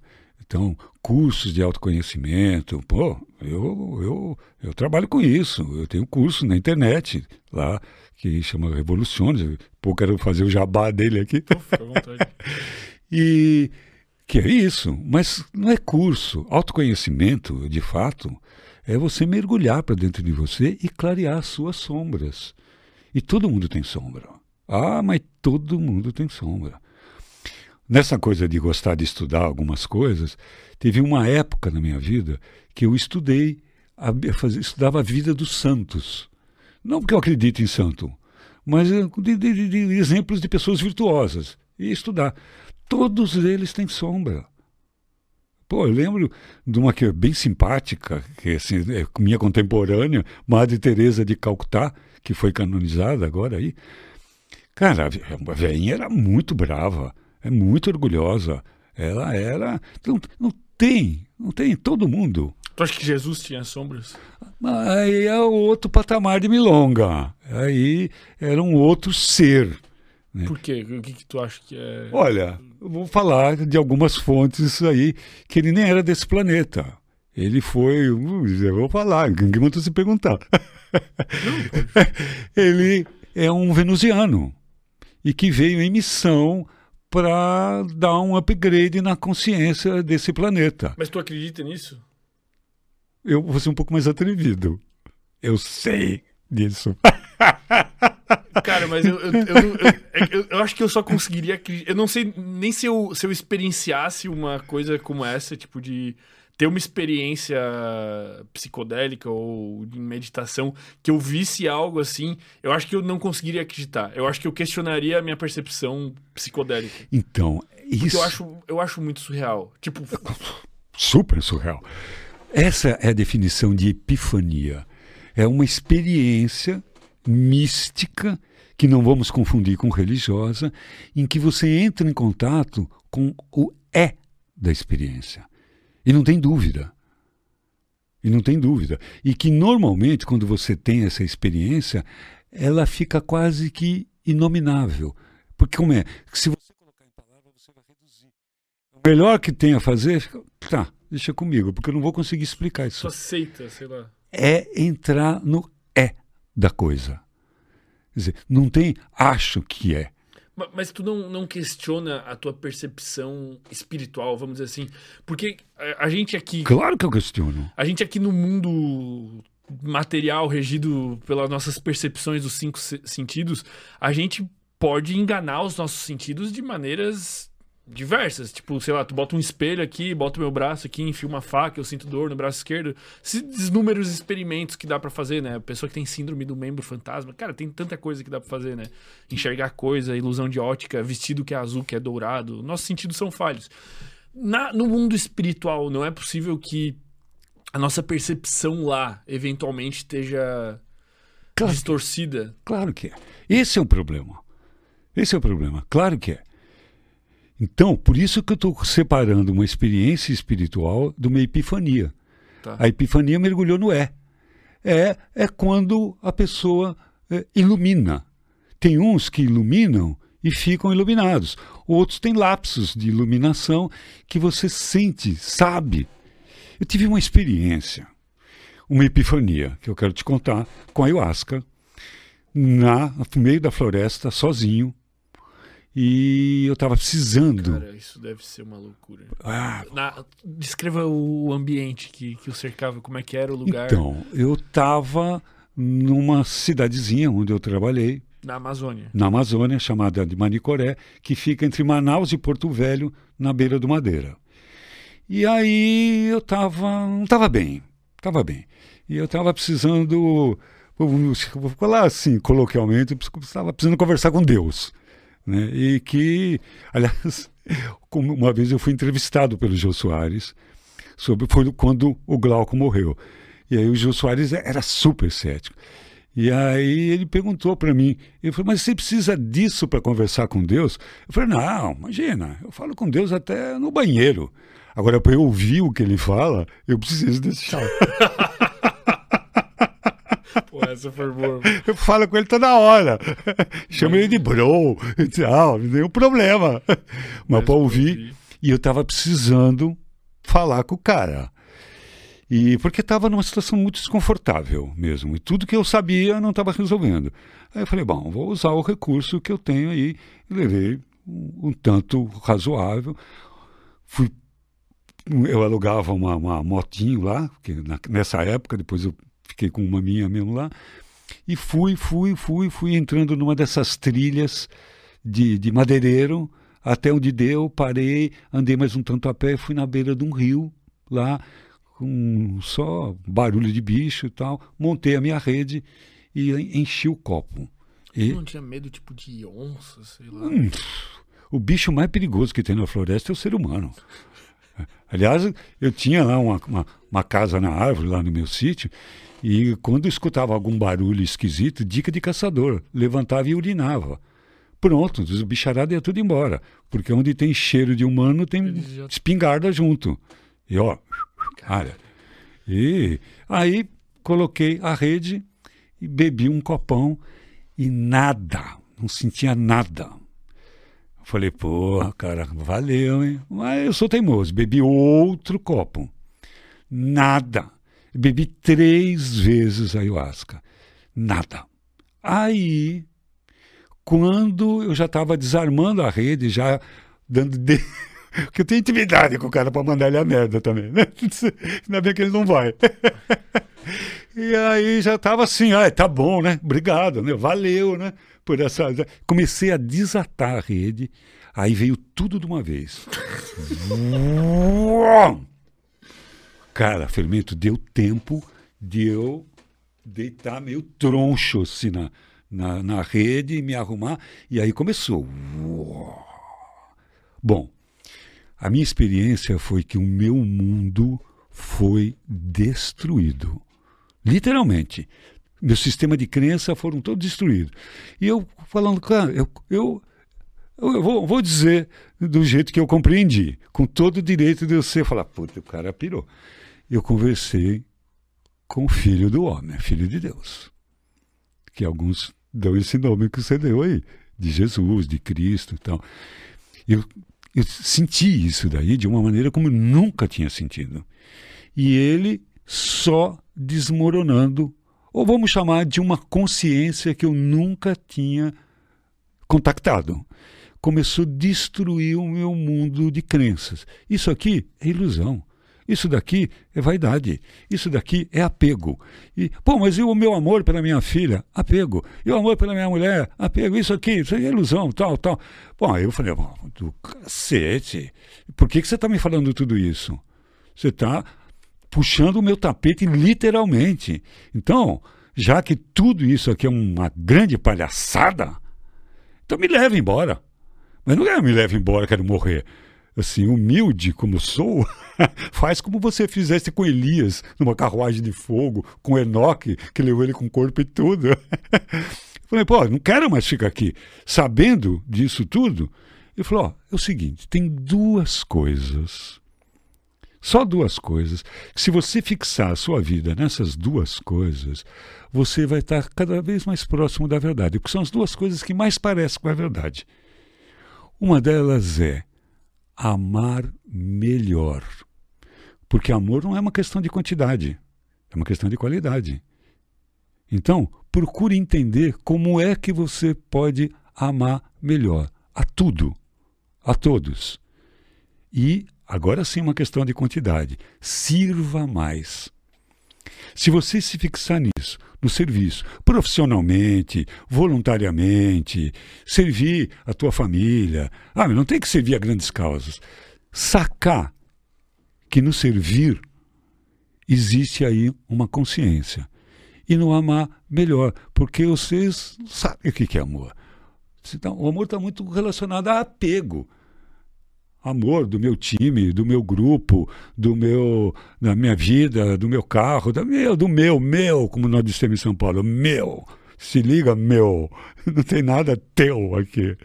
então, cursos de autoconhecimento. Pô, eu, eu, eu trabalho com isso. Eu tenho curso na internet lá que chama Revoluções. Pô, quero fazer o jabá dele aqui. Fica à vontade. e que é isso, mas não é curso. Autoconhecimento, de fato, é você mergulhar para dentro de você e clarear as suas sombras. E todo mundo tem sombra. Ah, mas todo mundo tem sombra. Nessa coisa de gostar de estudar algumas coisas, teve uma época na minha vida que eu estudei, a, estudava a vida dos santos. Não porque eu acredito em santo, mas eh, de, de, de exemplos de pessoas virtuosas. E estudar. Todos eles têm sombra. Pô, eu lembro de uma que é bem simpática, que assim, é minha contemporânea, Madre Teresa de Calcutá, que foi canonizada agora aí. Cara, a velhinha era muito brava, é muito orgulhosa. Ela era. Não, não tem, não tem todo mundo. Tu acha que Jesus tinha sombras? Aí é outro patamar de milonga. Aí era um outro ser. Né? Por quê? O que, que tu acha que é. Olha, eu vou falar de algumas fontes aí que ele nem era desse planeta. Ele foi. Eu vou falar, ninguém mandou se perguntar. ele é um venusiano e que veio em missão para dar um upgrade na consciência desse planeta. Mas tu acredita nisso? Eu vou ser um pouco mais atrevido. Eu sei disso. Cara, mas eu, eu, eu, eu, eu acho que eu só conseguiria. Eu não sei nem se eu, se eu experienciasse uma coisa como essa, tipo de ter uma experiência psicodélica ou de meditação que eu visse algo assim, eu acho que eu não conseguiria acreditar. Eu acho que eu questionaria a minha percepção psicodélica. Então, isso. eu acho, eu acho muito surreal. Tipo. Super surreal. Essa é a definição de epifania. É uma experiência mística, que não vamos confundir com religiosa, em que você entra em contato com o é da experiência. E não tem dúvida. E não tem dúvida. E que normalmente, quando você tem essa experiência, ela fica quase que inominável. Porque como é? Se você colocar em palavras, você vai reduzir. O melhor que tem a fazer, tá, deixa comigo, porque eu não vou conseguir explicar isso. Só aceita, sei lá. É entrar no é da coisa. Quer dizer, não tem acho que é. Mas tu não, não questiona a tua percepção espiritual, vamos dizer assim? Porque a, a gente aqui. Claro que eu questiono. A gente aqui no mundo material regido pelas nossas percepções dos cinco sentidos, a gente pode enganar os nossos sentidos de maneiras diversas. Tipo, sei lá, tu bota um espelho aqui, bota o meu braço aqui, enfia uma faca, eu sinto dor no braço esquerdo. Esses inúmeros experimentos que dá para fazer, né? A pessoa que tem síndrome do membro fantasma. Cara, tem tanta coisa que dá para fazer, né? Enxergar coisa, ilusão de ótica, vestido que é azul, que é dourado. Nossos sentidos são falhos. Na, no mundo espiritual, não é possível que a nossa percepção lá, eventualmente, esteja claro distorcida? Que, claro que é. Esse é o problema. Esse é o problema. Claro que é. Então, por isso que eu estou separando uma experiência espiritual de uma epifania. Tá. A epifania mergulhou no é. É, é quando a pessoa é, ilumina. Tem uns que iluminam e ficam iluminados. Outros têm lapsos de iluminação que você sente, sabe. Eu tive uma experiência, uma epifania, que eu quero te contar, com a ayahuasca, na, no meio da floresta, sozinho, e eu estava precisando. Cara, isso deve ser uma loucura. Ah, Na, descreva o ambiente que, que o cercava, como é que era o lugar. Então, eu estava numa cidadezinha onde eu trabalhei. Na Amazônia. Na Amazônia, chamada de Manicoré, que fica entre Manaus e Porto Velho, na beira do Madeira. E aí eu estava, não estava bem, estava bem. E eu estava precisando, vou falar assim, coloquialmente, estava precisando conversar com Deus. Né? E que, aliás, uma vez eu fui entrevistado pelo Jô Soares, sobre, foi quando o Glauco morreu. E aí o Jô Soares era super cético. E aí ele perguntou para mim, ele falou, mas você precisa disso para conversar com Deus? Eu falei, não, imagina, eu falo com Deus até no banheiro. Agora, para eu ouvir o que ele fala, eu preciso desse chá. Pô, essa foi boa. Eu falo com ele toda hora. Chamo ele de bro e tal, não tem um problema. Mas, Mas para ouvir. E eu estava precisando falar com o cara. E porque estava numa situação muito desconfortável mesmo. E tudo que eu sabia não estava resolvendo. Aí eu falei, bom, vou usar o recurso que eu tenho aí. E levei um, um tanto razoável. Fui eu alugava uma, uma motinho lá, que na, nessa época, depois eu fiquei com uma minha mesmo lá, e fui, fui, fui, fui entrando numa dessas trilhas de, de madeireiro até onde deu, parei, andei mais um tanto a pé, fui na beira de um rio, lá, com só barulho de bicho e tal, montei a minha rede e enchi o copo. E... Não tinha medo tipo de onça, sei lá. Hum, o bicho mais perigoso que tem na floresta é o ser humano. Aliás, eu tinha lá uma, uma, uma casa na árvore, lá no meu sítio, e quando escutava algum barulho esquisito, dica de caçador, levantava e urinava. Pronto, o bicharada ia tudo embora. Porque onde tem cheiro de humano tem já... espingarda junto. E ó, olha. E aí coloquei a rede e bebi um copão e nada, não sentia nada. Falei, porra, cara, valeu, hein? Mas eu sou teimoso, bebi outro copo. Nada. Bebi três vezes ayahuasca. Nada. Aí, quando eu já estava desarmando a rede, já dando. De... Porque eu tenho intimidade com o cara para mandar ele a merda também, né? Ainda bem que ele não vai. e aí já estava assim, ah, tá bom, né? Obrigado, né? Valeu, né? Por essa. Comecei a desatar a rede, aí veio tudo de uma vez. Cara, fermento, deu tempo de eu deitar meio troncho assim na, na, na rede e me arrumar. E aí começou. Bom, a minha experiência foi que o meu mundo foi destruído. Literalmente. Meu sistema de crença foram todos destruídos. E eu falando, cara, eu, eu, eu vou, vou dizer do jeito que eu compreendi, com todo o direito de você falar, puta, o cara pirou eu conversei com o filho do homem, filho de Deus. Que alguns dão esse nome que você deu aí, de Jesus, de Cristo e tal. Eu, eu senti isso daí de uma maneira como eu nunca tinha sentido. E ele só desmoronando, ou vamos chamar de uma consciência que eu nunca tinha contactado. Começou a destruir o meu mundo de crenças. Isso aqui é ilusão. Isso daqui é vaidade. Isso daqui é apego. E, pô, mas e o meu amor pela minha filha? Apego. E o amor pela minha mulher? Apego. Isso aqui, isso é ilusão, tal, tal. Bom, aí eu falei, bom, do cacete. Por que, que você está me falando tudo isso? Você está puxando o meu tapete literalmente. Então, já que tudo isso aqui é uma grande palhaçada, então me leve embora. Mas não é me leve embora, quero morrer assim, humilde como sou, faz como você fizesse com Elias, numa carruagem de fogo, com Enoque, que levou ele com o corpo e tudo. Falei, pô, não quero mais ficar aqui. Sabendo disso tudo, ele falou: ó, é o seguinte, tem duas coisas. Só duas coisas. Se você fixar a sua vida nessas duas coisas, você vai estar cada vez mais próximo da verdade. Porque são as duas coisas que mais parecem com a verdade. Uma delas é amar melhor. Porque amor não é uma questão de quantidade, é uma questão de qualidade. Então, procure entender como é que você pode amar melhor a tudo, a todos. E agora sim uma questão de quantidade. Sirva mais. Se você se fixar nisso, no serviço, profissionalmente, voluntariamente, servir a tua família, ah, não tem que servir a grandes causas. Sacar que no servir existe aí uma consciência. E no amar melhor, porque vocês sabem o que é amor. Então, o amor está muito relacionado a apego amor do meu time, do meu grupo, do meu, da minha vida, do meu carro, da meu, do meu, meu, como nós dissemos em São Paulo, meu. Se liga, meu. Não tem nada teu aqui.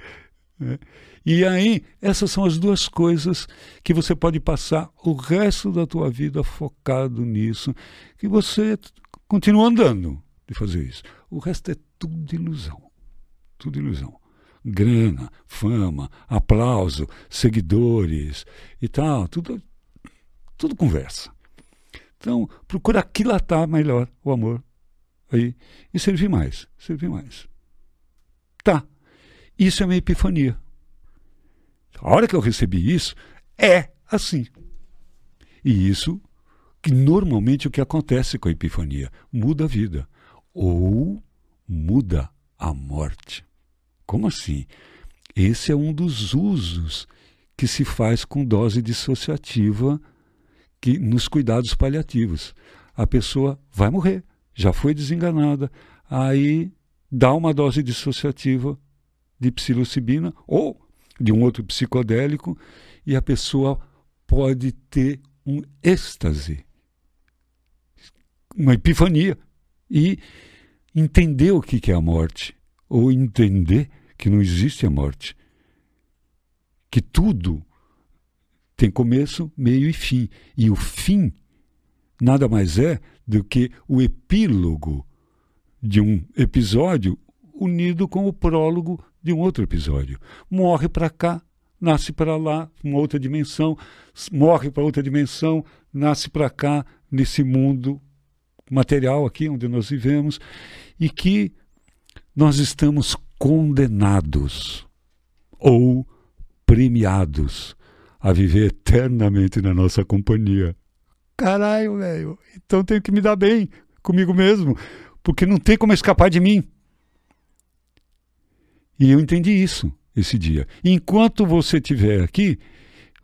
Né? E aí, essas são as duas coisas que você pode passar o resto da tua vida focado nisso, que você continua andando de fazer isso. O resto é tudo ilusão. Tudo ilusão grana, fama, aplauso, seguidores e tal, tudo, tudo conversa. Então, procura aquilatar melhor o amor aí e servir mais, servir mais. Tá. Isso é uma epifania. A hora que eu recebi isso, é assim. E isso que normalmente o que acontece com a epifania muda a vida ou muda a morte. Como assim? Esse é um dos usos que se faz com dose dissociativa que, nos cuidados paliativos. A pessoa vai morrer, já foi desenganada, aí dá uma dose dissociativa de psilocibina ou de um outro psicodélico e a pessoa pode ter um êxtase, uma epifania e entender o que é a morte ou entender que não existe a morte, que tudo tem começo, meio e fim. E o fim nada mais é do que o epílogo de um episódio unido com o prólogo de um outro episódio. Morre para cá, nasce para lá, uma outra dimensão, morre para outra dimensão, nasce para cá, nesse mundo material aqui onde nós vivemos, e que nós estamos condenados ou premiados a viver eternamente na nossa companhia. Caralho, velho, então tenho que me dar bem comigo mesmo, porque não tem como escapar de mim. E eu entendi isso esse dia. Enquanto você estiver aqui,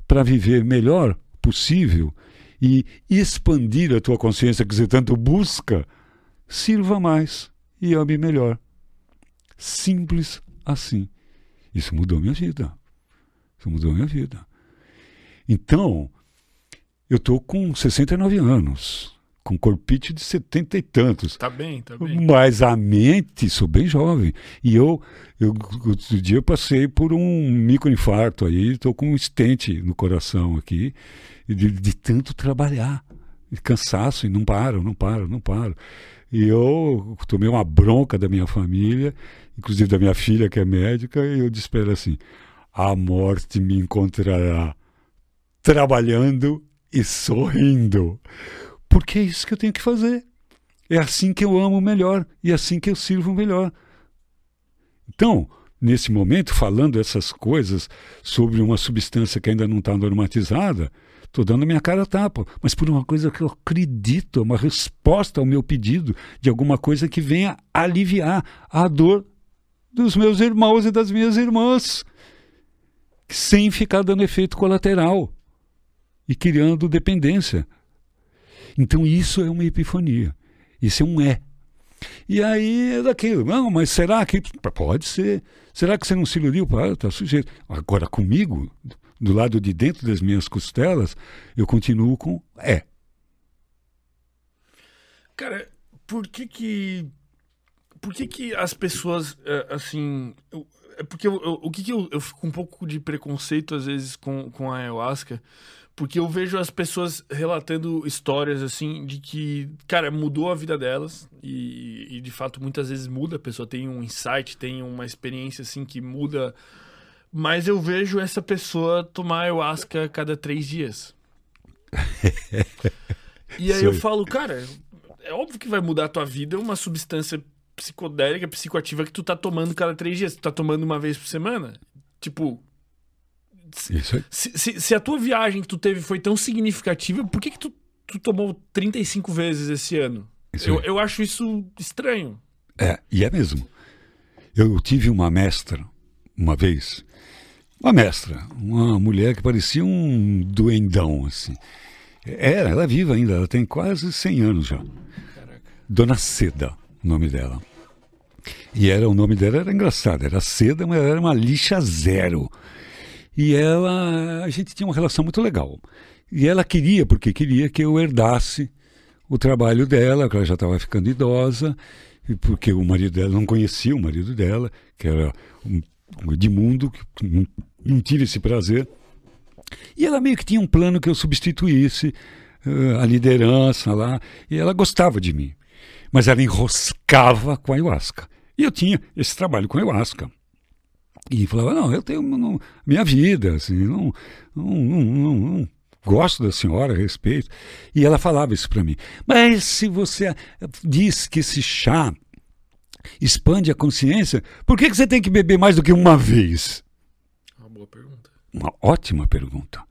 para viver melhor possível e expandir a tua consciência que você tanto busca, sirva mais e ame melhor. Simples assim. Isso mudou minha vida. Isso mudou minha vida. Então, eu estou com 69 anos, com corpite de setenta e tantos. Tá bem, tá bem. Mas a mente, sou bem jovem. E eu, eu outro dia eu passei por um microinfarto aí, estou com um estente no coração aqui, de, de tanto trabalhar. De cansaço, e não paro, não paro, não paro. E eu tomei uma bronca da minha família, inclusive da minha filha, que é médica, e eu disse para ela assim: a morte me encontrará trabalhando e sorrindo. Porque é isso que eu tenho que fazer. É assim que eu amo melhor e é assim que eu sirvo melhor. Então, nesse momento, falando essas coisas sobre uma substância que ainda não está normatizada, estou dando a minha cara a tapa, mas por uma coisa que eu acredito, uma resposta ao meu pedido de alguma coisa que venha aliviar a dor dos meus irmãos e das minhas irmãs, sem ficar dando efeito colateral e criando dependência. Então isso é uma epifania. Isso é um é. E aí é daquilo. Não, mas será que. Pode ser. Será que você não se iludiu? Ah, está sujeito. Agora, comigo, do lado de dentro das minhas costelas, eu continuo com é. Cara, por que que. Por que que as pessoas, é, assim. É porque eu, eu, o que que eu, eu fico um pouco de preconceito, às vezes, com, com a ayahuasca porque eu vejo as pessoas relatando histórias assim de que, cara, mudou a vida delas e, e, de fato muitas vezes muda. A pessoa tem um insight, tem uma experiência assim que muda. Mas eu vejo essa pessoa tomar ayahuasca a cada três dias. e aí Sim. eu falo, cara, é óbvio que vai mudar a tua vida uma substância psicodélica, psicoativa que tu tá tomando cada três dias. Tu tá tomando uma vez por semana. Tipo, isso se, se, se, a tua viagem que tu teve foi tão significativa, por que, que tu, tu tomou 35 vezes esse ano? Eu, eu acho isso estranho. É, e é mesmo. Eu tive uma mestra, uma vez, uma mestra, uma mulher que parecia um duendão, assim. Era, ela é viva ainda, ela tem quase 100 anos já. Caraca. Dona Seda, o nome dela. E era o nome dela era engraçado, era Seda, mas era uma lixa zero. E ela, a gente tinha uma relação muito legal. E ela queria, porque queria que eu herdasse o trabalho dela, que ela já estava ficando idosa, e porque o marido dela não conhecia o marido dela, que era um, Edmundo, que não, não tive esse prazer. E ela meio que tinha um plano que eu substituísse uh, a liderança lá, e ela gostava de mim. Mas ela enroscava com a ayahuasca. E eu tinha esse trabalho com a ayahuasca. E falava, não, eu tenho não, minha vida, assim, não, não, não, não, gosto da senhora, respeito. E ela falava isso para mim. Mas se você diz que esse chá expande a consciência, por que, que você tem que beber mais do que uma vez? Uma boa pergunta. Uma ótima pergunta.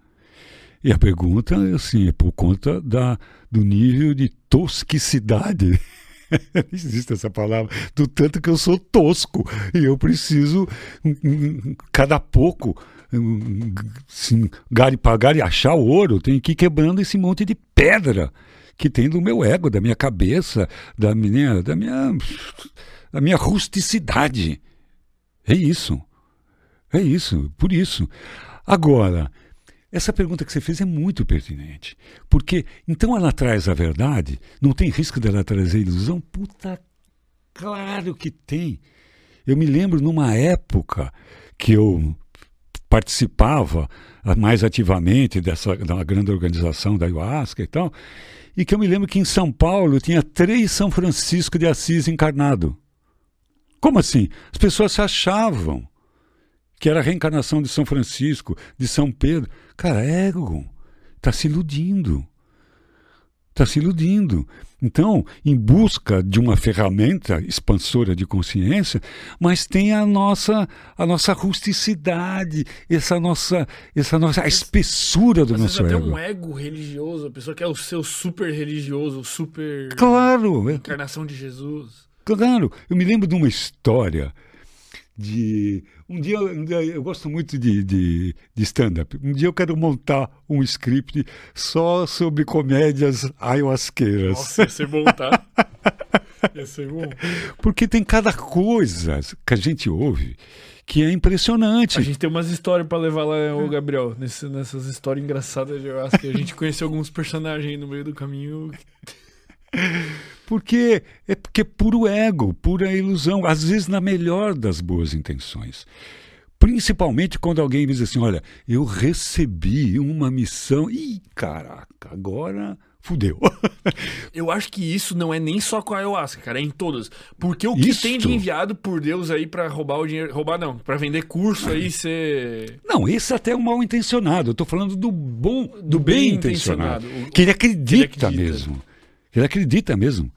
E a pergunta, assim, é por conta da, do nível de tosquicidade existe essa palavra, do tanto que eu sou tosco e eu preciso, cada pouco, assim, pagar e achar ouro, tenho que ir quebrando esse monte de pedra que tem do meu ego, da minha cabeça, da minha, da minha, da minha rusticidade. É isso. É isso, por isso. Agora, essa pergunta que você fez é muito pertinente. Porque então ela traz a verdade, não tem risco dela trazer ilusão? Puta, claro que tem. Eu me lembro numa época que eu participava mais ativamente dessa da grande organização da ayahuasca e tal, e que eu me lembro que em São Paulo tinha três São Francisco de Assis encarnado. Como assim? As pessoas se achavam que era a reencarnação de São Francisco, de São Pedro. Cara, ego. Está se iludindo. Está se iludindo. Então, em busca de uma ferramenta expansora de consciência, mas tem a nossa a nossa rusticidade, essa nossa essa nossa a espessura do nosso ego. Tem um ego religioso, a pessoa que é o seu super religioso, super Claro, encarnação de Jesus. Claro, eu me lembro de uma história de. Um dia, um dia eu gosto muito de, de, de stand-up. Um dia eu quero montar um script só sobre comédias ayahuasqueiras. Nossa, ia ser bom, tá? ia ser bom. Porque tem cada coisa que a gente ouve que é impressionante. A gente tem umas histórias para levar lá, o Gabriel, nesse, nessas histórias engraçadas de ayahuasca. A gente conheceu alguns personagens no meio do caminho. Porque é porque é puro ego, pura ilusão, às vezes na melhor das boas intenções. Principalmente quando alguém diz assim: olha, eu recebi uma missão. Ih, caraca, agora fudeu. eu acho que isso não é nem só com a ayahuasca, cara, é em todas. Porque o que tem de enviado por Deus aí para roubar o dinheiro. Roubar não, para vender curso aí ser. Não, esse até é o mal intencionado. Eu tô falando do bom, do, do bem, bem intencionado. intencionado. Que ele acredita, que ele acredita mesmo. Ele acredita mesmo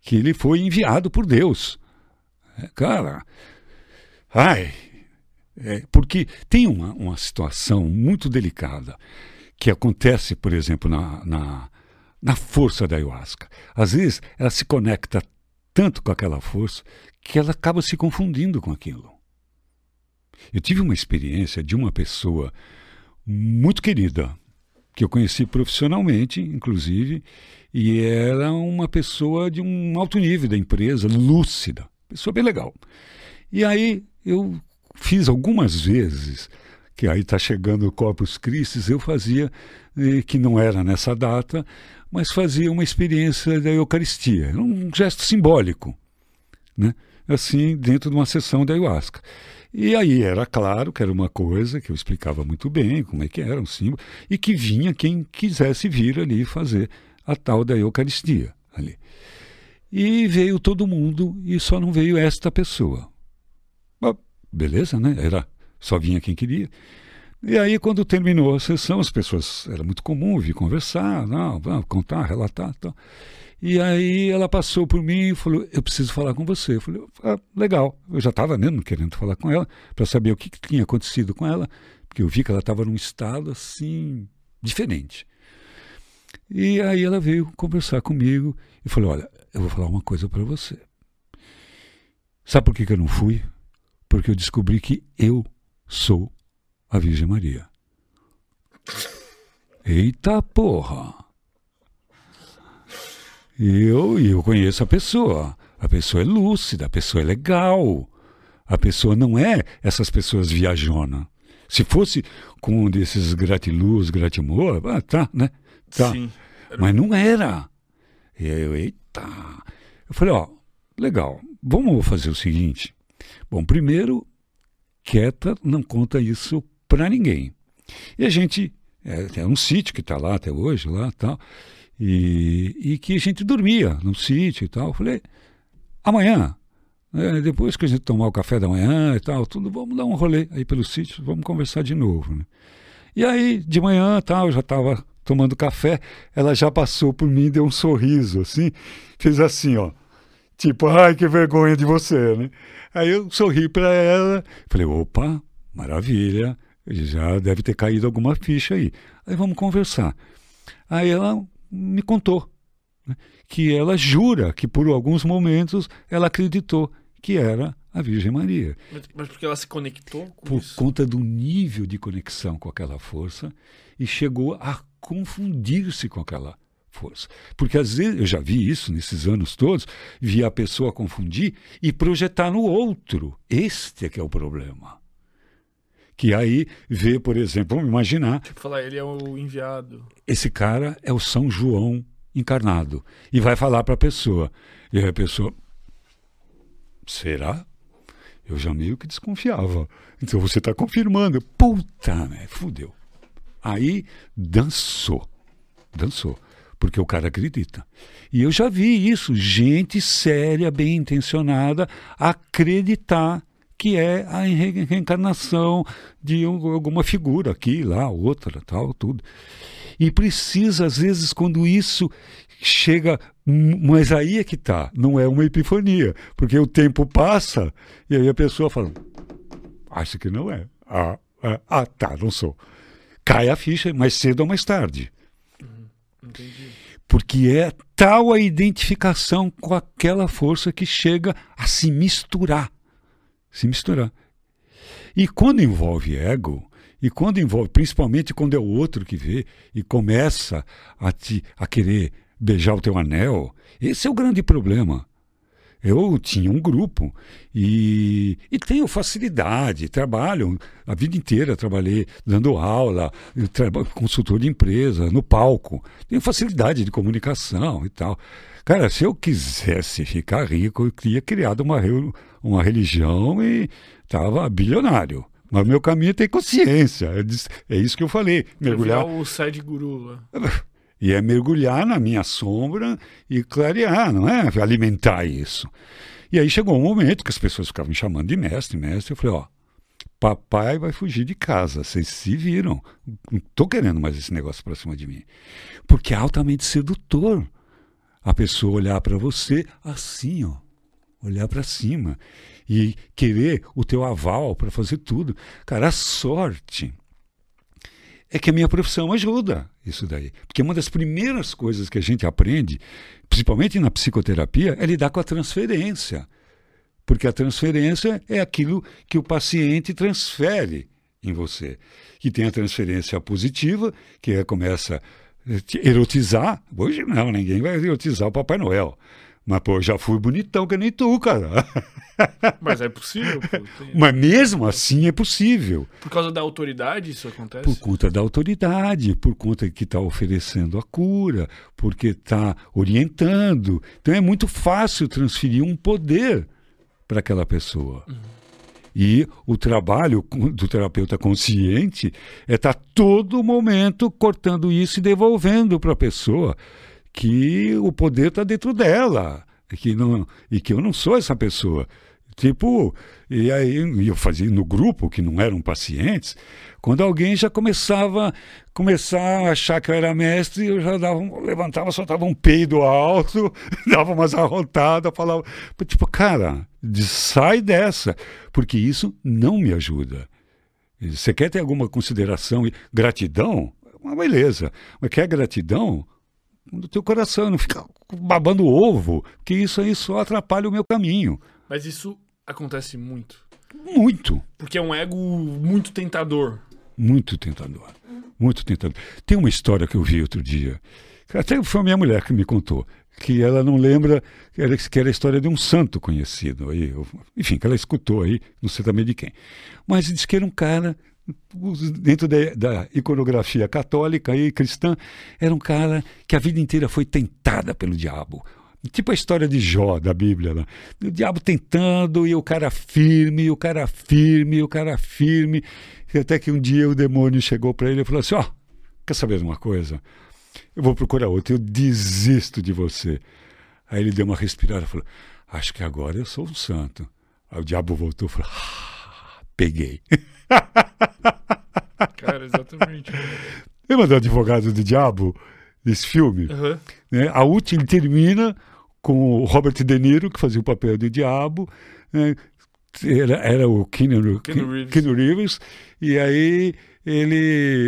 que ele foi enviado por Deus. É, cara, ai, é, porque tem uma, uma situação muito delicada que acontece, por exemplo, na, na, na força da ayahuasca. Às vezes ela se conecta tanto com aquela força que ela acaba se confundindo com aquilo. Eu tive uma experiência de uma pessoa muito querida, que eu conheci profissionalmente, inclusive, e era uma pessoa de um alto nível da empresa, lúcida, pessoa bem legal. E aí eu fiz algumas vezes, que aí está chegando o Corpus Christi, eu fazia, que não era nessa data, mas fazia uma experiência da Eucaristia, um gesto simbólico, né? assim, dentro de uma sessão da ayahuasca. E aí era claro que era uma coisa que eu explicava muito bem, como é que era um símbolo, e que vinha quem quisesse vir ali fazer a tal da Eucaristia ali. E veio todo mundo e só não veio esta pessoa. beleza, né? Era, só vinha quem queria. E aí, quando terminou a sessão, as pessoas, era muito comum vir conversar, não, contar, relatar tal. E aí ela passou por mim e falou: Eu preciso falar com você. Eu falei: ah, Legal. Eu já estava mesmo querendo falar com ela, para saber o que, que, tinha acontecido com ela, porque eu vi que ela estava num estado assim, diferente. E aí ela veio conversar comigo e falou: Olha, eu vou falar uma coisa para você. Sabe por que, que eu não fui? Porque eu descobri que eu sou a Virgem Maria. Eita porra! Eu, eu conheço a pessoa. A pessoa é lúcida, a pessoa é legal. A pessoa não é essas pessoas viajona. Se fosse com um desses gratiluz, gratimor, ah, tá, né? Tá. Sim. Mas não era. E aí eu, eita. Eu falei, ó, legal, vamos fazer o seguinte. Bom, primeiro, quieta, não conta isso para ninguém. E a gente, é, é um sítio que está lá até hoje, lá tal, e, e que a gente dormia no sítio e tal. Eu falei, amanhã, é, depois que a gente tomar o café da manhã e tal, tudo, vamos dar um rolê aí pelo sítio, vamos conversar de novo. Né? E aí, de manhã, tal, eu já estava tomando café, ela já passou por mim, deu um sorriso, assim, fez assim, ó. Tipo, ai, que vergonha de você, né? Aí eu sorri para ela, falei, opa, maravilha, já deve ter caído alguma ficha aí. Aí vamos conversar. Aí ela me contou né, que ela jura que por alguns momentos ela acreditou que era a Virgem Maria. Mas, mas porque ela se conectou com Por isso? conta do nível de conexão com aquela força e chegou a confundir-se com aquela força. Porque às vezes, eu já vi isso nesses anos todos, vi a pessoa confundir e projetar no outro. Este é que é o problema. Que aí vê, por exemplo, vamos imaginar, Tipo, falar, ele é o enviado. esse cara é o São João encarnado. E vai falar para a pessoa. E aí a pessoa. Será? Eu já meio que desconfiava. Então você está confirmando. Puta, né? Fudeu. Aí dançou. Dançou. Porque o cara acredita. E eu já vi isso. Gente séria, bem intencionada, acreditar que é a re- reencarnação de um- alguma figura aqui, lá, outra, tal, tudo. E precisa, às vezes, quando isso chega. Mas aí é que tá, não é uma epifania, porque o tempo passa e aí a pessoa fala: Acho que não é. Ah, ah, ah, tá, não sou. Cai a ficha mais cedo ou mais tarde. Entendi. Porque é tal a identificação com aquela força que chega a se misturar. Se misturar. E quando envolve ego, e quando envolve, principalmente quando é o outro que vê e começa a, te, a querer beijar o teu anel, esse é o grande problema. Eu tinha um grupo e, e tenho facilidade, trabalho a vida inteira, trabalhei dando aula, traba- consultor de empresa, no palco. Tenho facilidade de comunicação e tal. Cara, se eu quisesse ficar rico, eu teria criado uma, uma religião e estava bilionário. Mas meu caminho tem consciência. É É isso que eu falei. Mergulhar o Sede Guru lá. e é mergulhar na minha sombra e clarear, não é? Alimentar isso. E aí chegou um momento que as pessoas ficavam me chamando de mestre, mestre. Eu falei, ó, papai vai fugir de casa, vocês se viram. Não tô querendo mais esse negócio pra cima de mim. Porque é altamente sedutor a pessoa olhar para você assim, ó. Olhar para cima e querer o teu aval para fazer tudo. Cara, a sorte é que a minha profissão ajuda isso daí. Porque uma das primeiras coisas que a gente aprende, principalmente na psicoterapia, é lidar com a transferência. Porque a transferência é aquilo que o paciente transfere em você. Que tem a transferência positiva, que é, começa a erotizar. Hoje não, ninguém vai erotizar o Papai Noel. Mas, pô, já fui bonitão que nem tu, cara. Mas é possível, pô. Tem- Mas mesmo assim é possível. Por causa da autoridade isso acontece? Por conta da autoridade, por conta que está oferecendo a cura, porque está orientando. Então é muito fácil transferir um poder para aquela pessoa. E o trabalho do terapeuta consciente é estar todo momento cortando isso e devolvendo para a pessoa que o poder está dentro dela que, não, e que eu não sou essa pessoa. Tipo, e aí eu fazia no grupo, que não eram pacientes, quando alguém já começava começar a achar que eu era mestre, eu já dava, levantava, soltava um peido alto, dava umas arrotadas, falava, tipo, cara, sai dessa, porque isso não me ajuda. Você quer ter alguma consideração e gratidão? Uma beleza. Mas quer gratidão? Do teu coração, não fica babando ovo, que isso aí só atrapalha o meu caminho. Mas isso acontece muito. Muito, Porque é um ego muito tentador. muito tentador. Muito tentador. Tem uma história que eu vi outro dia, que até foi a minha mulher que me contou, que ela não lembra, que era, a história de um santo conhecido. Aí, enfim, que ela escutou aí, não sei também de quem. Mas diz que era um cara, dentro da, da iconografia católica e cristã, era um cara que a vida inteira foi tentada pelo diabo. Tipo a história de Jó da Bíblia. Né? O diabo tentando e o cara firme, e o cara firme, e o cara firme. E até que um dia o demônio chegou para ele e falou assim: Ó, quer saber de uma coisa? Eu vou procurar outro, eu desisto de você. Aí ele deu uma respirada e falou: Acho que agora eu sou um santo. Aí o diabo voltou e falou: ah, Peguei. Cara, exatamente. Lembra do advogado do diabo, desse filme? Aham. né? A última termina com o Robert De Niro, que fazia o papel do diabo, né? era, era o Keanu, Keanu Reeves. Keanu Reeves, e aí ele,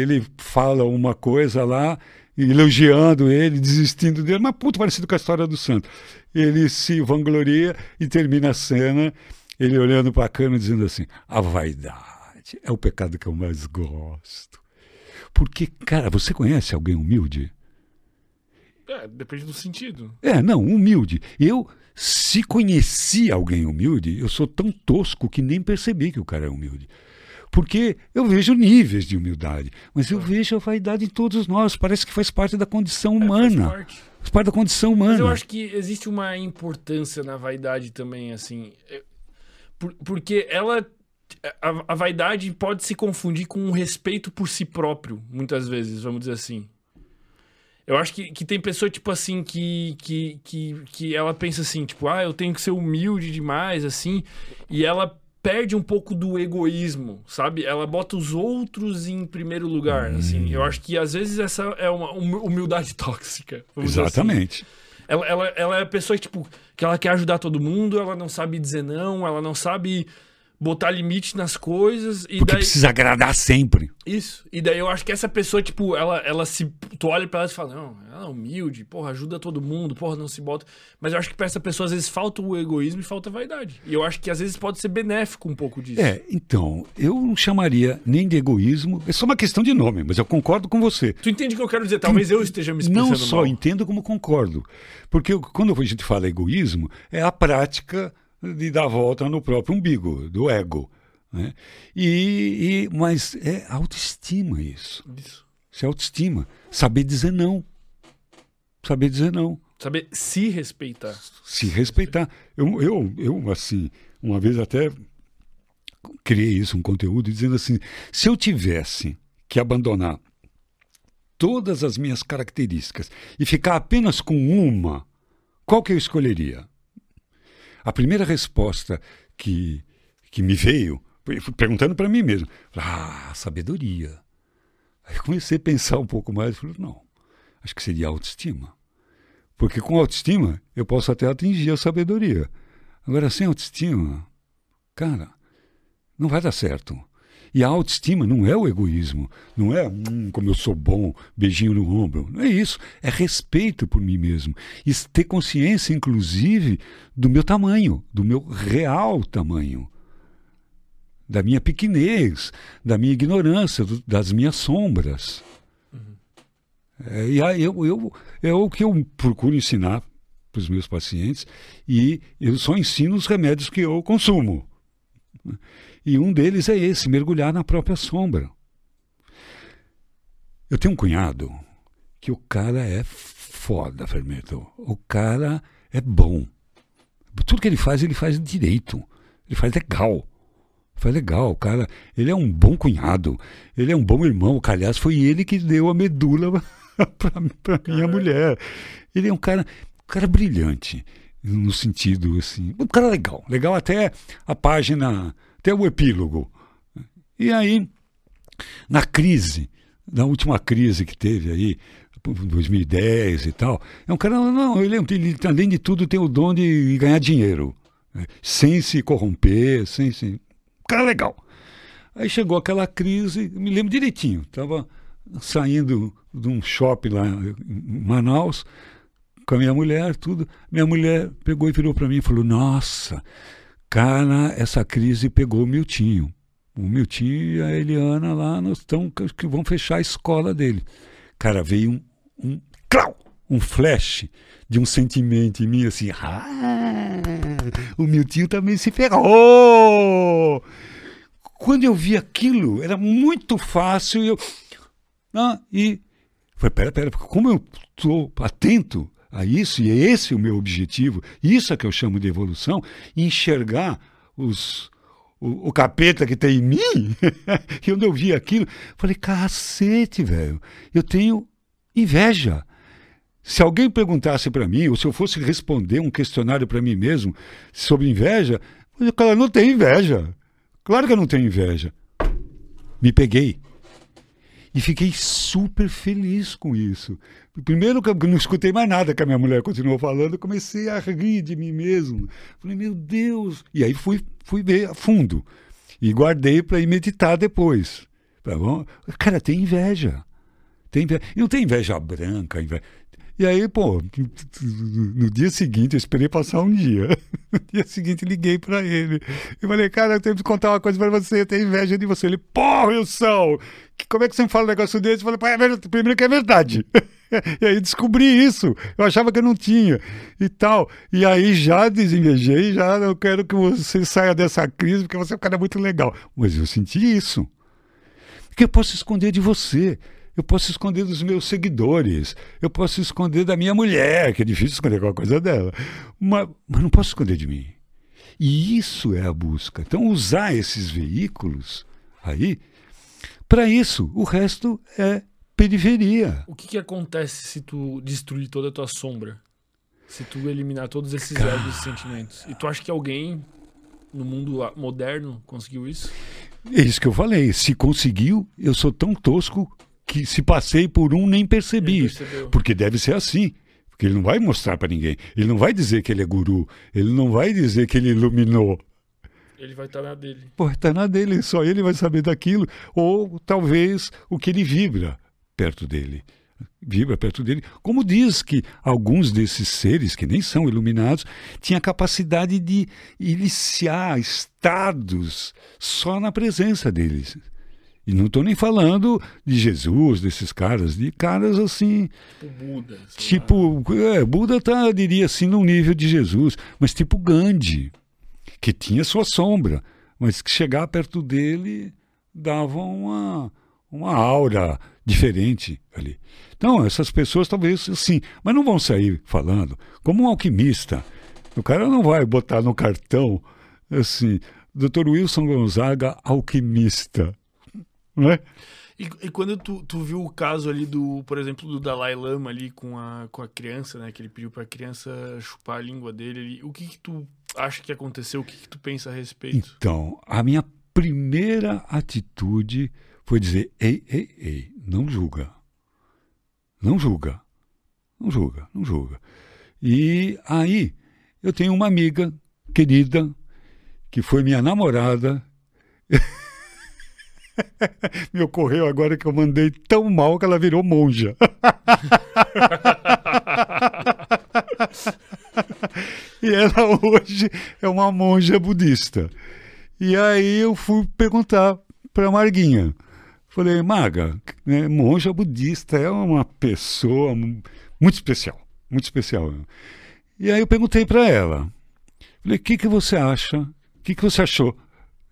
ele fala uma coisa lá, elogiando ele, desistindo dele, mas puto parecido com a história do santo. Ele se vangloria e termina a cena, ele olhando para a câmera dizendo assim: a vaidade é o pecado que eu mais gosto. Porque, cara, você conhece alguém humilde? É, depende do sentido. É, não, humilde. Eu, se conheci alguém humilde, eu sou tão tosco que nem percebi que o cara é humilde. Porque eu vejo níveis de humildade, mas eu vejo a vaidade em todos nós. Parece que faz parte da condição É, faz humana. parte. Faz parte da condição humana. Mas eu acho que existe uma importância na vaidade também, assim. É, por- porque ela. A, a vaidade pode se confundir com um respeito por si próprio, muitas vezes, vamos dizer assim. Eu acho que, que tem pessoa, tipo assim, que, que, que, que ela pensa assim, tipo, ah, eu tenho que ser humilde demais, assim, e ela perde um pouco do egoísmo, sabe? Ela bota os outros em primeiro lugar, assim. Eu acho que às vezes essa é uma hum- humildade tóxica. assim. Exatamente. Ela, ela, ela é a pessoa, tipo, que ela quer ajudar todo mundo, ela não sabe dizer não, ela não sabe botar limite nas coisas. E Porque daí. precisa agradar sempre. Isso. E daí eu acho que essa pessoa, tipo, ela, ela se. Tu olha pra ela e fala, não, ela é humilde, porra, ajuda todo mundo, porra, não se bota. Mas eu acho que pra essa pessoa, às vezes, falta o egoísmo e falta a vaidade. E eu acho que às vezes pode ser benéfico um pouco disso. É, então, eu não chamaria nem de egoísmo, é só uma questão de nome, mas eu concordo com você. Tu entende o que eu quero dizer? Talvez eu esteja me expressando Não só mal. entendo como concordo. Porque quando a gente fala egoísmo, é a prática de dar volta no próprio umbigo, do ego. Né? E, e- mas é autoestima isso. Isso. Isso é autoestima. Saber dizer não. Saber dizer não. Saber se respeitar. Se respeitar. Eu, eu, eu, assim, uma vez até criei isso, um conteúdo, dizendo assim: se eu tivesse que abandonar todas as minhas características e ficar apenas com uma, qual que eu escolheria? A primeira resposta que, que me veio, perguntando para mim mesmo, ah, sabedoria. Aí comecei a pensar um pouco mais e falei, não, acho que seria autoestima. Porque com autoestima eu posso até atingir a sabedoria. Agora, sem autoestima, cara, não vai dar certo. E a autoestima não é o egoísmo, não é hum, como eu sou bom, beijinho no ombro. Não é isso. É respeito por mim mesmo. E ter consciência, inclusive, do meu tamanho, do meu real tamanho. Da minha pequenez, da minha ignorância, do- das minhas sombras. É, e aí eu, eu, é o que eu procuro ensinar para os meus pacientes e eu só ensino os remédios que eu consumo. E um deles é esse, mergulhar na própria sombra. Eu tenho um cunhado que o cara é foda, Fermento. O cara é bom. Tudo que ele faz, ele faz direito. Ele faz legal. Faz legal, cara. Ele é um bom cunhado. Ele é um bom irmão. Que, aliás, foi ele que deu a medula para minha mulher. Ele é um cara, um cara brilhante, no sentido assim. Um cara legal. Legal até a página, até o epílogo. E aí, na crise, na última crise que teve aí, 2010 e tal, é um cara, não, ele, ele além de tudo tem o dom de ganhar dinheiro, né? sem se corromper, sem se. Um cara legal. Aí chegou aquela crise, me lembro direitinho, estava saindo de um shopping lá em Manaus com a minha mulher, tudo. Minha mulher pegou e virou para mim e falou: Nossa, cara, essa crise pegou o Miltinho. O Miltinho e a Eliana lá estão que vão fechar a escola dele. Cara, veio um, um, clau, um flash de um sentimento em mim assim: ah, o Miltinho também se ferrou. Quando eu vi aquilo, era muito fácil. Eu, ah, e falei: pera, pera, como eu estou atento a isso, e é esse o meu objetivo, isso é que eu chamo de evolução, enxergar os, o, o capeta que tem em mim. e eu vi aquilo, falei: cacete, velho, eu tenho inveja. Se alguém perguntasse para mim, ou se eu fosse responder um questionário para mim mesmo sobre inveja, eu cara, não tem inveja. Claro que eu não tenho inveja. Me peguei. E fiquei super feliz com isso. Primeiro que eu não escutei mais nada que a minha mulher continuou falando, comecei a rir de mim mesmo. Falei, meu Deus! E aí fui, fui ver a fundo. E guardei para ir meditar depois. Tá bom? Cara, tem inveja. Tem inveja. E não tem inveja branca, inveja. E aí, pô, no dia seguinte, eu esperei passar um dia. No dia seguinte, liguei para ele. Eu falei, cara, eu tenho que contar uma coisa para você, eu tenho inveja de você. Ele, porra, Wilson, como é que você me fala um negócio desse? Eu falei, é primeiro que é verdade. e aí descobri isso. Eu achava que eu não tinha e tal. E aí já desinvejei, já eu quero que você saia dessa crise, porque você é um cara muito legal. Mas eu senti isso. Que eu posso esconder de você? Eu posso esconder dos meus seguidores, eu posso esconder da minha mulher, que é difícil esconder qualquer coisa dela, mas, mas não posso esconder de mim. E isso é a busca. Então, usar esses veículos aí, para isso, o resto é periferia. O que, que acontece se tu destruir toda a tua sombra? Se tu eliminar todos esses egos e sentimentos? E tu acha que alguém no mundo moderno conseguiu isso? É isso que eu falei. Se conseguiu, eu sou tão tosco que se passei por um nem percebi. Porque deve ser assim. Porque ele não vai mostrar para ninguém. Ele não vai dizer que ele é guru. Ele não vai dizer que ele iluminou. Ele vai estar na dele. Pô, está na dele. Só ele vai saber daquilo. Ou talvez o que ele vibra perto dele. Vibra perto dele. Como diz que alguns desses seres, que nem são iluminados, tinham a capacidade de iniciar estados só na presença deles. E não estou nem falando de Jesus, desses caras, de caras assim. Tipo Buda. Tipo, é, Buda tá, diria assim, no nível de Jesus, mas tipo Gandhi, que tinha sua sombra, mas que chegar perto dele dava uma, uma aura diferente ali. Então, essas pessoas talvez sim, mas não vão sair falando. Como um alquimista, o cara não vai botar no cartão assim, Dr. Wilson Gonzaga, alquimista né? E, e, quando tu, tu viu o caso ali do, por exemplo, do Dalai Lama ali com a, com a criança, né? Que ele pediu pra criança chupar a língua dele o que que tu acha que aconteceu? O que que tu pensa a respeito? Então, a minha primeira atitude foi dizer, ei, ei, ei, não julga. Não julga. Não julga, não julga. E aí, eu tenho uma amiga querida, que foi minha namorada, Me ocorreu agora que eu mandei tão mal que ela virou monja. e ela hoje é uma monja budista. E aí eu fui perguntar para Marguinha. Falei, Maga, né, monja budista é uma pessoa muito especial, muito especial. E aí eu perguntei para ela. Falei, o que, que você acha? O que, que você achou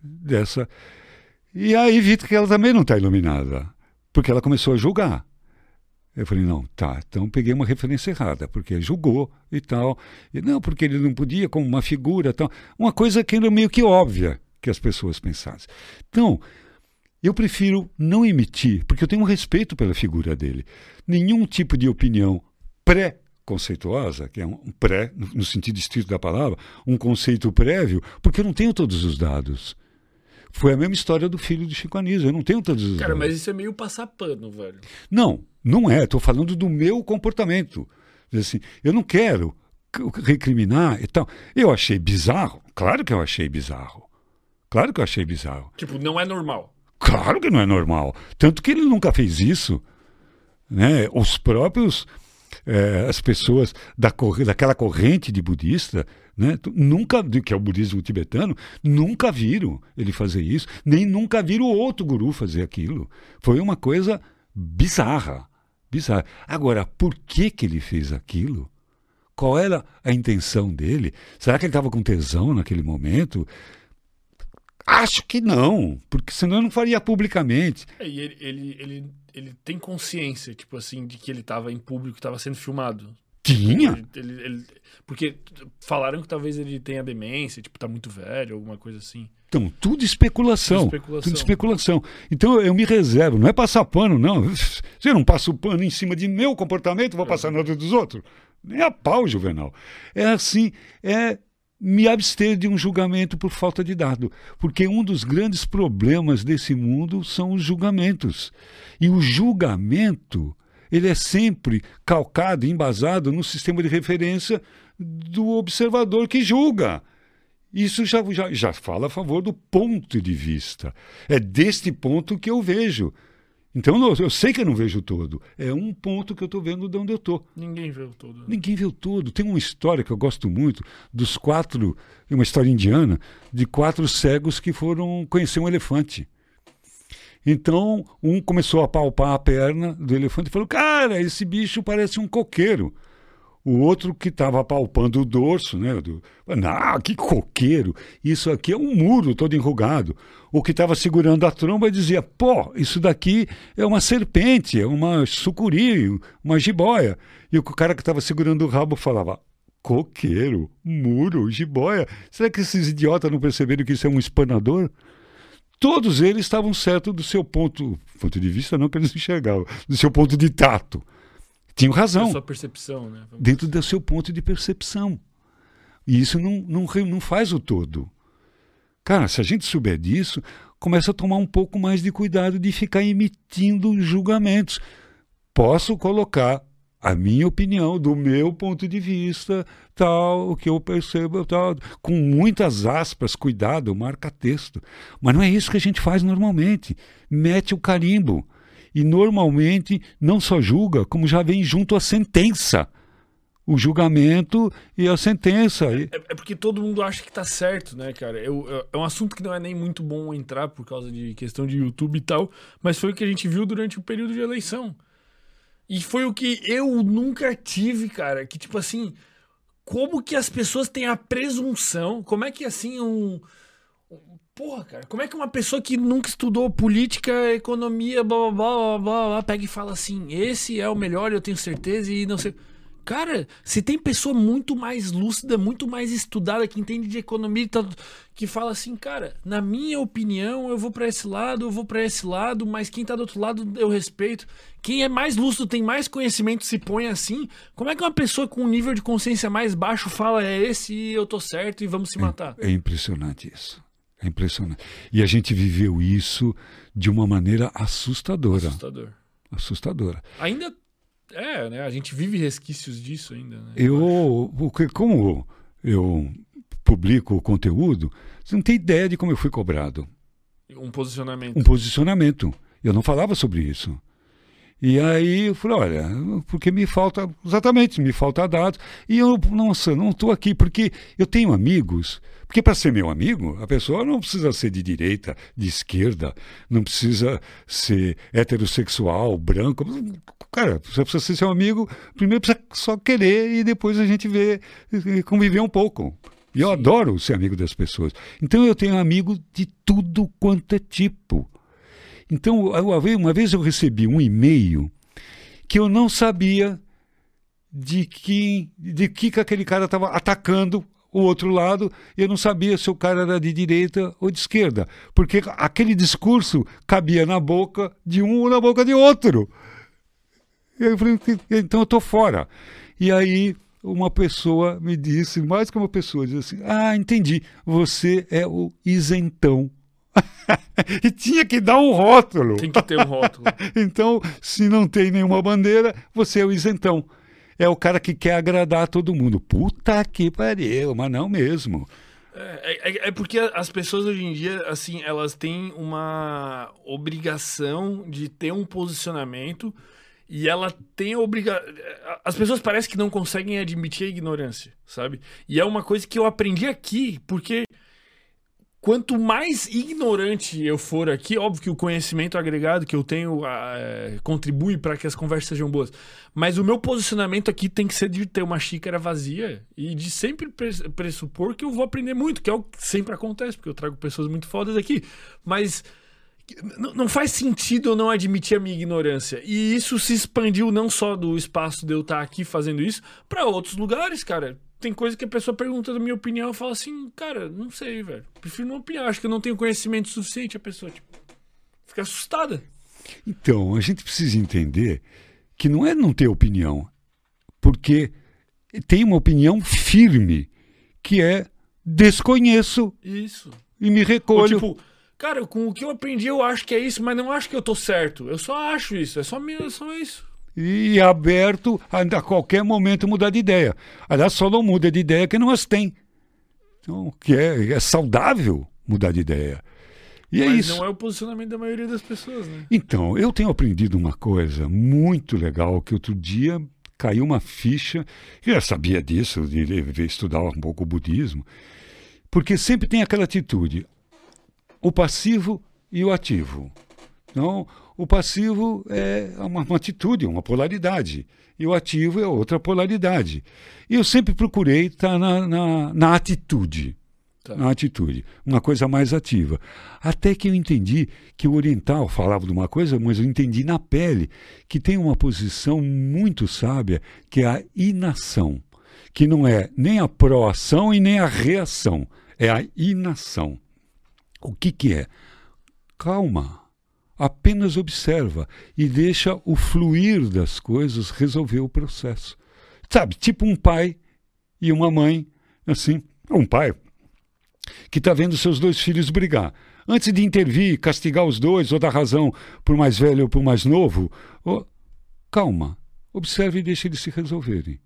dessa e aí vi que ela também não está iluminada, porque ela começou a julgar. Eu falei, não, tá, então peguei uma referência errada, porque julgou e tal. E não, porque ele não podia, como uma figura tal. Uma coisa que era meio que óbvia que as pessoas pensassem. Então, eu prefiro não emitir, porque eu tenho um respeito pela figura dele. Nenhum tipo de opinião pré-conceituosa, que é um pré, no sentido estrito da palavra, um conceito prévio, porque eu não tenho todos os dados. Foi a mesma história do filho do Chico Anísio. Eu não tenho todos os. Cara, mas isso é meio passar pano, velho. Não, não é. Estou falando do meu comportamento. Assim, eu não quero recriminar e tal. Eu achei bizarro. Claro que eu achei bizarro. Claro que eu achei bizarro. Tipo, não é normal. Claro que não é normal. Tanto que ele nunca fez isso. Né? Os próprios. É, as pessoas da, daquela corrente de budista né? Nunca, que é o budismo tibetano, nunca viram ele fazer isso, nem nunca viram outro guru fazer aquilo. Foi uma coisa bizarra, bizarra. Agora, por que que ele fez aquilo? Qual era a intenção dele? Será que ele estava com tesão naquele momento? Acho que não, porque senão não faria publicamente. É, e ele, ele, ele, ele, tem consciência, tipo assim, de que ele estava em público, estava sendo filmado. Tinha? Ele, ele, porque falaram que talvez ele tenha demência, tipo, tá muito velho, alguma coisa assim. Então, tudo especulação. Tudo especulação. Tudo especulação. Então, eu me reservo. Não é passar pano, não. Se eu não passo pano em cima de meu comportamento, vou passar no outro dos outros. Nem a pau, Juvenal. É assim, é me abster de um julgamento por falta de dado, porque um dos grandes problemas desse mundo são os julgamentos. E o julgamento, ele é sempre calcado, embasado no sistema de referência do observador que julga. Isso já, já, já fala a favor do ponto de vista. É deste ponto que eu vejo. Então eu sei que eu não vejo todo. É um ponto que eu estou vendo de onde eu estou. Ninguém vê o todo. Né? Ninguém vê o todo. Tem uma história que eu gosto muito dos quatro, uma história indiana, de quatro cegos que foram conhecer um elefante. Então um começou a palpar a perna do elefante e falou: Cara, esse bicho parece um coqueiro. O outro que estava palpando o dorso, né? Do, ah, que coqueiro! Isso aqui é um muro todo enrugado. O que estava segurando a tromba dizia: pô, isso daqui é uma serpente, é uma sucuri, uma jiboia. E o cara que estava segurando o rabo falava: coqueiro, muro, jiboia. Será que esses idiotas não perceberam que isso é um espanador? Todos eles estavam certos do seu ponto, ponto de vista, não que eles enxergavam, do seu ponto de tato. Tinham razão. Da sua percepção, né? Vamos dentro do seu ponto de percepção. E isso não, não, não faz o todo. Cara, se a gente souber disso, começa a tomar um pouco mais de cuidado de ficar emitindo julgamentos. Posso colocar a minha opinião, do meu ponto de vista, tal, o que eu percebo, tal, com muitas aspas, cuidado, marca texto. Mas não é isso que a gente faz normalmente. Mete o carimbo e normalmente não só julga, como já vem junto a sentença. O julgamento e a sentença. É, é porque todo mundo acha que está certo, né, cara? Eu, eu, é um assunto que não é nem muito bom entrar por causa de questão de YouTube e tal, mas foi o que a gente viu durante o período de eleição. E foi o que eu nunca tive, cara. Que tipo assim, como que as pessoas têm a presunção, como é que assim um Porra, cara, como é que uma pessoa que nunca estudou política, economia, blá blá blá blá, blá pega e fala assim: esse é o melhor, eu tenho certeza, e não sei. Cara, se tem pessoa muito mais lúcida, muito mais estudada, que entende de economia, que fala assim, cara, na minha opinião, eu vou para esse lado, eu vou para esse lado, mas quem tá do outro lado eu respeito. Quem é mais lúcido, tem mais conhecimento, se põe assim. Como é que uma pessoa com um nível de consciência mais baixo fala, é esse, eu tô certo e vamos se matar? É, é impressionante isso. É impressionante. E a gente viveu isso de uma maneira assustadora. Assustador. Assustadora. Ainda é, né? A gente vive resquícios disso ainda. Né? Eu, porque como eu publico o conteúdo, você não tem ideia de como eu fui cobrado. Um posicionamento. Um posicionamento. Eu não falava sobre isso. E aí eu falei, olha, porque me falta, exatamente, me falta dados. E eu, nossa, não estou aqui, porque eu tenho amigos porque para ser meu amigo, a pessoa não precisa ser de direita, de esquerda, não precisa ser heterossexual, branco. Cara, você precisa ser seu amigo, primeiro precisa só querer e depois a gente vê e conviver um pouco. E eu adoro ser amigo das pessoas. Então eu tenho amigos de tudo quanto é tipo. Então, uma vez eu recebi um e-mail que eu não sabia de que, de que aquele cara estava atacando o outro lado, eu não sabia se o cara era de direita ou de esquerda, porque aquele discurso cabia na boca de um ou na boca de outro. Eu falei, então eu estou fora. E aí uma pessoa me disse, mais que uma pessoa, disse assim: Ah, entendi, você é o isentão. e tinha que dar um rótulo. Tem que ter um rótulo. então, se não tem nenhuma bandeira, você é o isentão é o cara que quer agradar todo mundo. Puta que pariu, mas não mesmo. É, é, é, porque as pessoas hoje em dia, assim, elas têm uma obrigação de ter um posicionamento e ela tem a obrigação. As pessoas parecem que não conseguem admitir a ignorância, sabe? E é uma coisa que eu aprendi aqui, porque quanto mais ignorante eu for aqui, óbvio que o conhecimento agregado que eu tenho é, contribui para que as conversas sejam boas. Mas o meu posicionamento aqui tem que ser de ter uma xícara vazia e de sempre pressupor que eu vou aprender muito, que é o que sempre acontece, porque eu trago pessoas muito fodas aqui. Mas não faz sentido eu não admitir a minha ignorância. E isso se expandiu não só do espaço de eu estar aqui fazendo isso, para outros lugares, cara tem coisa que a pessoa pergunta da minha opinião, eu falo assim, cara, não sei, velho. Prefiro não opinar, acho que eu não tenho conhecimento suficiente. A pessoa, tipo, fica assustada. Então, a gente precisa entender que não é não ter opinião, porque tem uma opinião firme, que é desconheço Isso. e me Ou, recolho. tipo, cara, com o que eu aprendi, eu acho que é isso, mas não acho que eu tô certo. Eu só acho isso. É só, meu, é só isso. e aberto a, a qualquer momento mudar de ideia. Aliás, só não muda de ideia quem não as tem. Então, que é, é saudável mudar de ideia. E é mas isso. não é o posicionamento da maioria das pessoas, né? Então, eu tenho aprendido uma coisa muito legal que outro dia caiu uma ficha. Eu já sabia disso, de de estudar um pouco o budismo, porque sempre tem aquela atitude: o passivo e o ativo. Então, o passivo é uma, uma atitude, uma polaridade, e o ativo é outra polaridade. E eu sempre procurei estar na, na, na atitude Tá. na atitude, uma coisa mais ativa. Até que eu entendi que o oriental falava de uma coisa, mas eu entendi na pele que tem uma posição muito sábia, que é a inação, que não é nem a proação e nem a reação, é a inação. O que que é? Calma. Apenas observa e deixa o fluir das coisas resolver o processo. Sabe, tipo um pai e uma mãe, assim, um pai que está vendo seus dois filhos brigar. Antes de intervir, castigar os dois ou dar razão para o mais velho ou para o mais novo, ó, calma, observe e deixe eles se resolverem.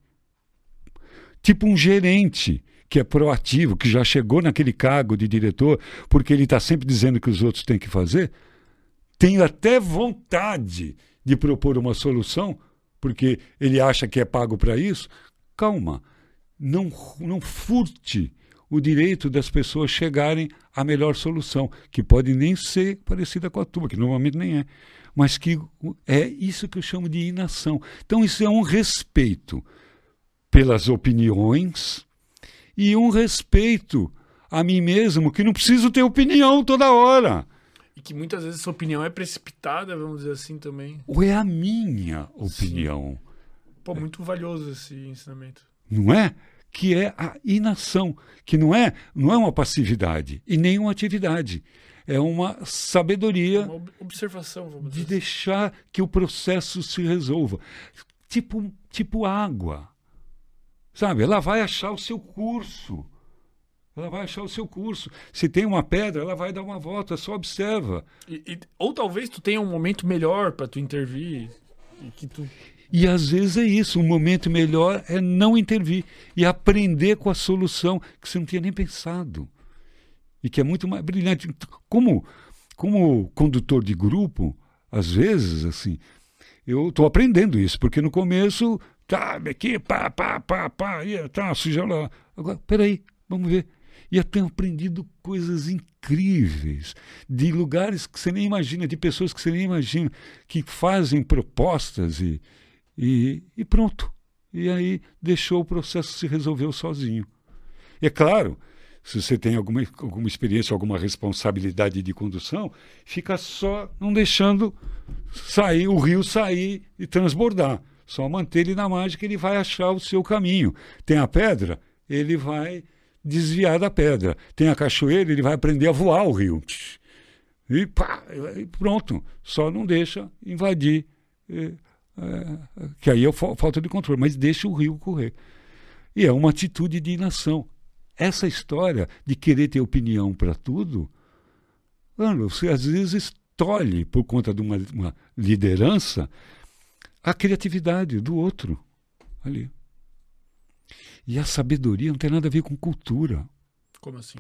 Tipo um gerente que é proativo, que já chegou naquele cargo de diretor, porque ele está sempre dizendo que os outros têm que fazer, tem até vontade de propor uma solução, porque ele acha que é pago para isso. Calma, não, não furte o direito das pessoas chegarem à melhor solução, que pode nem ser parecida com a tua, que normalmente nem é, mas que é isso que eu chamo de inação. Então, isso é um respeito pelas opiniões e um respeito a mim mesmo, que não preciso ter opinião toda hora. E que muitas vezes essa opinião é precipitada, vamos dizer assim também. Ou é a minha opinião, Pô, muito valioso esse ensinamento. não é? Que é a inação, que não é, não é uma passividade e nem uma atividade. É uma sabedoria Uma ob- observação, vamos de dizer. deixar que o processo se resolva. Tipo, tipo água. Sabe? Ela vai achar o seu curso. Ela vai achar o seu curso. Se tem uma pedra, ela vai dar uma volta, só observa. E- e- ou talvez tu tenha um momento melhor pra tu intervir. E que tu. E às vezes é isso, um momento melhor é não intervir e aprender com a solução que você não tinha nem pensado. E que é muito mais brilhante. Como, como condutor de grupo, às vezes, assim, eu estou aprendendo isso, porque no começo, tá, aqui, pá, pá, pá, pá, e, tá, suja lá. Agora, peraí, vamos ver. E eu tenho aprendido coisas incríveis, de lugares que você nem imagina, de pessoas que você nem imagina, que fazem propostas e, e, e pronto. E aí deixou o processo se resolver sozinho. E é claro, se você tem alguma, alguma experiência, alguma responsabilidade de condução, fica só não deixando sair o rio sair e transbordar. Só manter ele na mágica, ele vai achar o seu caminho. Tem a pedra, ele vai desviar da pedra. Tem a cachoeira, ele vai aprender a voar o rio. E pá, e pronto. Só não deixa invadir. eh, que aí é fa- falta de controle, mas deixa o rio correr. E é uma atitude de inação. Essa história de querer ter opinião para tudo, mano, você às vezes tolhe, por conta de uma, uma liderança, a criatividade do outro ali. E a sabedoria não tem nada a ver com cultura. Como assim?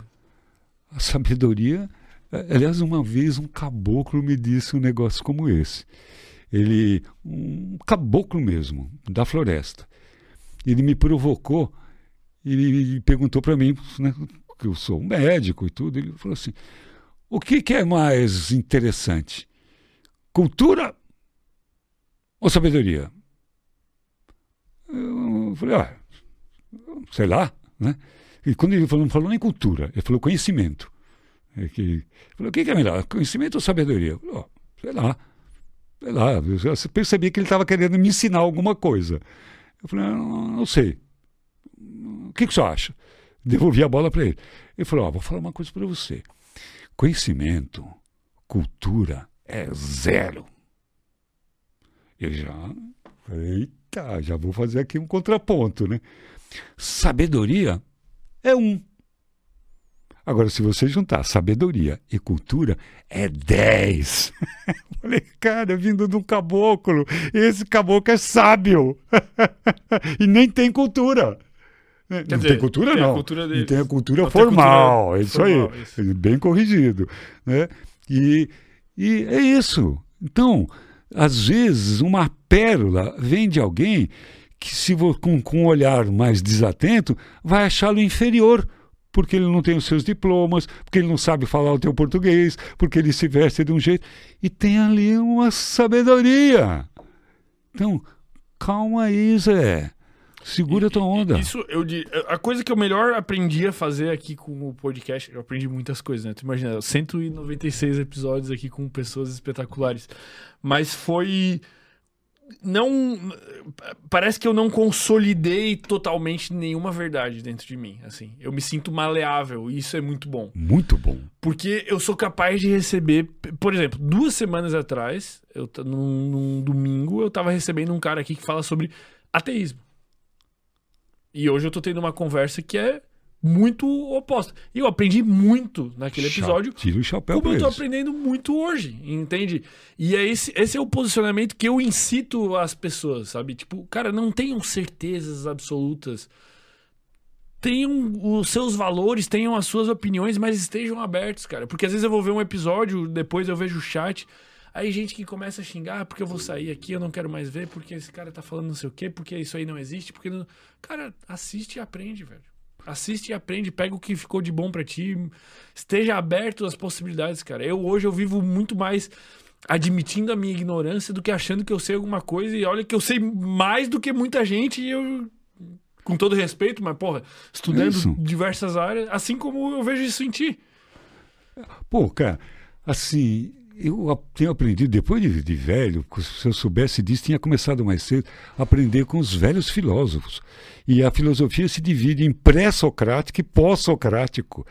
A sabedoria. eh, Aliás, uma vez um caboclo me disse um negócio como esse. Ele, um caboclo mesmo, da floresta. Ele me provocou e ele perguntou para mim, né, que eu sou um médico e tudo. Ele falou assim: o que, que é mais interessante? Cultura ou sabedoria? Eu falei, ah, sei lá, né? E quando ele falou, não falou nem cultura, ele falou conhecimento. É que, falou, o que é melhor, conhecimento ou sabedoria? Eu falei, ó, sei lá, sei lá. Eu percebi que ele estava querendo me ensinar alguma coisa. Eu falei, não, não sei. O que, que você acha? Devolvi a bola para ele. Ele falou, ó, vou falar uma coisa para você. Conhecimento, cultura é zero. Eu já, eita, já vou fazer aqui um contraponto, né? Sabedoria é um. Agora, se você juntar sabedoria e cultura, é 10. Falei, cara, vindo de um caboclo, esse caboclo é sábio. e nem tem cultura. Quer não dizer, tem cultura, tem não. Cultura não tem a cultura formal. É isso formal, aí. Isso. Bem corrigido. Né? E, e é isso. Então, às vezes, uma pérola vem de alguém que, se com, com um olhar mais desatento, vai achá-lo inferior porque ele não tem os seus diplomas, porque ele não sabe falar o teu português, porque ele se veste de um jeito. E tem ali uma sabedoria. Então, calma aí, Zé. Segura a tua onda. Isso, eu a coisa que eu melhor aprendi a fazer aqui com o podcast, eu aprendi muitas coisas, né? Tu imagina, 196 episódios aqui com pessoas espetaculares. Mas foi não parece que eu não consolidei totalmente nenhuma verdade dentro de mim, assim. Eu me sinto maleável e isso é muito bom. Muito bom. Porque eu sou capaz de receber, por exemplo, duas semanas atrás, eu num, num domingo eu tava recebendo um cara aqui que fala sobre ateísmo. E hoje eu tô tendo uma conversa que é muito oposta. E eu aprendi muito naquele episódio. Tira o chapéu como eu tô aprendendo muito hoje, entende? E é esse, esse é o posicionamento que eu incito as pessoas, sabe? Tipo, cara, não tenham certezas absolutas. Tenham os seus valores, tenham as suas opiniões, mas estejam abertos, cara. Porque às vezes eu vou ver um episódio, depois eu vejo o chat. Aí gente que começa a xingar, ah, porque eu vou sair aqui, eu não quero mais ver, porque esse cara tá falando não sei o quê, porque isso aí não existe, porque não... Cara, assiste e aprende, velho. Assiste e aprende, pega o que ficou de bom para ti, esteja aberto às possibilidades, cara. Eu hoje eu vivo muito mais admitindo a minha ignorância do que achando que eu sei alguma coisa e olha que eu sei mais do que muita gente e eu com todo respeito, mas porra, estudando isso. diversas áreas, assim como eu vejo isso em ti. Pô, cara, assim, eu tenho aprendido, depois de, de, velho, se eu soubesse disso, tinha começado mais cedo, a aprender com os velhos filósofos. E a filosofia se divide em pré-socrático e pós-socrático.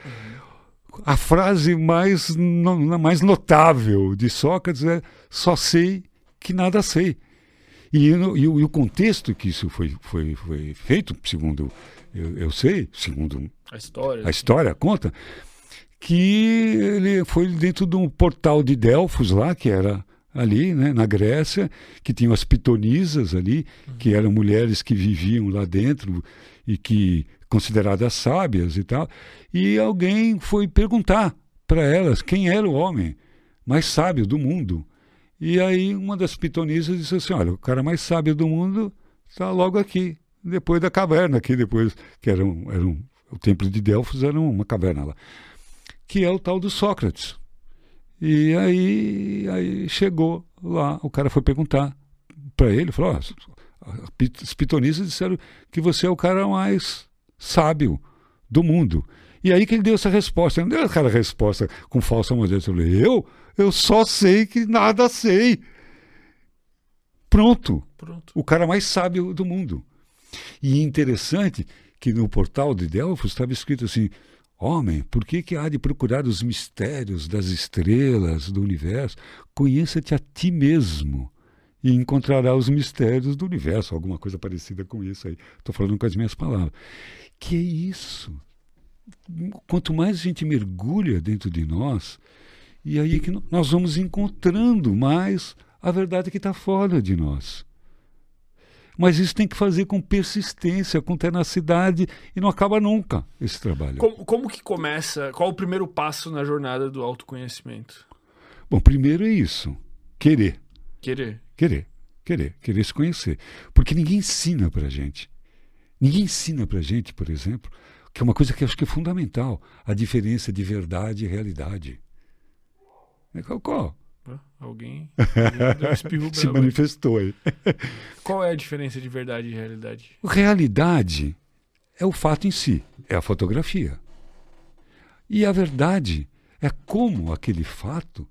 A frase mais, no, mais notável de Sócrates é: só sei que nada sei. E, e, e o contexto que isso foi, foi, foi feito, segundo eu, eu sei, segundo a história, a história conta, que ele foi dentro de um portal de Delfos lá, que era ali, né, na Grécia, que tinham as pitonisas ali, que eram mulheres que viviam lá dentro e que consideradas sábias e tal. E alguém foi perguntar para elas quem era o homem mais sábio do mundo. E aí uma das pitonisas disse assim: "Olha, o cara mais sábio do mundo está logo aqui, depois da caverna aqui, depois que era, um, era um, o templo de Delfos era uma caverna lá que é o tal do Sócrates. E aí, aí chegou lá, o cara foi perguntar para ele, falou, oh, os pitonistas disseram que você é o cara mais sábio do mundo. E aí que ele deu essa resposta. Ele não deu aquela resposta com falsa modéstia. Eu falei, eu? Eu só sei que nada sei. Pronto. Pronto. O cara mais sábio do mundo. E interessante que no portal de Delfos estava escrito assim: Homem, por que, que há de procurar os mistérios das estrelas do universo? Conheça-te a ti mesmo e encontrará os mistérios do universo, alguma coisa parecida com isso aí. Estou falando com as minhas palavras. Que é isso? Quanto mais a gente mergulha dentro de nós, e aí que nós vamos encontrando mais a verdade que está fora de nós. Mas isso tem que fazer com persistência, com tenacidade e não acaba nunca esse trabalho. Como, como que começa? Qual o primeiro passo na jornada do autoconhecimento? Bom, primeiro é isso: querer. Querer. Querer. Querer. Querer se conhecer. Porque ninguém ensina pra gente. Ninguém ensina pra gente, por exemplo, que é uma coisa que eu acho que é fundamental: a diferença de verdade e realidade. Qual? Alguém se manifestou aí. Qual é a diferença de verdade e realidade? Realidade é o fato em si, é a fotografia. E a verdade é como aquele fato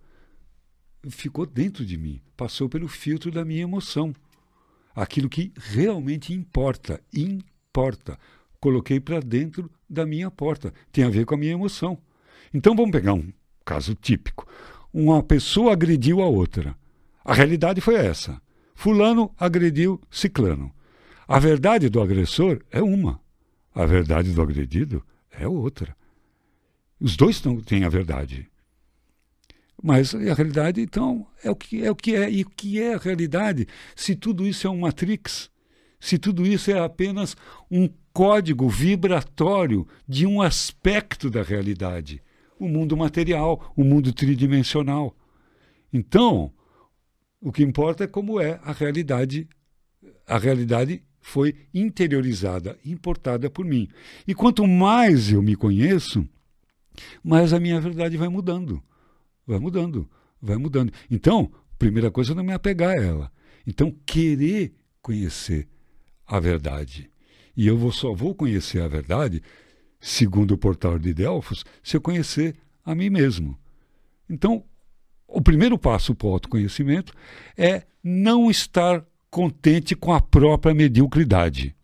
ficou dentro de mim, passou pelo filtro da minha emoção. Aquilo que realmente importa, importa. Coloquei para dentro da minha porta. Tem a ver com a minha emoção. Então vamos pegar um caso típico uma pessoa agrediu a outra. A realidade foi essa. Fulano agrediu Ciclano. A verdade do agressor é uma. A verdade do agredido é outra. Os dois têm a verdade. Mas a realidade, então, é o que é o que é. E o que é a realidade se tudo isso é um matrix? Se tudo isso é apenas um código vibratório de um aspecto da realidade, o mundo material, o mundo tridimensional. Então, o que importa é como é a realidade. A realidade foi interiorizada, importada por mim. E quanto mais eu me conheço, mais a minha verdade vai mudando. Vai mudando, vai mudando. Então, primeira coisa é não me apegar a ela. Então, querer conhecer a verdade. E eu vou, só vou conhecer a verdade, segundo o portal de Delfos, se eu conhecer a mim mesmo. Então, o primeiro passo para o autoconhecimento é não estar contente com a própria mediocridade.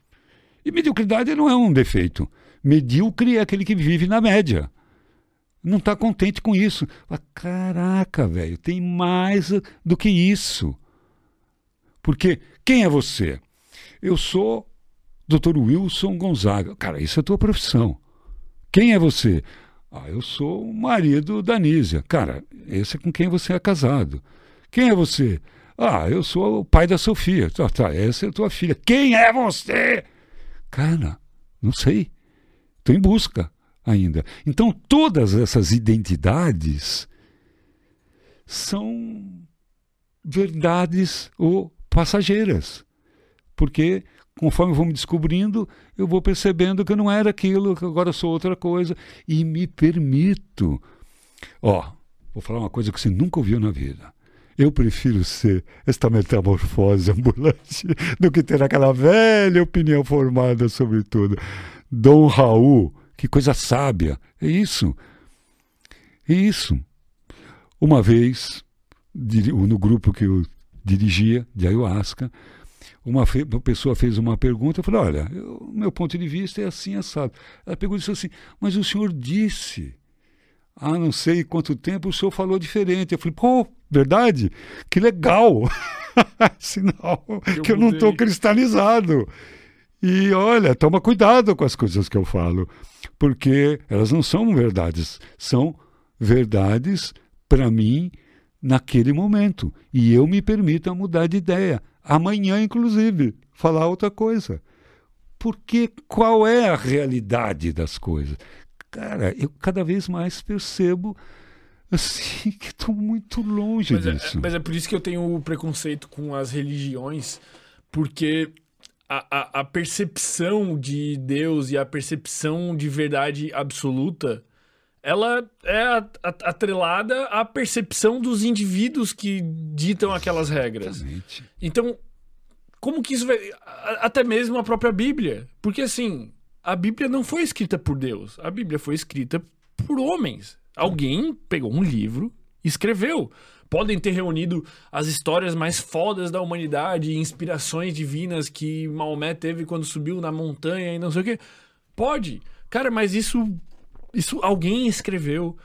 E mediocridade não é um defeito. Medíocre é aquele que vive na média. Não está contente com isso. Caraca, velho, tem mais do que isso. Porque quem é você? Eu sou Dr. Wilson Gonzaga. Cara, isso é a tua profissão. Quem é você? Ah, eu sou o marido da Nízia. Cara, esse é com quem você é casado. Quem é você? Ah, eu sou o pai da Sofia. Tá, tá, essa é a tua filha. Quem é você? Cara, não sei. Estou em busca ainda. Então, todas essas identidades são verdades ou passageiras. Porque conforme vou me descobrindo, eu vou percebendo que não era aquilo, que agora sou outra coisa e me permito. Ó, vou falar uma coisa que você nunca ouviu na vida. Eu prefiro ser esta metamorfose ambulante do que ter aquela velha opinião formada sobre tudo. Dom Raul, que coisa sábia. É isso. É isso. Uma vez, no grupo que eu dirigia, de ayahuasca, uma, uma pessoa fez uma pergunta, eu falei, olha, o meu ponto de vista é assim, assado. Ela pegou e disse assim, mas o senhor disse, há não sei quanto tempo o senhor falou diferente. Eu falei, pô, verdade? Que legal! Sinal eu que eu não estou cristalizado. E olha, toma cuidado com as coisas que eu falo, porque elas não são verdades, são verdades para mim naquele momento. E eu me permito mudar de ideia amanhã, inclusive, falar outra coisa. Porque qual é a realidade das coisas? Cara, eu cada vez mais percebo assim que estou muito longe mas é, disso. É, mas é por isso que eu tenho o preconceito com as religiões, porque a, a, a percepção de Deus e a percepção de verdade absoluta ela é atrelada à percepção dos indivíduos que ditam aquelas regras. Exatamente. Então, como que isso vai. Até mesmo a própria Bíblia. Porque, assim, a Bíblia não foi escrita por Deus. A Bíblia foi escrita por homens. Alguém pegou um livro e escreveu. Podem ter reunido as histórias mais fodas da humanidade, inspirações divinas que Maomé teve quando subiu na montanha e não sei o quê. Pode. Cara, mas isso isso alguém escreveu.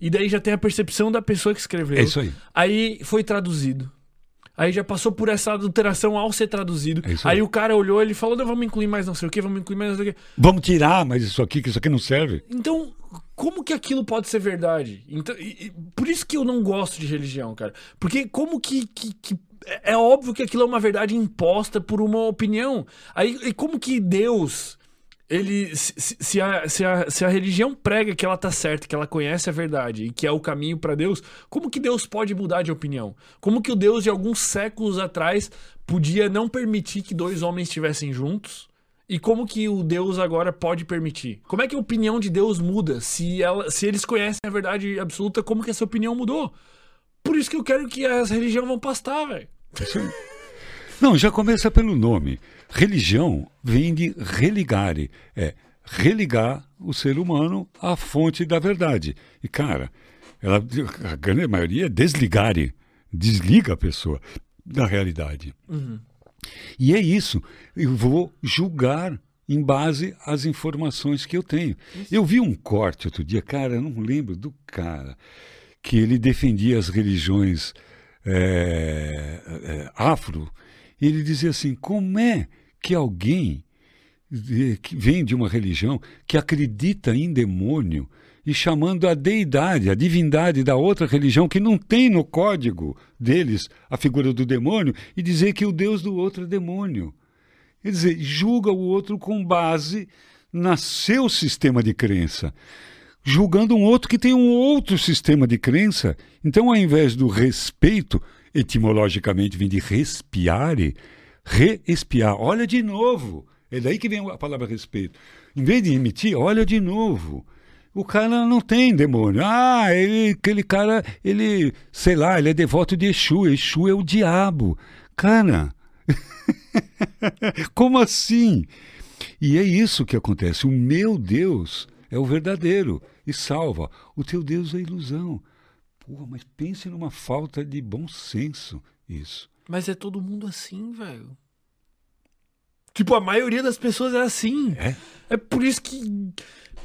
E daí já tem a percepção da pessoa que escreveu. É isso aí. Aí foi traduzido. Aí já passou por essa adulteração ao ser traduzido. É aí. aí. o cara olhou ele falou: não, vamos incluir mais não sei o que, vamos incluir mais não sei o que. Vamos tirar mais isso aqui, que isso aqui não serve. Então, como que aquilo pode ser verdade? Então, e, e, por isso que eu não gosto de religião, cara. Porque como que, que, que é, é óbvio que aquilo é uma verdade imposta por uma opinião. Aí, e como que Deus ele se, se, a, se, a, se a religião prega que ela tá certa, que ela conhece a verdade e que é o caminho para Deus, como que Deus pode mudar de opinião? Como que o Deus de alguns séculos atrás podia não permitir que dois homens estivessem juntos? E como que o Deus agora pode permitir? Como é que a opinião de Deus muda? Se, ela, se eles conhecem a verdade absoluta, como que essa opinião mudou? Por isso que eu quero que as religiões vão pastar, velho. Não, já começa pelo nome. Religião vem de religare, é religar o ser humano à fonte da verdade. E, cara, ela, a grande maioria é desligare, desliga a pessoa da realidade. Uhum. E é isso. Eu vou julgar em base às informações que eu tenho. Isso. Eu vi um corte outro dia, cara, eu não lembro do cara, que ele defendia as religiões é, é, afro. E ele dizia assim: como é que alguém que vem de uma religião que acredita em demônio e chamando a deidade, a divindade da outra religião que não tem no código deles a figura do demônio e dizer que o Deus do outro é demônio. Quer dizer, julga o outro com base no seu sistema de crença, julgando um outro que tem um outro sistema de crença. Então, ao invés do respeito, etimologicamente vem de respiare, reespiar. Olha de novo. É daí que vem a palavra respeito. Em vez de emitir, olha de novo. O cara não tem demônio. Ah, ele, aquele cara, ele, sei lá, ele é devoto de Exu. Exu é o diabo. Cara, como assim? E é isso que acontece. O meu Deus é o verdadeiro e salva. O teu Deus é ilusão. Porra, mas pense numa falta de bom senso isso. Mas é todo mundo assim, velho. Tipo, a maioria das pessoas é assim. É? É por isso que.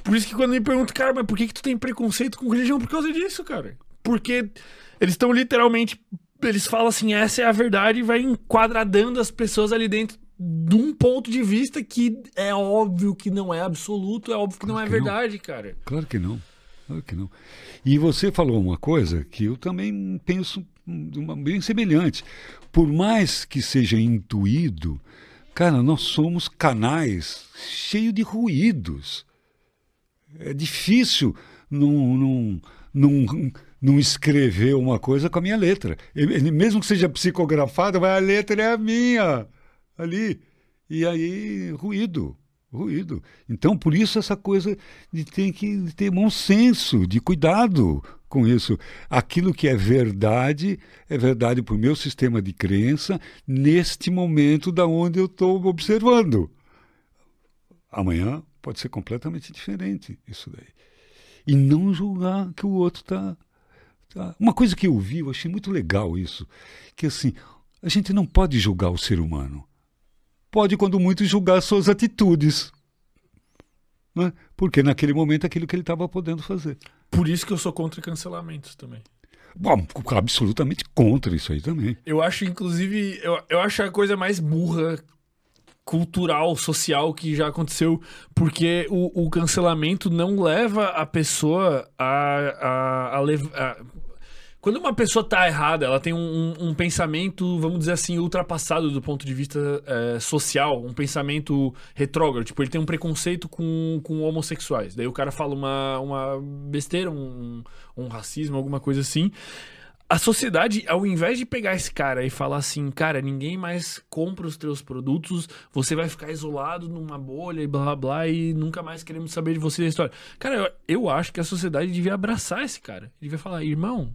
Por isso que quando me perguntam, cara, mas por que, que tu tem preconceito com religião? Por causa disso, cara. Porque eles estão literalmente. Eles falam assim, essa é a verdade e vai enquadradando as pessoas ali dentro de um ponto de vista que é óbvio que não é absoluto, é óbvio que claro não é que verdade, não. cara. Claro que não. Claro que não. E você falou uma coisa que eu também penso uma, bem semelhante. Por mais que seja intuído, cara, nós somos canais cheios de ruídos. É difícil não, não, não, não escrever uma coisa com a minha letra. Ele, mesmo que seja psicografada, mas a letra é a minha ali. E aí, ruído, ruído. Então, por isso essa coisa de ter que ter bom senso, de cuidado com isso. Aquilo que é verdade, é verdade para o meu sistema de crença, neste momento da onde eu estou observando. Amanhã pode ser completamente diferente isso daí. E não julgar que o outro está. Tá. Uma coisa que eu vi, eu achei muito legal isso, que assim, a gente não pode julgar o ser humano. Pode, quando muito, julgar suas atitudes. Né? Porque naquele momento aquilo que ele estava podendo fazer. Por isso que eu sou contra cancelamentos também. Bom, absolutamente contra isso aí também. Eu acho, inclusive, eu, eu acho a coisa mais burra cultural, social que já aconteceu, porque o, o cancelamento não leva a pessoa a, a, a, a quando uma pessoa tá errada, ela tem um, um, pensamento, vamos dizer assim, ultrapassado do ponto de vista é, social, um pensamento retrógrado. Tipo, ele tem um preconceito com, com homossexuais. Daí o cara fala uma, uma besteira, um, um racismo, alguma coisa assim a sociedade, ao invés de pegar esse cara e falar assim, cara, ninguém mais compra os teus produtos, você vai ficar isolado numa bolha e blá blá blá e nunca mais queremos saber de você da história. Cara, eu, eu acho que a sociedade devia abraçar esse cara. Devia falar, irmão,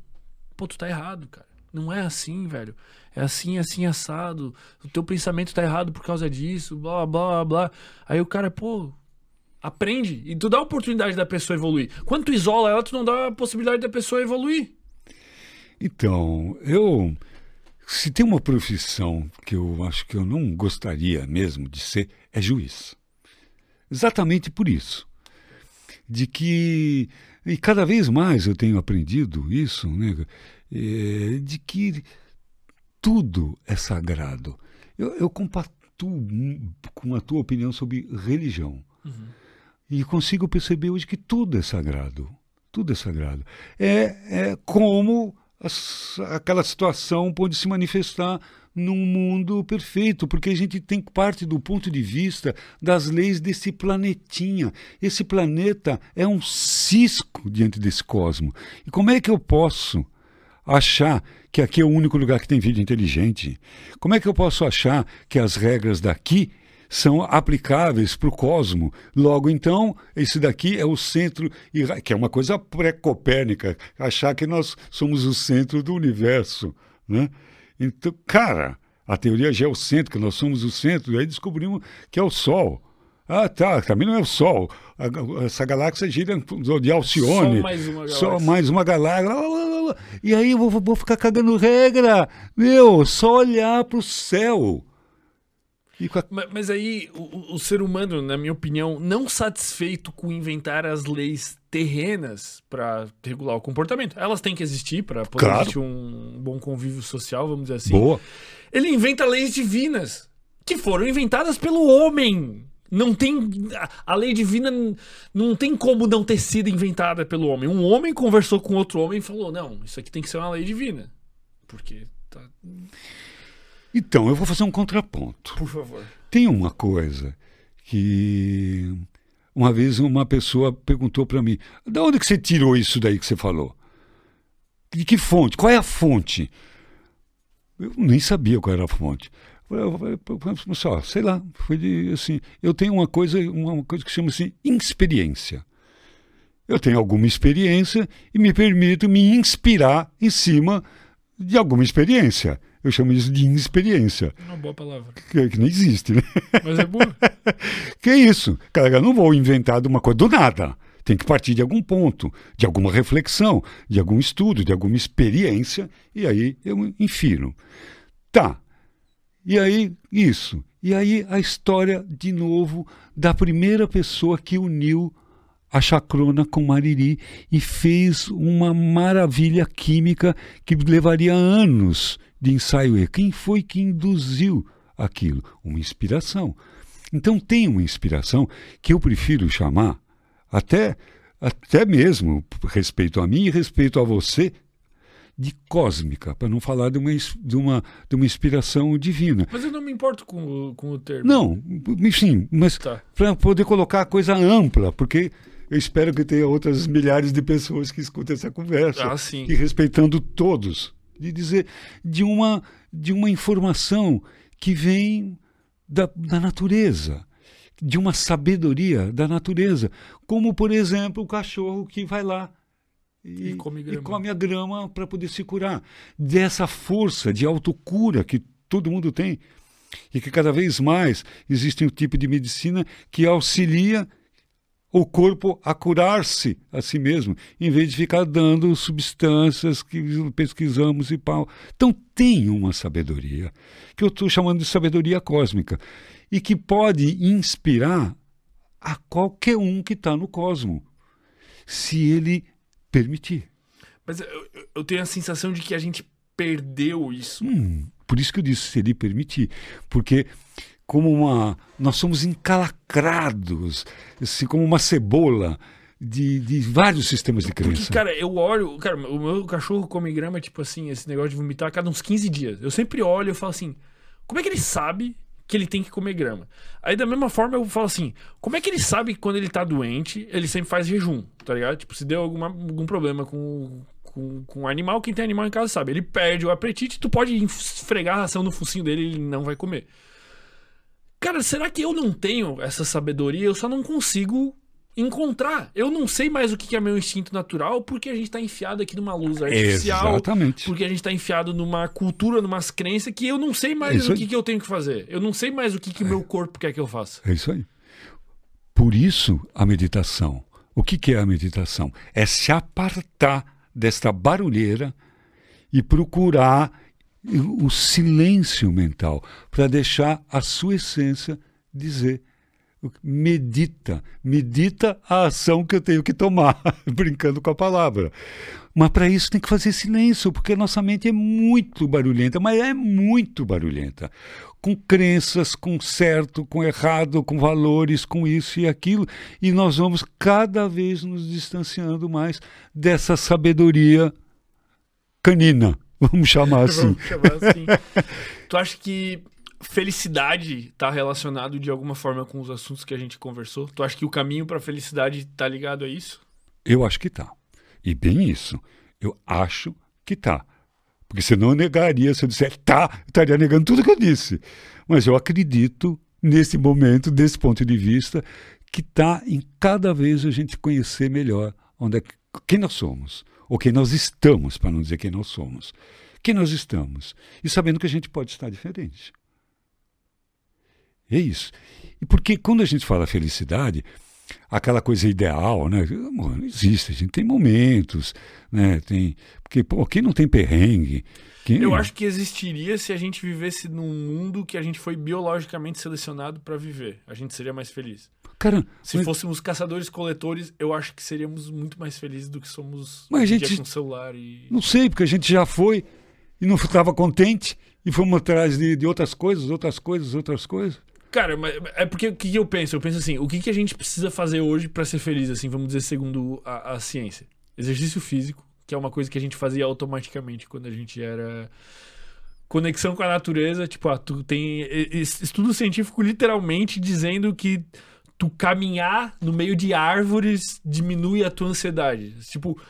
pô, tu tá errado, cara. Não é assim, velho. É assim, assim, assado. O teu pensamento tá errado por causa disso, blá, blá, blá. Aí o cara, pô, aprende. E tu dá a oportunidade da pessoa evoluir. Quando tu isola ela, tu não dá a possibilidade da pessoa evoluir. Então, eu. Se tem uma profissão que eu acho que eu não gostaria mesmo de ser, é juiz. Exatamente por isso. De que. E cada vez mais eu tenho aprendido isso, né? É, de que tudo é sagrado. Eu, eu compactuo com a tua opinião sobre religião. Uhum. E consigo perceber hoje que tudo é sagrado. Tudo é sagrado. É, é como aquela situação pode se manifestar num mundo perfeito, porque a gente tem parte do ponto de vista das leis desse planetinha. Esse planeta é um cisco diante desse cosmo. E como é que eu posso achar que aqui é o único lugar que tem vida inteligente? Como é que eu posso achar que as regras daqui são aplicáveis para o cosmo. Logo, então, esse daqui é o centro, que é uma coisa pré-copérnica, achar que nós somos o centro do universo. Né? Então, cara, a teoria geocêntrica, nós somos o centro, e aí descobrimos que é o Sol. Ah, tá, também não é o Sol. essa galáxia gira de Alcione. Só mais uma galáxia. Só mais uma galáxia. E aí eu vou, vou ficar cagando regra. Meu, só olhar para o céu. A... Mas, mas, aí o, o, ser humano, na minha opinião, não satisfeito com inventar as leis terrenas para regular o comportamento, elas têm que existir para poder claro. existir um bom convívio social, vamos dizer assim. Boa. Ele inventa leis divinas que foram inventadas pelo homem. Não tem. A lei divina não tem como não ter sido inventada pelo homem. Um homem conversou com outro homem e falou: não, isso aqui tem que ser uma lei divina. Porque. Tá... Então, eu vou fazer um contraponto. Por favor. Tem uma coisa que. Uma vez uma pessoa perguntou para mim: da onde que você tirou isso daí que você falou? De que fonte? Qual é a fonte? Eu nem sabia qual era a fonte. Só, sei lá, foi de assim. Eu tenho uma coisa, uma coisa que chama assim experiência. Eu tenho alguma experiência e me permito me inspirar em cima de alguma experiência. Eu chamo isso de inexperiência. Uma boa palavra. Que, que não existe, né? Mas é boa. que isso? Cara, eu não vou inventar de uma coisa do nada. Tem que partir de algum ponto, de alguma reflexão, de algum estudo, de alguma experiência, e aí eu infiro. Tá. E aí, isso. E aí a história, de novo, da primeira pessoa que uniu a chacrona com Mariri e fez uma maravilha química que levaria anos de ensaio. E quem foi que induziu aquilo? Uma inspiração. Então tem uma inspiração que eu prefiro chamar, até, até mesmo respeito a mim e respeito a você, de cósmica, para não falar de uma, de, uma, de uma inspiração divina. Mas eu não me importo com, com o termo. Não, enfim, mas tá. para poder colocar a coisa ampla, porque eu espero que tenha outras milhares de pessoas que escutem essa conversa. Ah, sim. E respeitando todos. De dizer, de uma, de uma informação que vem da, da natureza, de uma sabedoria da natureza. Como, por exemplo, o cachorro que vai lá e, e, come, e come, a grama para poder se curar. Dessa força de autocura que todo mundo tem. E que cada vez mais existe um tipo de medicina que auxilia o corpo a curar-se a si mesmo, em vez de ficar dando substâncias que pesquisamos e pau. Então tem uma sabedoria, que eu estou chamando de sabedoria cósmica, e que pode inspirar a qualquer um que está no cosmo, se ele permitir. Mas eu, eu, tenho a sensação de que a gente perdeu isso. Hum, por isso que eu disse, se ele permitir. Porque como uma. Nós somos encalacrados, assim, como uma cebola de, de vários sistemas de crença. Porque, cara, eu olho. Cara, o meu cachorro come grama, tipo assim, esse negócio de vomitar a cada uns 15 dias. Eu sempre olho e falo assim: como é que ele sabe que ele tem que comer grama. Aí da mesma forma eu falo assim, como é que ele sabe que quando ele tá doente, ele sempre faz jejum, tá ligado? Tipo, se deu alguma, algum problema com, com, com o animal, quem tem animal em casa sabe. Ele perde o apetite, tu pode esfregar a ração no focinho dele e ele não vai comer. Cara, será que eu não tenho essa sabedoria? Eu só não consigo encontrar. Eu não sei mais o que é meu instinto natural porque a gente está enfiado aqui numa luz artificial. Exatamente. Porque a gente está enfiado numa cultura, numa crença que eu não sei mais é o que, que, eu tenho que fazer. Eu não sei mais o que, que o é. meu corpo quer que eu faça. É isso aí. Por isso, a meditação. O que, que é a meditação? É se apartar desta barulheira e procurar o silêncio mental para deixar a sua essência dizer medita, medita a ação que eu tenho que tomar, brincando com a palavra. Mas para isso tem que fazer silêncio, porque nossa mente é muito barulhenta, mas é muito barulhenta. Com crenças, com certo, com errado, com valores, com isso e aquilo. E nós vamos cada vez nos distanciando mais dessa sabedoria canina, vamos chamar assim. vamos chamar assim. tu acha que felicidade está relacionado de alguma forma com os assuntos que a gente conversou? Tu acha que o caminho para a felicidade está ligado a isso? Eu acho que está. E bem isso. Eu acho que está. Porque você não negaria, se eu disser tá, estaria negando tudo que eu disse. Mas eu acredito, nesse momento, desse ponto de vista, que está em cada vez a gente conhecer melhor onde é, quem nós somos, ou quem nós estamos, para não dizer quem nós somos. Quem nós estamos. E sabendo que a gente pode estar diferente. É isso. E porque quando a gente fala felicidade, aquela coisa ideal, né? Não existe, a gente tem momentos, né? Tem, porque pô, quem não tem perrengue? Quem... Eu acho que existiria se a gente vivesse num mundo que a gente foi biologicamente selecionado para viver. A gente seria mais feliz. Cara, se mas... fôssemos caçadores-coletores, eu acho que seríamos muito mais felizes do que somos mas a gente com celular e. Não sei, porque a gente já foi e não estava contente e fomos atrás de, de outras coisas, outras coisas, outras coisas. Cara, mas é porque o que, eu penso? Eu penso assim, o que, que a gente precisa fazer hoje para ser feliz, assim, vamos dizer, segundo a, a ciência? Exercício físico, que é uma coisa que a gente fazia automaticamente quando a gente era conexão com a natureza, tipo, ah, tu tem estudo científico literalmente dizendo que tu caminhar no meio de árvores diminui a tua ansiedade. Tipo,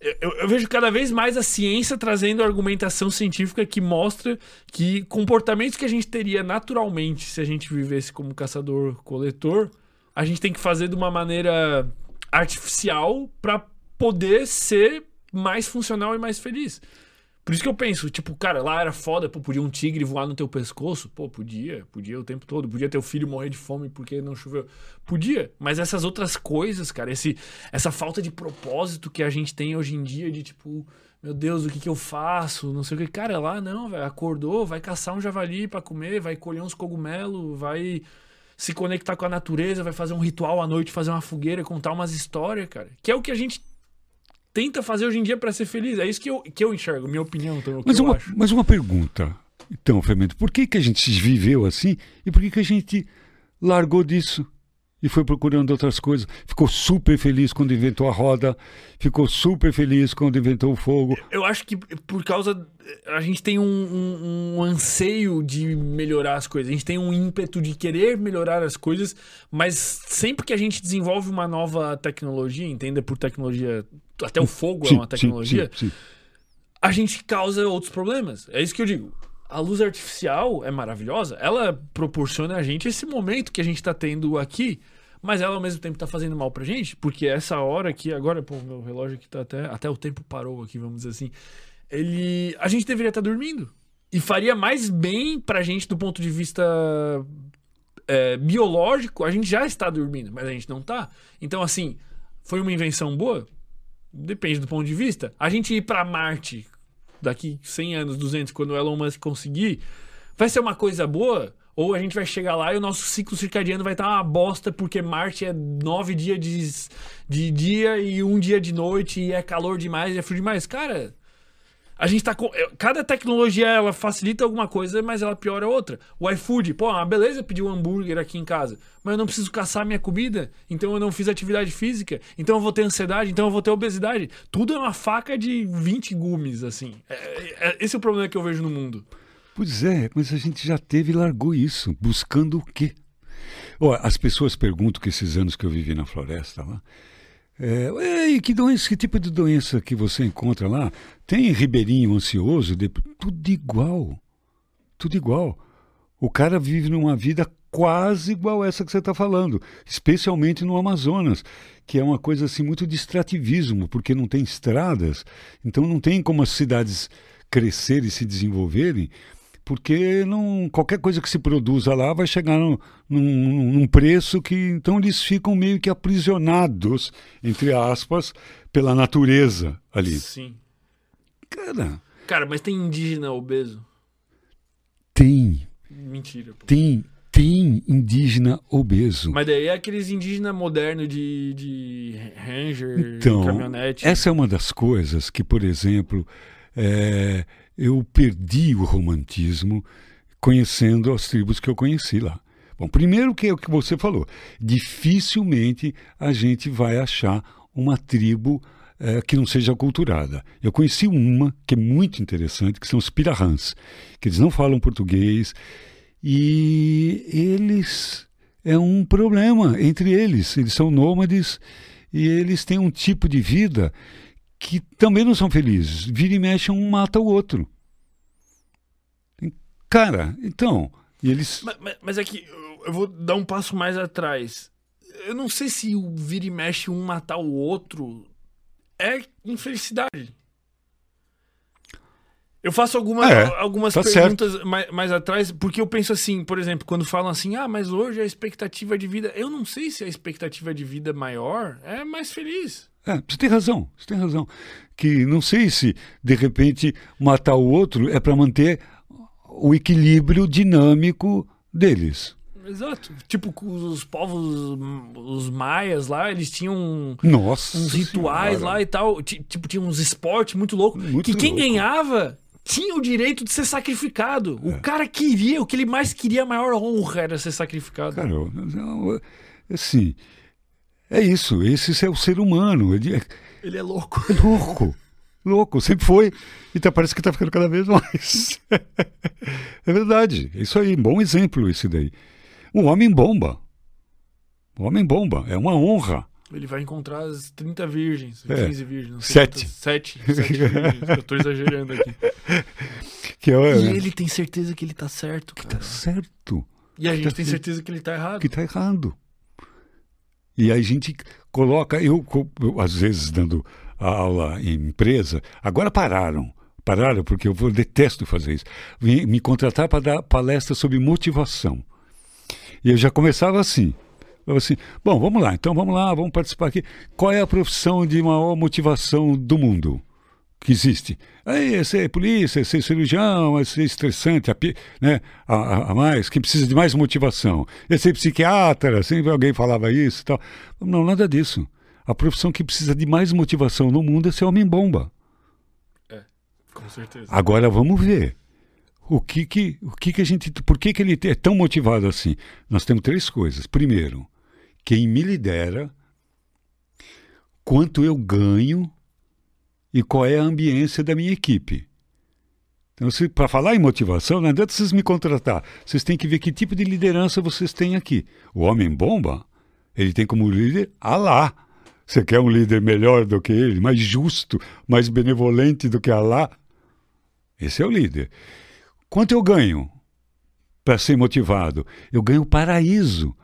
eu, eu, vejo cada vez mais a ciência trazendo argumentação científica que mostra que comportamentos que a gente teria naturalmente se a gente vivesse como caçador-coletor, a gente tem que fazer de uma maneira artificial para poder ser mais funcional e mais feliz. Por isso que eu penso, tipo, cara, lá era foda, pô, podia um tigre voar no teu pescoço? Pô, podia, podia o tempo todo. Podia teu filho morrer de fome porque não choveu. Podia, mas essas outras coisas, cara, esse, essa falta de propósito que a gente tem hoje em dia, de tipo, meu Deus, o que que eu faço? Não sei o que. Cara, lá não, velho, acordou, vai caçar um javali para comer, vai colher uns cogumelos, vai se conectar com a natureza, vai fazer um ritual à noite, fazer uma fogueira, contar umas histórias, cara. Que é o que a gente tenta fazer hoje em dia para ser feliz. É isso que eu, que eu enxergo, minha opinião. Então, mas, uma, mas uma pergunta, então, Fermento, por que, que a gente viveu assim e por que, que a gente largou disso? E foi procurando outras coisas. Ficou super feliz quando inventou a roda, ficou super feliz quando inventou o fogo. Eu acho que por causa. A gente tem um, um, um, anseio de melhorar as coisas, a gente tem um ímpeto de querer melhorar as coisas, mas sempre que a gente desenvolve uma nova tecnologia, entenda por tecnologia, até o fogo é sim, é uma tecnologia, sim, sim, a gente causa outros problemas. É isso que eu digo a luz artificial é maravilhosa, ela proporciona a gente esse momento que a gente está tendo aqui, mas ela ao mesmo tempo está fazendo mal pra gente, porque essa hora aqui, agora, pô, meu relógio aqui tá até, até o tempo parou aqui, vamos dizer assim, ele, a gente deveria estar tá dormindo. E faria mais bem pra gente do ponto de vista é, biológico, a gente já está dormindo, mas a gente não tá. Então, assim, foi uma invenção boa? Depende do ponto de vista. A gente ir para Marte daqui 100 anos, 200, quando o Elon Musk conseguir, vai ser uma coisa boa? Ou a gente vai chegar lá e o nosso ciclo circadiano vai estar tá uma bosta porque Marte é nove dias de, de dia e um dia de noite e é calor demais e é frio demais. Cara, a gente tá com. É, cada tecnologia ela facilita alguma coisa, mas ela piora outra. O iFood, pô, uma beleza pedir um hambúrguer aqui em casa, mas eu não preciso caçar minha comida, então eu não fiz atividade física, então eu vou ter ansiedade, então eu vou ter obesidade. Tudo é uma faca de 20 gumes, assim. É, é, esse é o problema que eu vejo no mundo. Pois é, mas a gente já teve e largou isso, buscando o quê? As pessoas perguntam que esses anos que eu vivi na floresta lá. É, e que doença, que tipo de doença que você encontra lá? Tem ribeirinho ansioso? De... Tudo igual. Tudo igual. O cara vive numa vida quase igual essa que você está falando, especialmente no Amazonas, que é uma coisa assim muito de extrativismo, porque não tem estradas, então não tem como as cidades crescerem e se desenvolverem porque não, qualquer coisa que se produza lá vai chegar no, num, num, preço que então eles ficam meio que aprisionados, entre aspas, pela natureza ali. Sim. Cara. Cara, mas tem indígena obeso? Tem. Mentira. Pô. Tem. Tem indígena obeso. Mas daí é aqueles indígena moderno de, de ranger, então, caminhonete. Essa é uma das coisas que, por exemplo, é, eu perdi o romantismo conhecendo as tribos que eu conheci lá. Bom, primeiro que é o que você falou, dificilmente a gente vai achar uma tribo é, que não seja aculturada. Eu conheci uma que é muito interessante, que são os Pirahãs, que eles não falam português e eles é um problema entre eles. Eles são nômades e eles têm um tipo de vida que também não são felizes. Vira e mexe, um mata o outro. Cara, então. Eles... Mas, mas, mas é que eu vou dar um passo mais atrás. Eu não sei se o vira e mexe um matar o outro é infelicidade. Eu faço alguma, é, algumas tá perguntas mais, mais, atrás, porque eu penso assim, por exemplo, quando falam assim, ah, mas hoje a expectativa de vida. Eu não sei se a expectativa de vida maior é mais feliz. É, você tem razão, você tem razão. Que não sei se, de repente, matar o outro é para manter o equilíbrio dinâmico deles. Exato. Tipo, os povos, os maias lá, eles tinham Nossa uns rituais senhora. lá e tal. Tipo, tinha uns esportes muito loucos. Muito que quem louco. ganhava tinha o direito de ser sacrificado. O cara queria, o que ele mais queria, a maior honra era ser sacrificado. Cara, assim, é isso. Esse é o ser humano. Ele é Ele é louco. louco. Louco, sempre foi. E tá, parece que está ficando cada vez mais. é verdade. É Isso aí, bom exemplo esse daí. O homem bomba. O homem bomba. É uma honra. Ele vai encontrar as 30 virgens, É. 15 virgens. Não sei Sete. quantas- Sete. Sete virgens. Eu tô exagerando aqui. Que é, E ele tem certeza que ele tá certo, cara. tá certo. E a gente tá tem certeza que ele tá errado. que está errado. E aí a gente coloca, eu, eu, às vezes dando aula em empresa, agora pararam, pararam porque eu vou, detesto fazer isso, Vim me contratar para dar palestra sobre motivação. E eu já começava assim, assim, bom, vamos lá, então vamos lá, vamos participar aqui. Qual é a profissão de maior motivação do mundo? Que existe. Aí é ser polícia, é ser cirurgião, é ser estressante, a, né, a, a- mais, que precisa de mais motivação. É ser psiquiatra, sempre alguém falava isso e tal. Não, nada disso. A profissão que precisa de mais motivação no mundo é ser homem-bomba. Com certeza. Agora vamos ver. O que que, o que que a gente, por que que ele é tão motivado assim? Nós temos três coisas. Primeiro, quem me lidera, quanto eu ganho e qual é a ambiência da minha equipe. Então, para falar em motivação, não adianta vocês me contratar. Vocês têm que ver que tipo de liderança vocês têm aqui. O homem bomba, ele tem como líder Alá. Você quer um líder melhor do que ele, mais justo, mais benevolente do que Alá? Esse é o líder. Quanto eu ganho para ser motivado? Eu ganho paraíso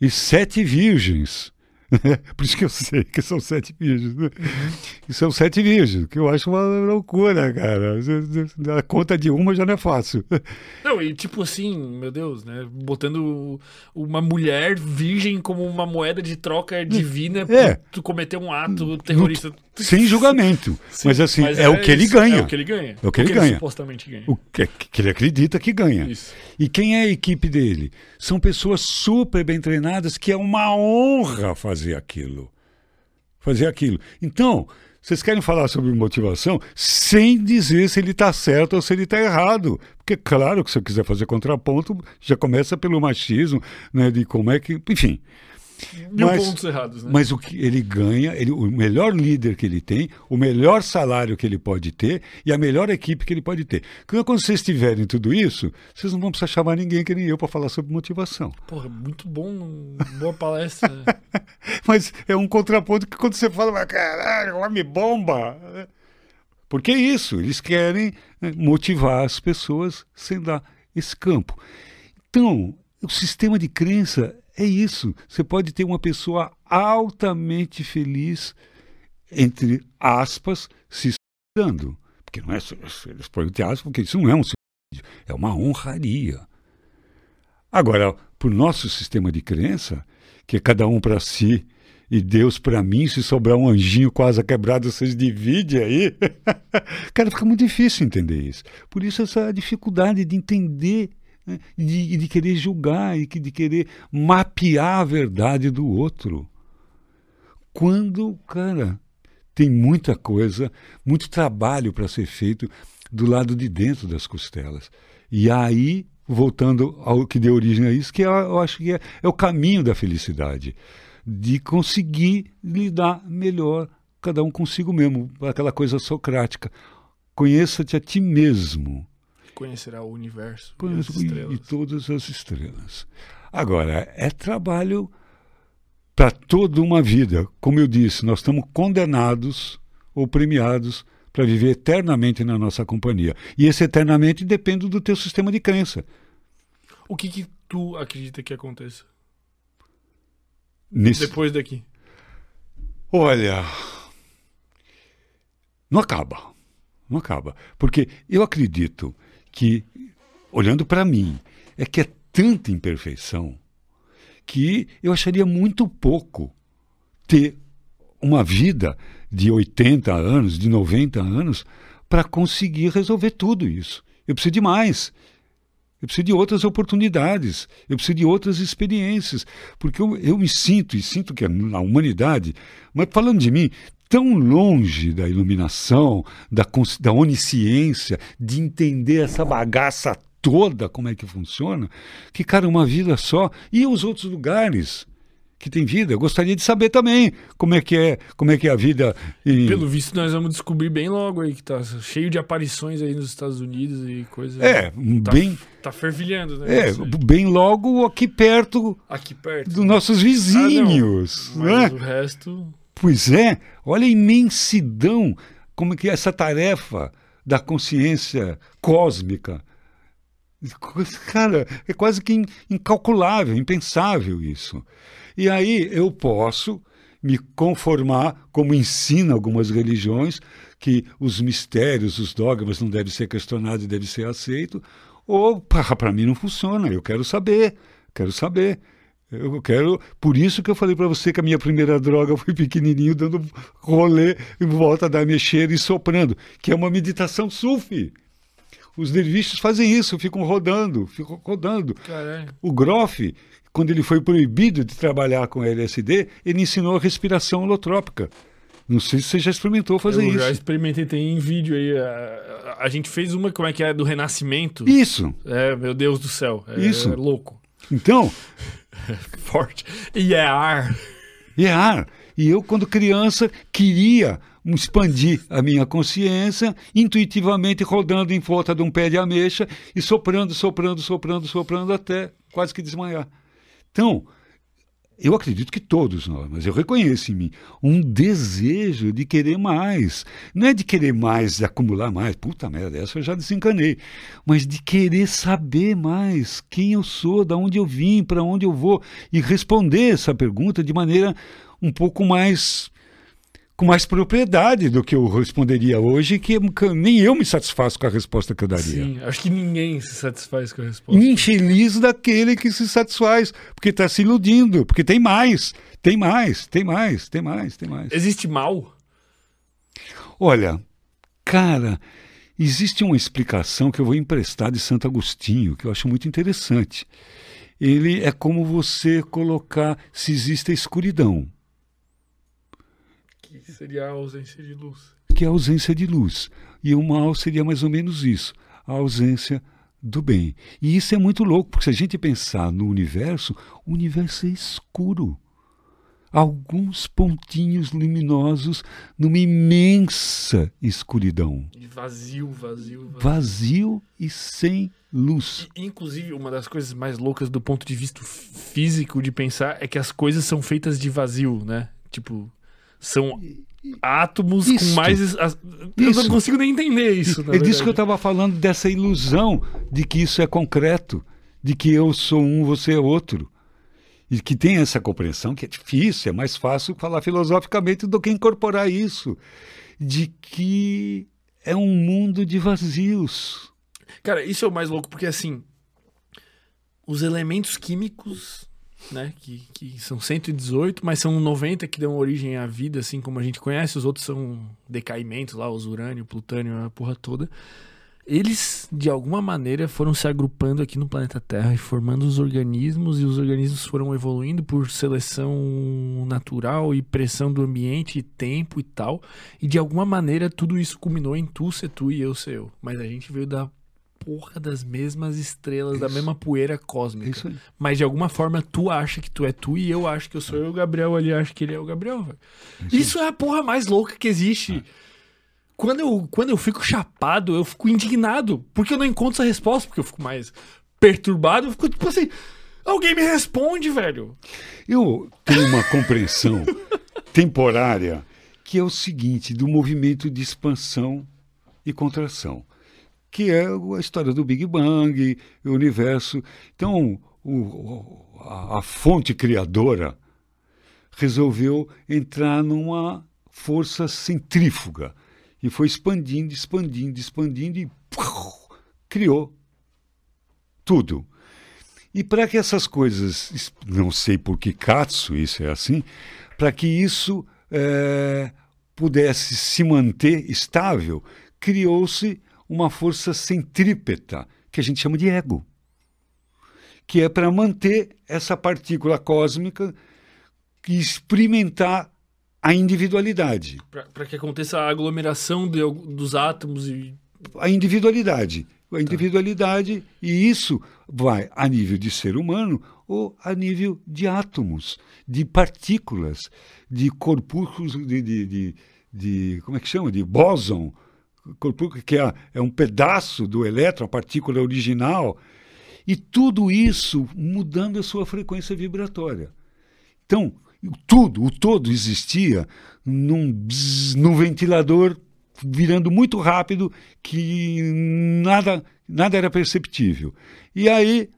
e sete virgens. Por isso que eu sei que são sete virgens. né? E são sete virgens, que eu acho uma loucura, cara. A conta de uma já não é fácil. Não, e tipo assim, meu Deus, né? Botando uma mulher virgem como uma moeda de troca divina É. pra tu cometer um ato terrorista. Sem julgamento. Sim, mas assim, é, o que ele isso, ganha. É o que ele ganha. É o que ele ganha. supostamente ganha. O que, que ele acredita que ganha. Isso. E quem é a equipe dele? São pessoas super bem treinadas que é uma honra fazer aquilo. Fazer aquilo. Então, vocês querem falar sobre motivação sem dizer se ele está certo ou se ele está errado. Porque, claro, que se eu quiser fazer contraponto, já começa pelo machismo, né, de como é que. Enfim. Mil Mas- pontos errados, né? Mas o que ele ganha, ele, o melhor líder que ele tem, o melhor salário que ele pode ter e a melhor equipe que ele pode ter. Quando, vocês tiverem tudo isso, vocês não vão precisar chamar ninguém que nem eu para falar sobre motivação. Porra, muito bom. Boa palestra. Mas é um contraponto que quando você fala, caralho, homem bomba. Porque é isso, eles querem né, motivar as pessoas sem dar esse campo. Então, o sistema de crença é isso. Você pode ter uma pessoa altamente feliz, entre aspas, se estudando. Porque não é. só- Eles põem entre aspas, porque isso não é um suicídio, é uma honraria. Agora, por nosso sistema de crença, que é cada um para si e Deus para mim, se sobrar um anjinho quase quebrado, vocês dividem aí. Cara, fica muito difícil entender isso. Por isso, essa dificuldade de entender, né, de, de querer julgar e de querer mapear a verdade do outro. Quando, cara, tem muita coisa, muito trabalho para ser feito do lado de dentro das costelas. E aí, voltando ao que deu origem a isso, que eu, eu acho que é, é o caminho da felicidade, de conseguir lidar melhor cada um consigo mesmo, aquela coisa socrática. Conheça-te a ti mesmo Conhecerá o universo e e, e todas as estrelas. Agora, é trabalho para toda uma vida. Como eu disse, nós estamos condenados ou premiados para viver eternamente na nossa companhia. E esse eternamente depende do teu sistema de crença. O que que tu acredita que aconteça Nesse... depois daqui? Olha, não acaba. Não acaba. Porque eu acredito que, olhando para mim, é que é tanta imperfeição que eu acharia muito pouco ter uma vida de 80 anos, de 90 anos, para conseguir resolver tudo isso. Eu preciso de mais. Eu preciso de outras oportunidades, eu preciso de outras experiências, porque eu, eu me sinto, e sinto que na humanidade, mas falando de mim, tão longe da iluminação, da, da onisciência, de entender essa bagaça toda, como é que funciona, que, cara, uma vida só. E os outros lugares que tem vida, eu gostaria de saber também como é que é, como é que é a vida. Em... Pelo visto, nós vamos descobrir bem logo aí que tá cheio de aparições aí nos Estados Unidos e coisas. É, tá, bem. Tá fervilhando, né? É, bem logo aqui perto. Aqui perto. Dos nossos vizinhos. Ah, não. Mas né? o resto. Pois é, olha a imensidão, como que é essa tarefa da consciência cósmica. Cara, é quase que incalculável, impensável isso. E aí eu posso me conformar, como ensina algumas religiões, que os mistérios, os dogmas não devem ser questionados e devem ser aceitos, ou para mim não funciona, eu quero saber, quero saber. Eu quero. Por isso que eu falei para você que a minha primeira droga foi pequenininho, dando rolê em volta da mexer e soprando, que é uma meditação sufi. Os derviches fazem isso, ficam rodando, ficam rodando. Caralho. O Groff, quando ele foi proibido de trabalhar com LSD, ele ensinou a respiração holotrópica. Não sei se você já experimentou fazer eu isso. Eu já experimentei, tem em vídeo aí. A, a, gente fez uma, como é que é, do Renascimento. Isso. É, meu Deus do céu. É, isso. É louco. Então, Forte. E é. E é ar. E eu, quando criança, queria expandir a minha consciência, intuitivamente rodando em volta de um pé de ameixa e soprando, soprando, soprando, soprando até quase que desmaiar. Então, eu acredito que todos nós, mas eu reconheço em mim um desejo de querer mais. Não é de querer mais, de acumular mais, puta merda, essa eu já desencanei. Mas de querer saber mais quem eu sou, de onde eu vim, para onde eu vou, e responder essa pergunta de maneira um pouco mais com mais propriedade do que eu responderia hoje, que nem eu me satisfaço com a resposta que eu daria. Sim, acho que ninguém se satisfaz com a resposta. Infeliz daquele que se satisfaz, porque está se iludindo, porque tem mais, tem mais, tem mais, tem mais, tem mais. Existe mal? Olha, cara, existe uma explicação que eu vou emprestar de Santo Agostinho, que eu acho muito interessante. Ele é como você colocar se existe a escuridão seria a ausência de luz. Que é a ausência de luz. E o mal seria mais ou menos isso, a ausência do bem. E isso é muito louco, porque se a gente pensar no universo, o universo é escuro. Alguns pontinhos luminosos numa imensa escuridão. E vazio, vazio, vazio. Vazio e sem luz. E, inclusive, uma das coisas mais loucas do ponto de vista físico de pensar é que as coisas são feitas de vazio, né? Tipo, são átomos Isto. com mais. Eu não consigo nem entender isso. É disso que eu estava falando, dessa ilusão de que isso é concreto, de que eu sou um, você é outro. E que tem essa compreensão que é difícil, é mais fácil falar filosoficamente do que incorporar isso. De que é um mundo de vazios. Cara, isso é o mais louco, porque assim. Os elementos químicos né? Que, que são 118, mas são 90 que dão origem à vida, assim como a gente conhece. Os outros são decaimentos lá, os urânio, plutônio, a porra toda. Eles, de alguma maneira, foram se agrupando aqui no planeta Terra e formando os organismos, e os organismos foram evoluindo por seleção natural e pressão do ambiente, e tempo e tal. E de alguma maneira tudo isso culminou em tu ser tu e eu ser eu. Mas a gente veio da porra das mesmas estrelas, isso. da mesma poeira cósmica. Isso aí. Mas de alguma forma tu acha que tu é tu e eu acho que eu sou eu, o Gabriel ali acha que ele é o Gabriel. Isso, isso é a porra mais louca que existe. É. Quando eu, quando eu fico chapado, eu fico indignado, porque eu não encontro essa resposta, porque eu fico mais perturbado, eu fico tipo assim, alguém me responde, velho. Eu tenho uma compreensão temporária que é o seguinte, do movimento de expansão e contração que é a história do Big Bang, o universo. Então, o, a, a fonte criadora resolveu entrar numa força centrífuga e foi expandindo, expandindo, expandindo e criou tudo. E para que essas coisas, não sei por que Katsu isso é assim, para que isso é, pudesse se manter estável, criou-se uma força centrípeta, que a gente chama de ego, que é para manter essa partícula cósmica e experimentar a individualidade. Para que aconteça a aglomeração de, dos átomos e. A individualidade. A individualidade, tá. e isso vai a nível de ser humano ou a nível de átomos, de partículas, de corpúsculos, de, de, de, de como é que chama? De bóson, que é, é um pedaço do elétron, a partícula original, e tudo isso mudando a sua frequência vibratória. Então, tudo, o todo existia num, bzz, num ventilador virando muito rápido que nada, nada era perceptível. E aí,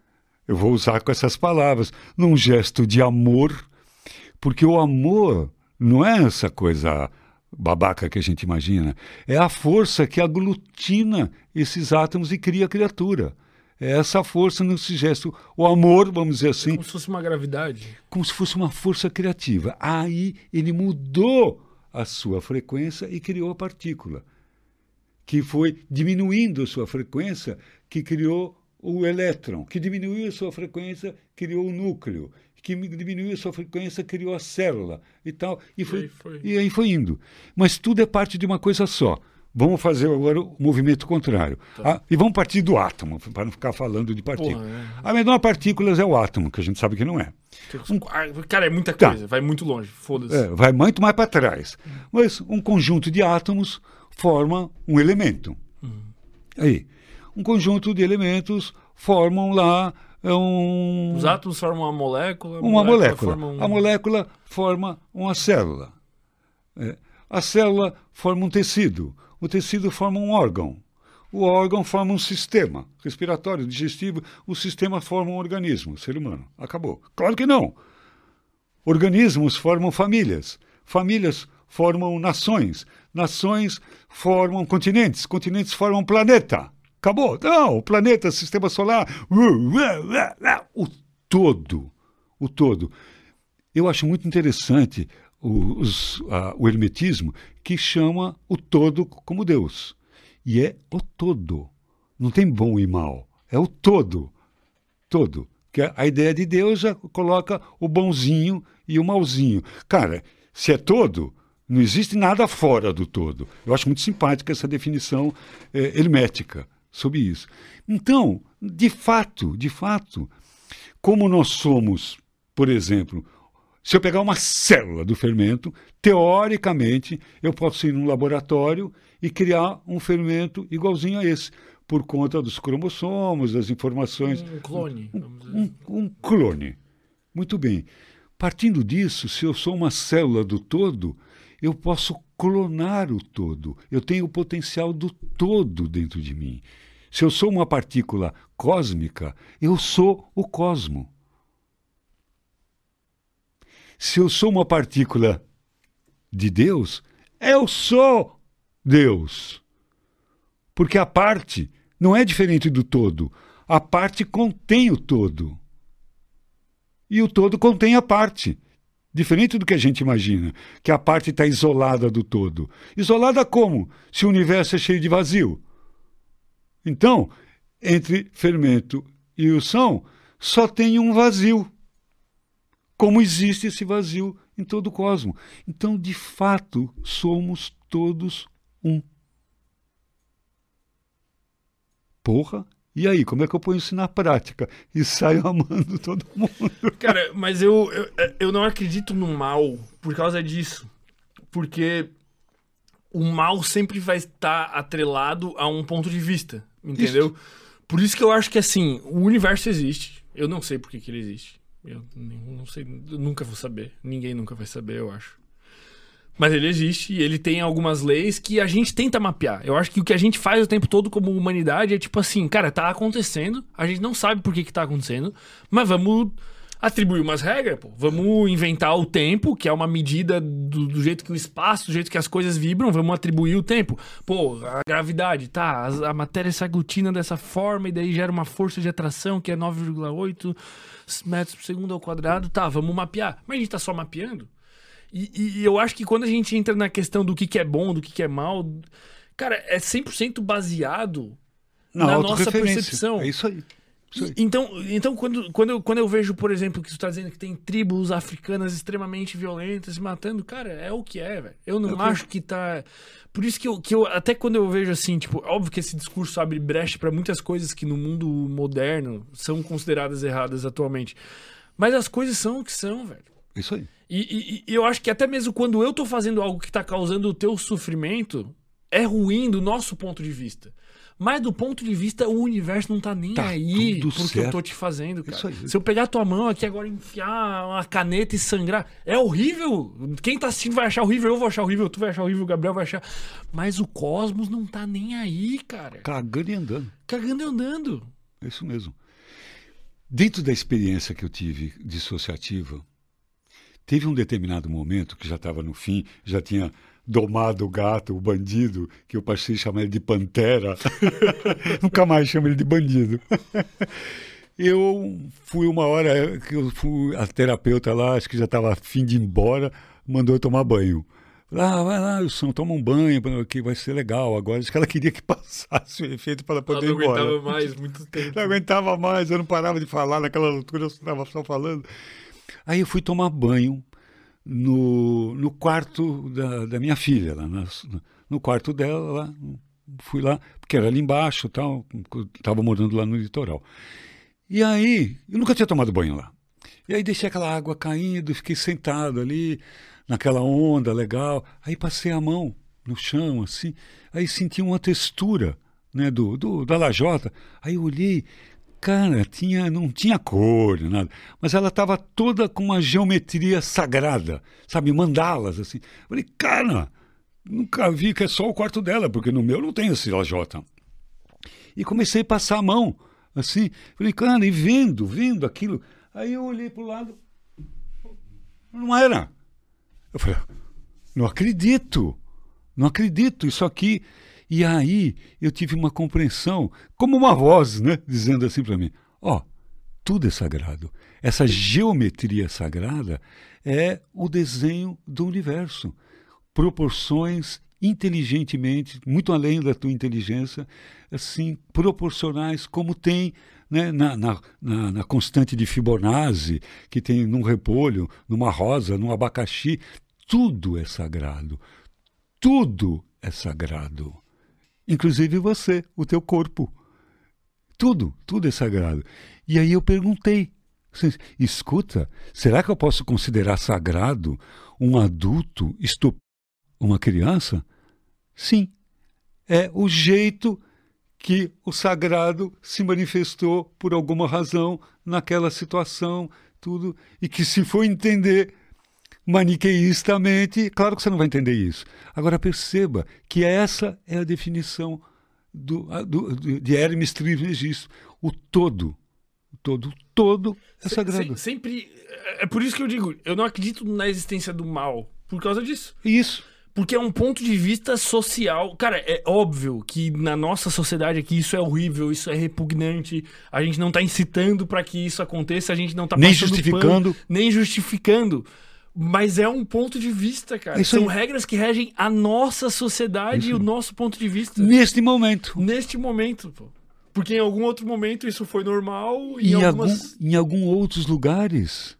eu vou usar com essas palavras, num gesto de amor, porque o amor não é essa coisa babaca que a gente imagina, é a força que aglutina esses átomos e cria a criatura. É essa força nesse gesto. O amor, vamos dizer assim. É como se fosse uma gravidade. Como se fosse uma força criativa. Aí ele mudou a sua frequência e criou a partícula, que foi diminuindo a sua frequência, que criou o elétron, que diminuiu a sua frequência, criou o núcleo, que diminuiu a sua frequência, criou a célula e tal, e, foi, e, aí foi. e aí foi indo. Mas tudo é parte de uma coisa só. Vamos fazer agora o movimento contrário. Tá. Ah, e vamos partir do átomo, para não ficar falando de partículas. é. A menor partícula é o átomo, que a gente sabe que não é. Um, cara, é muita tá. coisa, tá. vai muito longe, foda-se. É, vai muito mais para trás. Mas um conjunto de átomos forma um elemento. Uhum. Aí, um conjunto de elementos formam lá um... Os átomos formam uma molécula. Uma molécula. molécula. Um... A molécula forma uma célula. É. A célula forma um tecido. O tecido forma um órgão. O órgão forma um sistema respiratório, digestivo. O sistema forma um organismo, ser humano. Acabou. Claro que não. Organismos formam famílias. Famílias formam nações. Nações formam continentes. Continentes formam planeta. Acabou. Não, o planeta, sistema solar. O todo. O todo. Eu acho muito interessante o, os, uh, o hermetismo que chama o todo como Deus. E é o todo. Não tem bom e mal. É o todo. Todo. Que a ideia de Deus já coloca o bonzinho e o malzinho. Cara, se é todo, não existe nada fora do todo. Eu acho muito simpática essa definição é, hermética sobre isso. Então, de fato, de fato, como nós somos, por exemplo, se eu pegar uma célula do fermento, teoricamente, eu posso ir num laboratório e criar um fermento igualzinho a esse, por conta dos cromossomos, das informações. Um clone. Um, um, um clone. Muito bem. Partindo disso, se eu sou uma célula do todo, eu posso clonar o todo. Eu tenho o potencial do todo dentro de mim. Se eu sou uma partícula cósmica, eu sou o cosmo. Se eu sou uma partícula de Deus, eu sou Deus. Porque a parte não é diferente do todo. A parte contém o todo. E o todo contém a parte. Diferente do que a gente imagina, que a parte está isolada do todo. Isolada como? Se o universo é cheio de vazio. Então, entre fermento e o são, só tem um vazio como existe esse vazio em todo o cosmos. Então, de fato, somos todos um. Porra, e aí, como é que eu ponho isso na prática? E saio amando todo mundo. Cara, mas eu, eu, eu não acredito no mal por causa disso. Porque o mal sempre vai estar atrelado a um ponto de vista, entendeu? Isso. Por isso que eu acho que, assim, o universo existe. Eu não sei por que, que ele existe. Eu não sei, eu nunca vou saber. Ninguém nunca vai saber, eu acho. Mas ele existe e ele tem algumas leis que a gente tenta mapear. Eu acho que o que a gente faz o tempo todo como humanidade é tipo assim, cara, tá acontecendo, a gente não sabe por que que tá acontecendo, mas vamos atribuir umas regras, pô. Vamos inventar o tempo, que é uma medida do, do, jeito que o espaço, do jeito que as coisas vibram, vamos atribuir o tempo. Pô, a gravidade, tá, a, a matéria se aglutina dessa forma e daí gera uma força de atração que é 9,8 metros por segundo ao quadrado, tá, vamos mapear. Mas a gente tá só mapeando. E, e, e eu acho que quando a gente entra na questão do que, que é bom, do que, que é mal, cara, é 100% baseado na, na nossa percepção. É isso aí. Então, então quando, quando, eu, quando eu vejo, por exemplo, que tu tá dizendo que tem tribos africanas extremamente violentas matando, cara, é o que é, velho. Eu não é acho que tá. Por isso que eu, que eu. Até quando eu vejo assim, tipo, óbvio que esse discurso abre brecha para muitas coisas que no mundo moderno são consideradas erradas atualmente. Mas as coisas são o que são, velho. Isso aí. E, e, e eu acho que até mesmo quando eu tô fazendo algo que tá causando o teu sofrimento, é ruim do nosso ponto de vista. Mas do ponto de vista, o universo não tá nem tá aí porque certo. eu tô te fazendo, cara. Se eu pegar tua mão aqui agora enfiar uma caneta e sangrar, é horrível. Quem tá assistindo vai achar horrível, eu vou achar horrível, tu vai achar horrível, o Gabriel vai achar. Mas o cosmos não tá nem aí, cara. Cagando e andando. Cagando e andando. É isso mesmo. Dentro da experiência que eu tive dissociativa, teve um determinado momento que já estava no fim, já tinha domado o gato, o bandido, que eu passei a chamar ele de pantera. Nunca mais chamo ele de bandido. eu fui uma hora que eu fui a terapeuta lá, acho que já estava afim de ir embora, mandou eu tomar banho. Ah, vai lá, Wilson, toma um banho, que vai ser legal. Agora, acho que ela queria que passasse o efeito para ela poder ir embora. Não aguentava mais, muito tempo. Não aguentava mais, eu não parava de falar naquela altura, eu estava só falando. Aí eu fui tomar banho, no, no quarto da, da minha filha, lá no quarto dela, lá, fui lá, porque era ali embaixo, tal, estava morando lá no litoral. E aí, eu nunca tinha tomado banho lá. E aí deixei aquela água caindo, fiquei sentado ali, naquela onda legal. Aí passei a mão no chão, assim, aí senti uma textura né, do, do, da lajota. Aí olhei, Cara, tinha, não tinha cor, nada. Mas ela estava toda com uma geometria sagrada, sabe? Mandalas, assim. Eu falei, cara, nunca vi que é só o quarto dela, porque no meu não tem esse lajota. E comecei a passar a mão, assim. Falei, cara, e vendo, vendo aquilo. Aí eu olhei para o lado, não era. Eu falei, não acredito, não acredito, isso aqui e aí eu tive uma compreensão, como uma voz, né, dizendo assim para mim: ó, oh, tudo é sagrado. Essa geometria sagrada é o desenho do universo. Proporções inteligentemente, muito além da tua inteligência, assim, proporcionais, como tem né, na, na, na, na, constante de Fibonacci, que tem num repolho, numa rosa, num abacaxi. Tudo é sagrado. Tudo é sagrado inclusive você, o teu corpo. Tudo, tudo é sagrado. E aí eu perguntei, escuta, será que eu posso considerar sagrado um adulto estuprar uma criança? Sim, é o jeito que o sagrado se manifestou por alguma razão naquela situação, tudo, e que se for entender maniqueístamente, claro que você não vai entender isso. Agora perceba que essa é a definição do, do, de Hermes Trismegisto. O todo, o todo, o todo é sagrado. sempre, é por isso que eu digo, eu não acredito na existência do mal, por causa disso. Isso. Porque é um ponto de vista social. Cara, é óbvio que na nossa sociedade aqui isso é horrível, isso é repugnante. A gente não tá incitando para que isso aconteça, a gente não tá nem justificando, pano, nem justificando. Mas é um ponto de vista, cara. Isso São aí. regras que regem a nossa sociedade isso. e o nosso ponto de vista. Neste momento. Neste momento, pô. Porque em algum outro momento isso foi normal e em, algumas... algum, em algum outros lugares,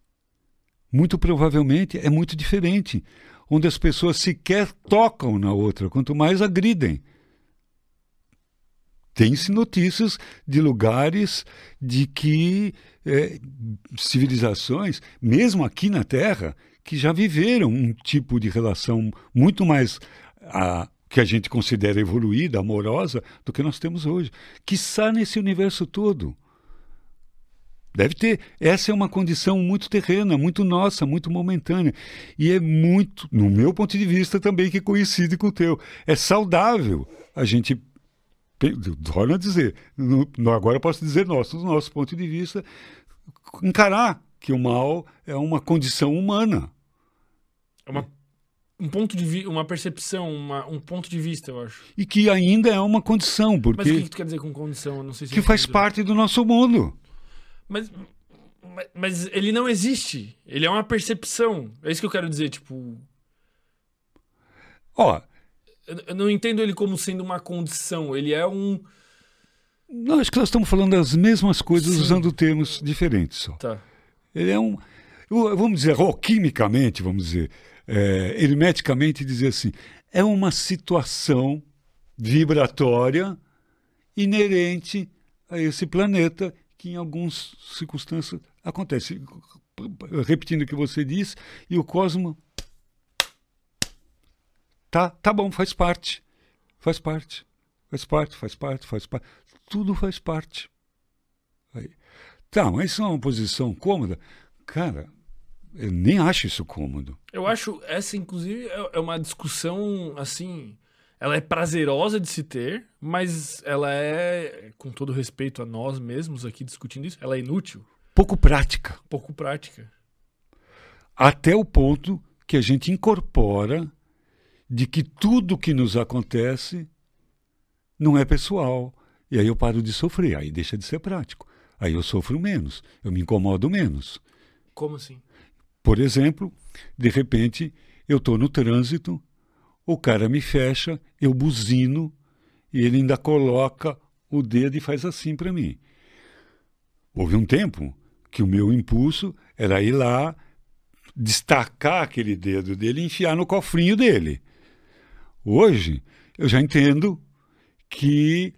muito provavelmente, é muito diferente. Onde as pessoas sequer tocam na outra, quanto mais agridem. Tem-se notícias de lugares de que é, civilizações, mesmo aqui na Terra, que já viveram um tipo de relação muito mais a, que a gente considera evoluída, amorosa, do que nós temos hoje. Que está nesse universo todo. Deve ter. Essa é uma condição muito terrena, muito nossa, muito momentânea. E é muito, no meu ponto de vista também, que coincide com o teu. É saudável a gente. Torna a dizer, no, agora posso dizer nosso, do nosso ponto de vista, encarar que o mal é uma condição humana. É uma, um ponto de uma percepção, uma, um ponto de vista, eu acho. E que ainda é uma condição, porque... Mas o que, que tu quer dizer com condição? Eu não sei se que faz parte do nosso mundo. Mas, mas, mas ele não existe. Ele é uma percepção. É isso que eu quero dizer, tipo... Ó... Eu, eu não entendo ele como sendo uma condição. Ele é um... Não, acho que nós estamos falando das mesmas coisas Sim. usando termos diferentes só. Tá. Ele é um, vamos dizer, ó, quimicamente, vamos dizer, é, hermeticamente dizer assim, é uma situação vibratória inerente a esse planeta que em algumas circunstâncias acontece. Repetindo o que você disse, e o cosmo tá, tá bom, faz parte, faz parte, faz parte, faz parte, faz parte, tudo faz parte. Tá, mas isso é uma posição cômoda? Cara, eu nem acho isso cômodo. Eu acho essa, inclusive, é é uma discussão, assim, ela é prazerosa de se ter, mas ela é, com todo respeito a nós mesmos aqui discutindo isso, ela é inútil, Pouco prática. pouco prática. Até o ponto que a gente incorpora de que tudo que nos acontece não é pessoal. E aí eu paro de sofrer, aí deixa de ser prático. Aí eu sofro menos, eu me incomodo menos. Como assim? Por exemplo, de repente eu estou no trânsito, o cara me fecha, eu buzino e ele ainda coloca o dedo e faz assim para mim. Houve um tempo que o meu impulso era ir lá, destacar aquele dedo dele e enfiar no cofrinho dele. Hoje eu já entendo que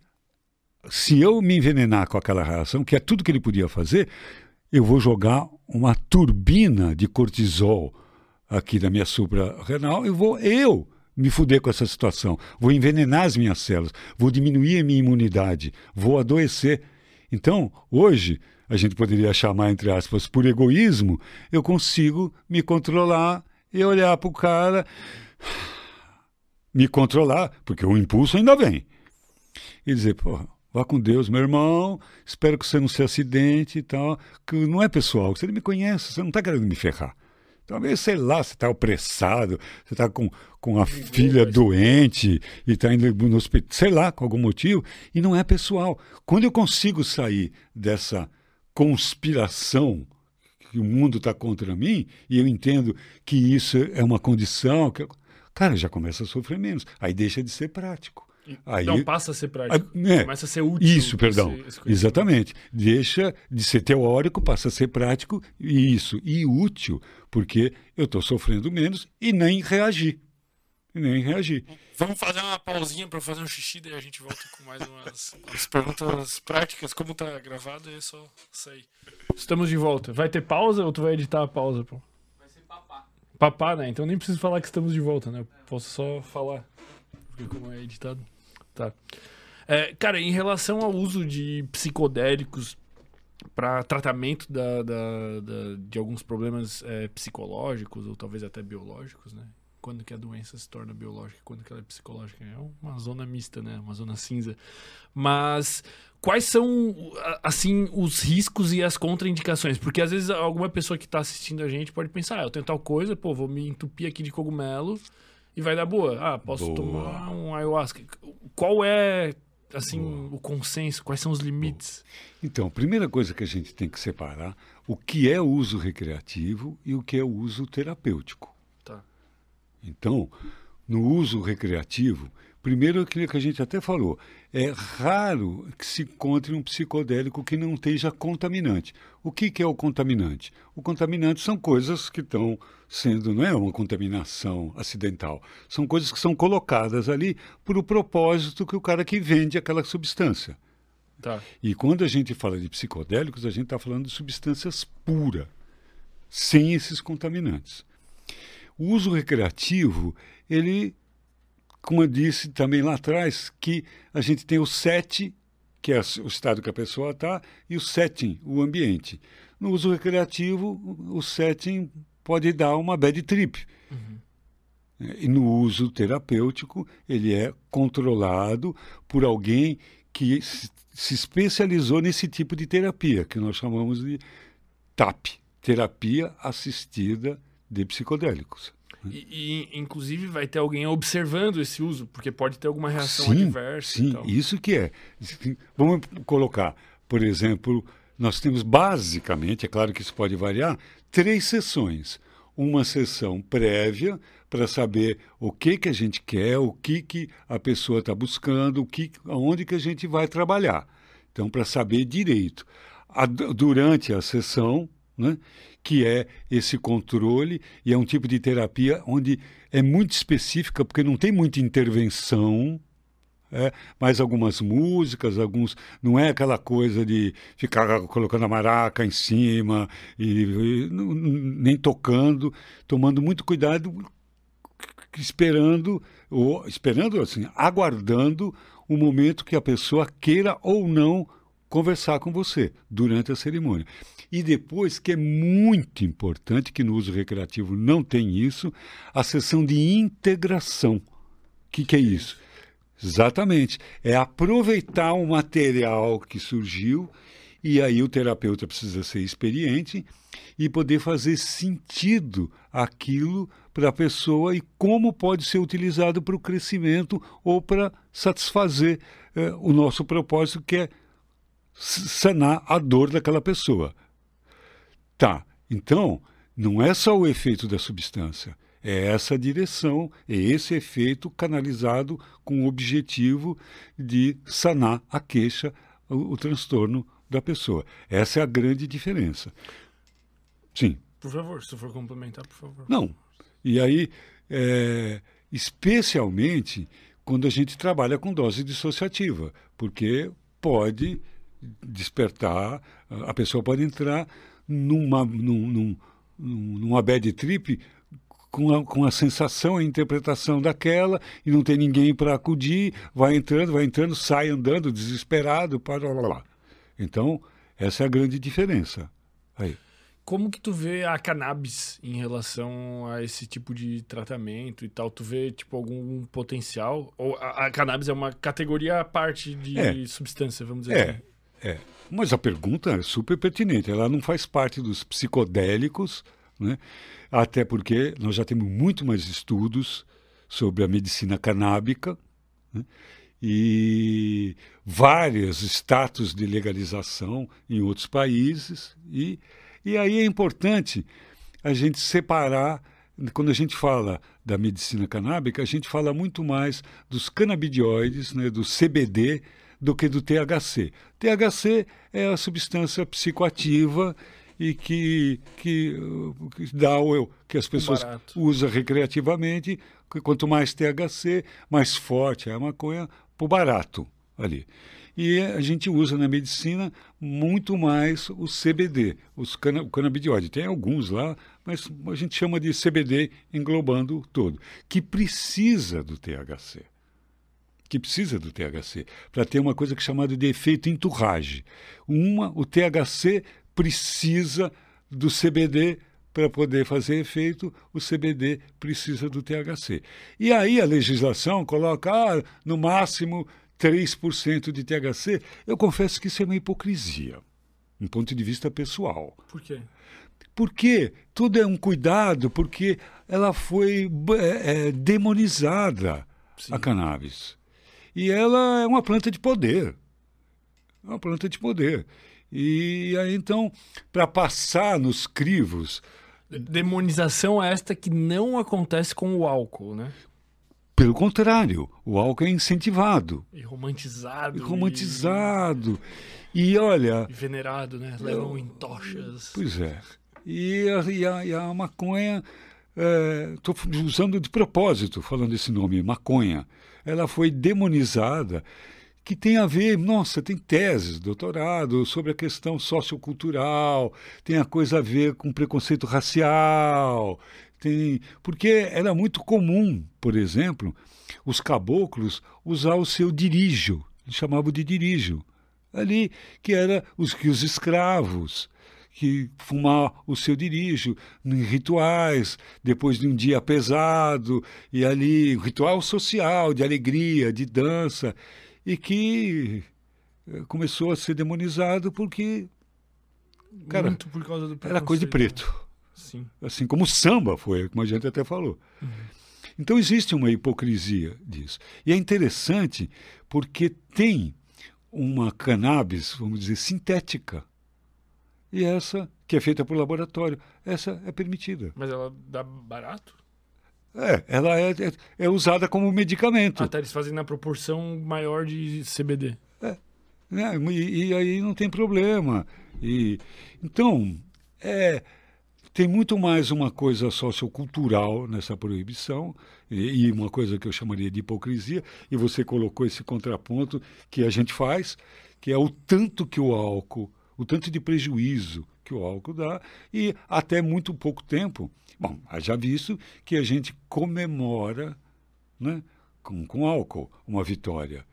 se eu me envenenar com aquela reação, que é tudo que ele podia fazer, eu vou jogar uma turbina de cortisol aqui na minha suprarrenal e vou eu me fuder com essa situação. Vou envenenar as minhas células, vou diminuir a minha imunidade, vou adoecer. Então, hoje, a gente poderia chamar, entre aspas, por egoísmo, eu consigo me controlar e olhar para o cara, me controlar, porque o impulso ainda vem. E dizer, pô, vá com Deus, meu irmão, espero que você não se acidente e tal, que não é pessoal, você não me conhece, você não está querendo me ferrar. Talvez, sei lá, você está opressado, você está com, com a filha doente e está indo no hospital, sei lá, com algum motivo, e não é pessoal. Quando eu consigo sair dessa conspiração que o mundo está contra mim, e eu entendo que isso é uma condição, que eu- cara, já começa a sofrer menos. Aí deixa de ser prático. Aí, Não passa a ser prático. É, Começa a ser útil. isso, perdão. esse- esse. Exatamente. Deixa de ser teórico, passa a ser prático, e isso, e útil, porque eu estou sofrendo menos e nem reagir. E nem reagir. Vamos fazer uma pausinha pra fazer um xixi, daí a gente volta com mais umas, umas perguntas práticas. Como tá gravado, é só sair. Estamos de volta. Vai ter pausa ou tu vai editar a pausa, pô? Vai ser papá. Papá, né? Então nem preciso falar que estamos de volta, né? Eu posso só falar. Porque como é editado. Tá. É, cara, em relação ao uso de psicodélicos para tratamento da, da- da- de alguns problemas é, psicológicos ou talvez até biológicos, né? Quando que a doença se torna biológica, quando que ela é psicológica? É uma zona mista, né? Uma zona cinza. Mas quais são, assim, os riscos e as contraindicações? Porque às vezes alguma pessoa que está assistindo a gente pode pensar, ah, eu tenho tal coisa, pô, vou me entupir aqui de cogumelo e vai dar boa. Ah, posso Boa. tomar um ayahuasca. Qual é, assim, o consenso? Quais são os limites? Então, a primeira coisa que a gente tem que separar o que é o uso recreativo e o que é o uso terapêutico. Tá. Então, no uso recreativo, primeiro aquilo que a gente até falou, é raro que se encontre um psicodélico que não esteja contaminante. O que, que é o contaminante? O contaminante são coisas que estão sendo, não é uma contaminação acidental, são coisas que são colocadas ali por o propósito que o cara que vende aquela substância. Tá. E quando a gente fala de psicodélicos, a gente está falando de substâncias puras, sem esses contaminantes. O uso recreativo, ele, como eu disse também lá atrás, que a gente tem o set, que é o estado que a pessoa está, e o setting, o ambiente. No uso recreativo, o setting pode dar uma bad trip. E no uso terapêutico, ele é controlado por alguém que se se especializou nesse tipo de terapia, que nós chamamos de TAP terapia assistida de psicodélicos. E, e, inclusive vai ter alguém observando esse uso, porque pode ter alguma reação sim, adversa. sim, tal. isso que é. Vamos colocar, por exemplo, nós temos basicamente, é claro que isso pode variar, três sessões. Uma sessão prévia para saber o que que a gente quer, o que que a pessoa está buscando, o que, aonde que a gente vai trabalhar. Então, para saber direito. A, durante a sessão, né, que é esse controle, e é um tipo de terapia onde é muito específica, porque não tem muita intervenção, é, mais algumas músicas, alguns. Não é aquela coisa de ficar colocando a maraca em cima e, e nem tocando, tomando muito cuidado, esperando, ou esperando assim, aguardando o momento que a pessoa queira ou não conversar com você durante a cerimônia. E depois, que é muito importante, que no uso recreativo não tem isso, a sessão de integração. O que, que é isso? Exatamente. É aproveitar o material que surgiu, e aí o terapeuta precisa ser experiente e poder fazer sentido aquilo para a pessoa e como pode ser utilizado para o crescimento ou para satisfazer eh, o nosso propósito, que é sanar a dor daquela pessoa. Tá, então, não é só o efeito da substância, é essa direção, é esse efeito canalizado com o objetivo de sanar a queixa, o, o transtorno da pessoa. Essa é a grande diferença. Sim. Por favor, se for complementar, por favor. Não. E aí, é, especialmente quando a gente trabalha com dose dissociativa, porque pode despertar, a pessoa pode entrar numa, num, num, numa bad trip com a, com a sensação, a interpretação daquela, e não tem ninguém para acudir, vai entrando, vai entrando, sai andando desesperado, para lá, lá. Então, essa é a grande diferença. Aí. Como que tu vê a cannabis em relação a esse tipo de tratamento e tal? Tu vê, tipo, algum potencial? Ou a, a cannabis é uma categoria à parte de é. substância, vamos dizer é. assim? É, mas a pergunta é super pertinente. Ela não faz parte dos psicodélicos, né? até porque nós já temos muito mais estudos sobre a medicina canábica né? e vários status de legalização em outros países. E, e aí é importante a gente separar. Quando a gente fala da medicina canábica, a gente fala muito mais dos canabidioides, né, do CBD, do que do THC. THC é a substância psicoativa e que, que, que dá o que as pessoas usam recreativamente. Quanto mais THC, mais forte é a maconha, por barato ali. E a gente usa na medicina muito mais o CBD, os cana o canabidiol. Tem alguns lá, mas a gente chama de CBD englobando todo, que precisa do THC que precisa do THC, para ter uma coisa que é chamada de efeito enturrage. Uma, o THC precisa do CBD para poder fazer efeito, o CBD precisa do THC. E aí a legislação coloca ah, no máximo 3% de THC. Eu confesso que isso é uma hipocrisia, um ponto de vista pessoal. Por quê? Porque tudo é um cuidado, porque ela foi é, demonizada, Sim. a cannabis. E ela é uma planta de poder. É uma planta de poder. E aí, então, para passar nos crivos. Demonização é esta que não acontece com o álcool, né? Pelo contrário, o álcool é incentivado. E romantizado. E romantizado. E, e olha. E venerado, né? Levam em tochas. Pois é. E a, e a, e a maconha. Estou é, usando de propósito, falando esse nome, maconha ela foi demonizada, que tem a ver, nossa, tem teses, doutorado sobre a questão sociocultural, tem a coisa a ver com preconceito racial, tem, porque era muito comum, por exemplo, os caboclos usar o seu dirígio, eles chamavam de dirígio, ali que era os que os escravos que fumar o seu dirígio em rituais, depois de um dia pesado, e ali, um ritual social, de alegria, de dança, e que eh, começou a ser demonizado porque. Cara, Muito por causa do era coisa de preto. Sim. Assim como o samba foi, como a gente até falou. Uhum. Então existe uma hipocrisia disso. E é interessante porque tem uma cannabis, vamos dizer, sintética e essa, que é feita por laboratório, essa é permitida. Mas ela dá barato? É, ela é, é, é usada como medicamento. Ah, tá, eles fazem na proporção maior de CBD. É, Né? E, e, aí não tem problema. E, então, é, tem muito mais uma coisa sociocultural nessa proibição e, e uma coisa que eu chamaria de hipocrisia, e você colocou esse contraponto que a gente faz, que é o tanto que o álcool, o tanto de prejuízo que o álcool dá, e até muito pouco tempo, bom, já visto que a gente comemora né, com, com álcool uma vitória.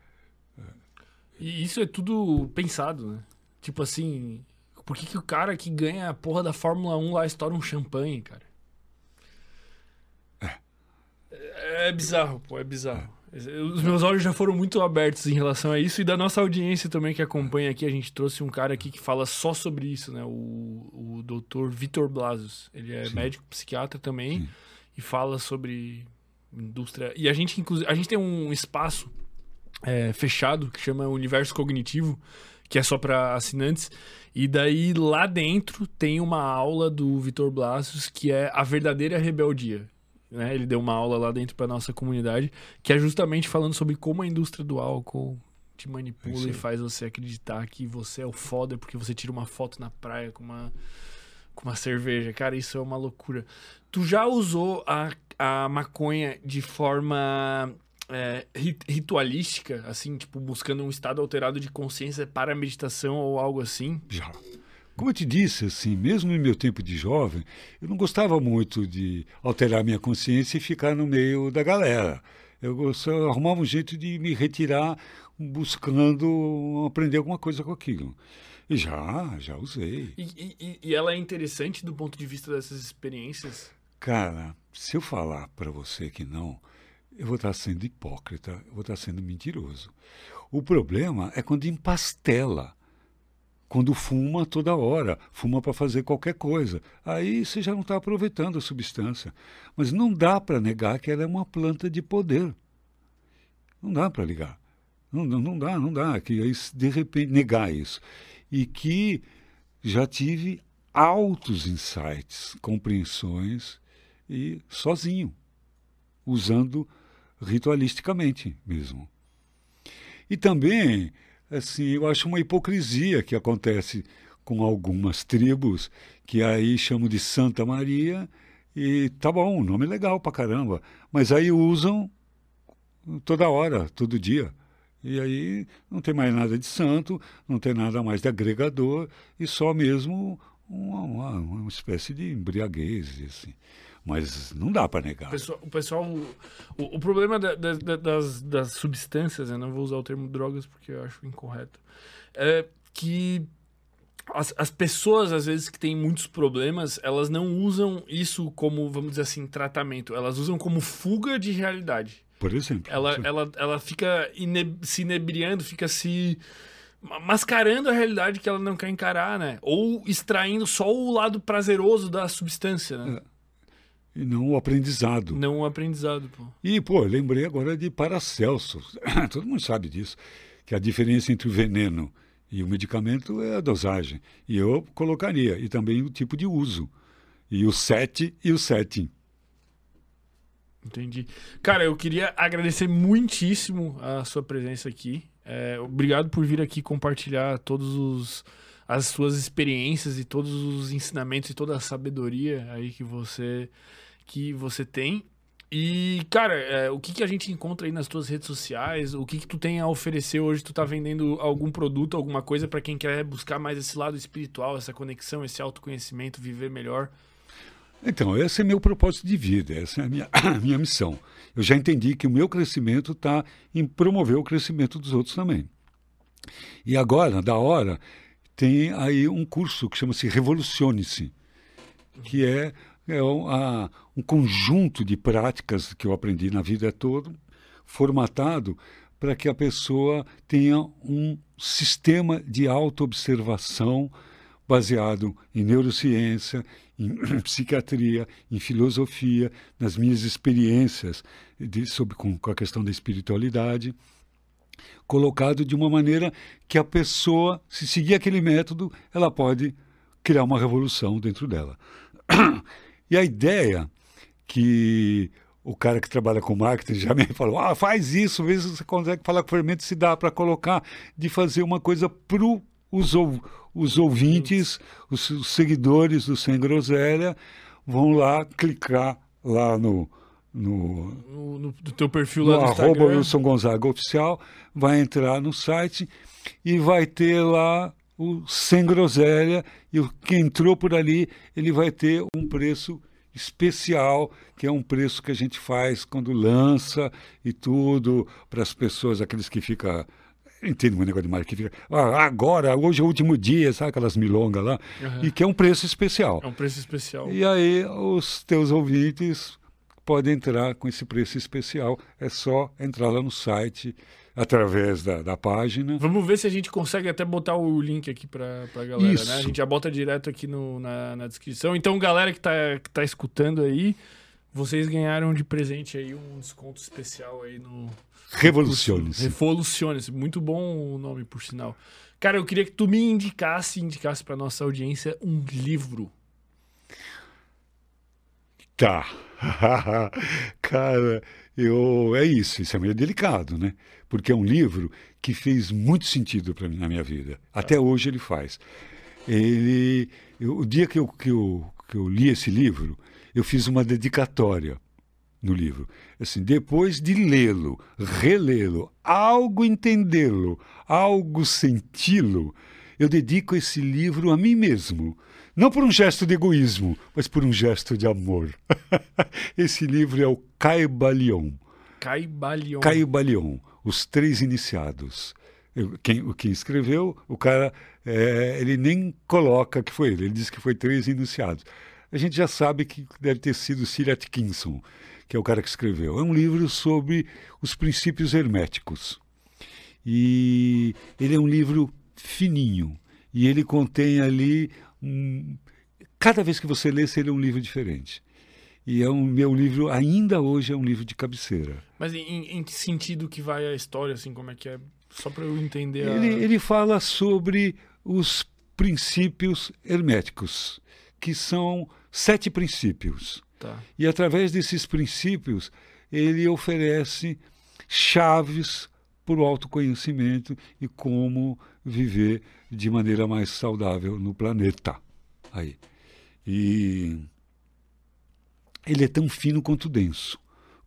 E isso é tudo pensado, né? Tipo assim, por que, que o cara que ganha a porra da Fórmula 1 lá estoura um champanhe, cara? É, é bizarro, pô, é bizarro. Os meus olhos já foram muito abertos em relação a isso e da nossa audiência também que acompanha aqui. A gente trouxe um cara aqui que fala só sobre isso, né? O, o doutor Vitor Blasos. Ele é Sim. médico psiquiatra também Sim. e fala sobre indústria. E a gente, inclusive, a gente tem um espaço é, fechado que chama Universo Cognitivo, que é só para assinantes. E daí lá dentro tem uma aula do Vitor Blasos que é a verdadeira rebeldia. Né? Ele deu uma aula lá dentro para nossa comunidade, que é justamente falando sobre como a indústria do álcool te manipula e faz você acreditar que você é o foda porque você tira uma foto na praia com uma com uma cerveja. Cara, isso é uma loucura. Tu já usou a, a maconha de forma é, ritualística, assim, tipo, buscando um estado alterado de consciência para a meditação ou algo assim? Já. Como eu te disse, assim, mesmo no meu tempo de jovem, eu não gostava muito de alterar minha consciência e ficar no meio da galera. Eu, eu arrumava um jeito de me retirar buscando aprender alguma coisa com aquilo. E já, já usei. E, e, e ela é interessante do ponto de vista dessas experiências? Cara, se eu falar para você que não, eu vou estar sendo hipócrita, eu vou estar sendo mentiroso. O problema é quando empastela, quando fuma toda hora, fuma para fazer qualquer coisa. Aí você já não está aproveitando a substância. Mas não dá para negar que ela é uma planta de poder. Não dá para ligar. Não, não, não dá, não dá. Que aí, de repente, negar isso. E que já tive altos insights, compreensões, e sozinho, usando ritualisticamente mesmo. E também, assim, eu acho uma hipocrisia que acontece com algumas tribos que aí chamam de Santa Maria e tá bom, nome legal pra caramba, mas aí usam toda hora, todo dia. E aí não tem mais nada de santo, não tem nada mais de agregador e só mesmo uma, uma, uma espécie de embriaguez, assim. Mas não dá para negar. O pessoal, o, pessoal, o, o problema da, da, das, das substâncias, eu não vou usar o termo drogas porque eu acho incorreto, é que as, as pessoas, às vezes, que têm muitos problemas, elas não usam isso como, vamos dizer assim, tratamento. Elas usam como fuga de realidade. Por exemplo. Ela, ela, ela fica ine, se inebriando, fica se mascarando a realidade que ela não quer encarar, né? Ou extraindo só o lado prazeroso da substância, né? É e não o aprendizado. Não o aprendizado, pô. E, pô, lembrei agora de Paracelsus. Todo mundo sabe disso, que a diferença entre o veneno e o medicamento é a dosagem. E eu colocaria, e também o tipo de uso. E o set e o setting. Entendi. Cara, eu queria agradecer muitíssimo a sua presença aqui. É, obrigado por vir aqui compartilhar todos os as suas experiências e todos os ensinamentos e toda a sabedoria aí que você que você tem. E, cara, é, o que, que a gente encontra aí nas tuas redes sociais? O que, que tu tem a oferecer hoje? Tu tá vendendo algum produto, alguma coisa para quem quer buscar mais esse lado espiritual, essa conexão, esse autoconhecimento, viver melhor? Então, esse é meu propósito de vida, essa é a minha, a minha missão. Eu já entendi que o meu crescimento está em promover o crescimento dos outros também. E agora, da hora, tem aí um curso que chama-se Revolucione-se, que é é um, a, um conjunto de práticas que eu aprendi na vida toda, formatado para que a pessoa tenha um sistema de autoobservação baseado em neurociência, em psiquiatria, em filosofia, nas minhas experiências de, sobre, com, com a questão da espiritualidade, colocado de uma maneira que a pessoa, se seguir aquele método, ela pode criar uma revolução dentro dela. E a ideia que o cara que trabalha com marketing já me falou: ah, faz isso, vê se você consegue falar com o fermento, se dá para colocar, de fazer uma coisa para os, os ouvintes, os, os seguidores do Sem Groselha, vão lá clicar lá no. No, no, no do teu perfil no lá no arroba Wilson Gonzaga Oficial, vai entrar no site e vai ter lá o Sem Groselha, e o que entrou por ali, ele vai ter um preço especial, que é um preço que a gente faz quando lança e tudo, para as pessoas, aqueles que ficam. Entendo um negócio de marca que fica. Ah, agora, hoje é o último dia, sabe aquelas milongas lá? Uhum. E que é um preço especial. É um preço especial. E aí, os teus ouvintes podem entrar com esse preço especial. É só entrar lá no site através da, da página. Vamos ver se a gente consegue até botar o link aqui para a galera, Isso. né? A gente já bota direto aqui no, na, na descrição. Então, galera que está que tá escutando aí, vocês ganharam de presente aí um desconto especial aí no... Revoluciones. Revoluciones. Muito bom o nome, por sinal. Cara, eu queria que tu me indicasse, indicasse para nossa audiência um livro. Tá. Cara, eu é isso, isso é meio delicado, né? Porque é um livro que fez muito sentido para mim na minha vida. Até hoje ele faz. Ele, eu, o dia que eu, que, eu, que eu li esse livro, eu fiz uma dedicatória no livro. Assim, depois de lê-lo, relê-lo, algo entendê-lo, algo senti-lo, eu dedico esse livro a mim mesmo. Não por um gesto de egoísmo, mas por um gesto de amor. esse livro é o Caibalion. Caibalion. Caibalion, Os Três Iniciados. Eu, quem, quem escreveu, o cara, é, ele nem coloca que foi ele, ele diz que foi três iniciados. A gente já sabe que deve ter sido Sir Atkinson, que é o cara que escreveu. É um livro sobre os princípios herméticos. E ele é um livro fininho. E ele contém ali. Um... Cada vez que você lê, ele é um livro diferente. E é um meu livro, ainda hoje é um livro de cabeceira. Mas em, em que sentido que vai a história, assim, como é que é? Só para eu entender. A... Ele, ele fala sobre os princípios herméticos, que são sete princípios. Tá. E através desses princípios, ele oferece chaves para o autoconhecimento e como viver de maneira mais saudável no planeta. Aí. E ele é tão fino quanto denso.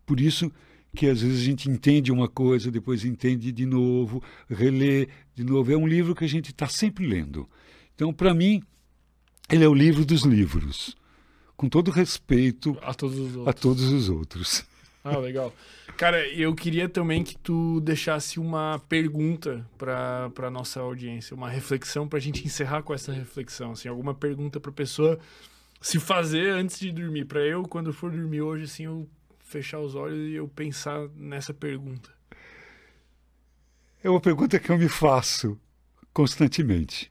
Por isso que às vezes a gente entende uma coisa, depois entende de novo, relê de novo. É um livro que a gente está sempre lendo. Então, para mim, ele é o livro dos livros, com todo respeito a todos os outros. A todos os outros. Ah, legal. Cara, eu queria também que tu deixasse uma pergunta para a nossa audiência, uma reflexão para a gente encerrar com essa reflexão. Assim, alguma pergunta para a pessoa se fazer antes de dormir. Para eu, quando for dormir hoje, assim, eu fechar os olhos e eu pensar nessa pergunta. É uma pergunta que eu me faço constantemente.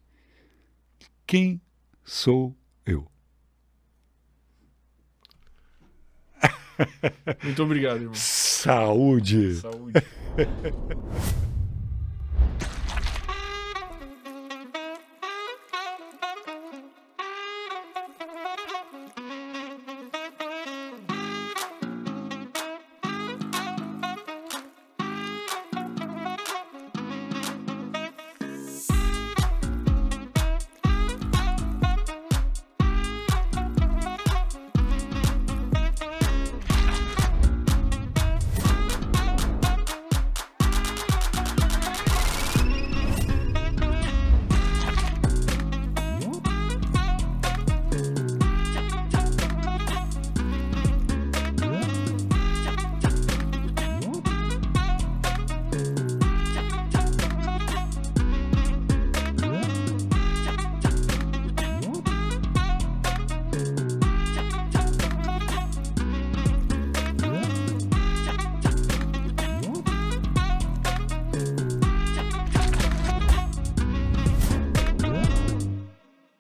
Quem sou eu? Muito obrigado, irmão. Saúde. Saúde.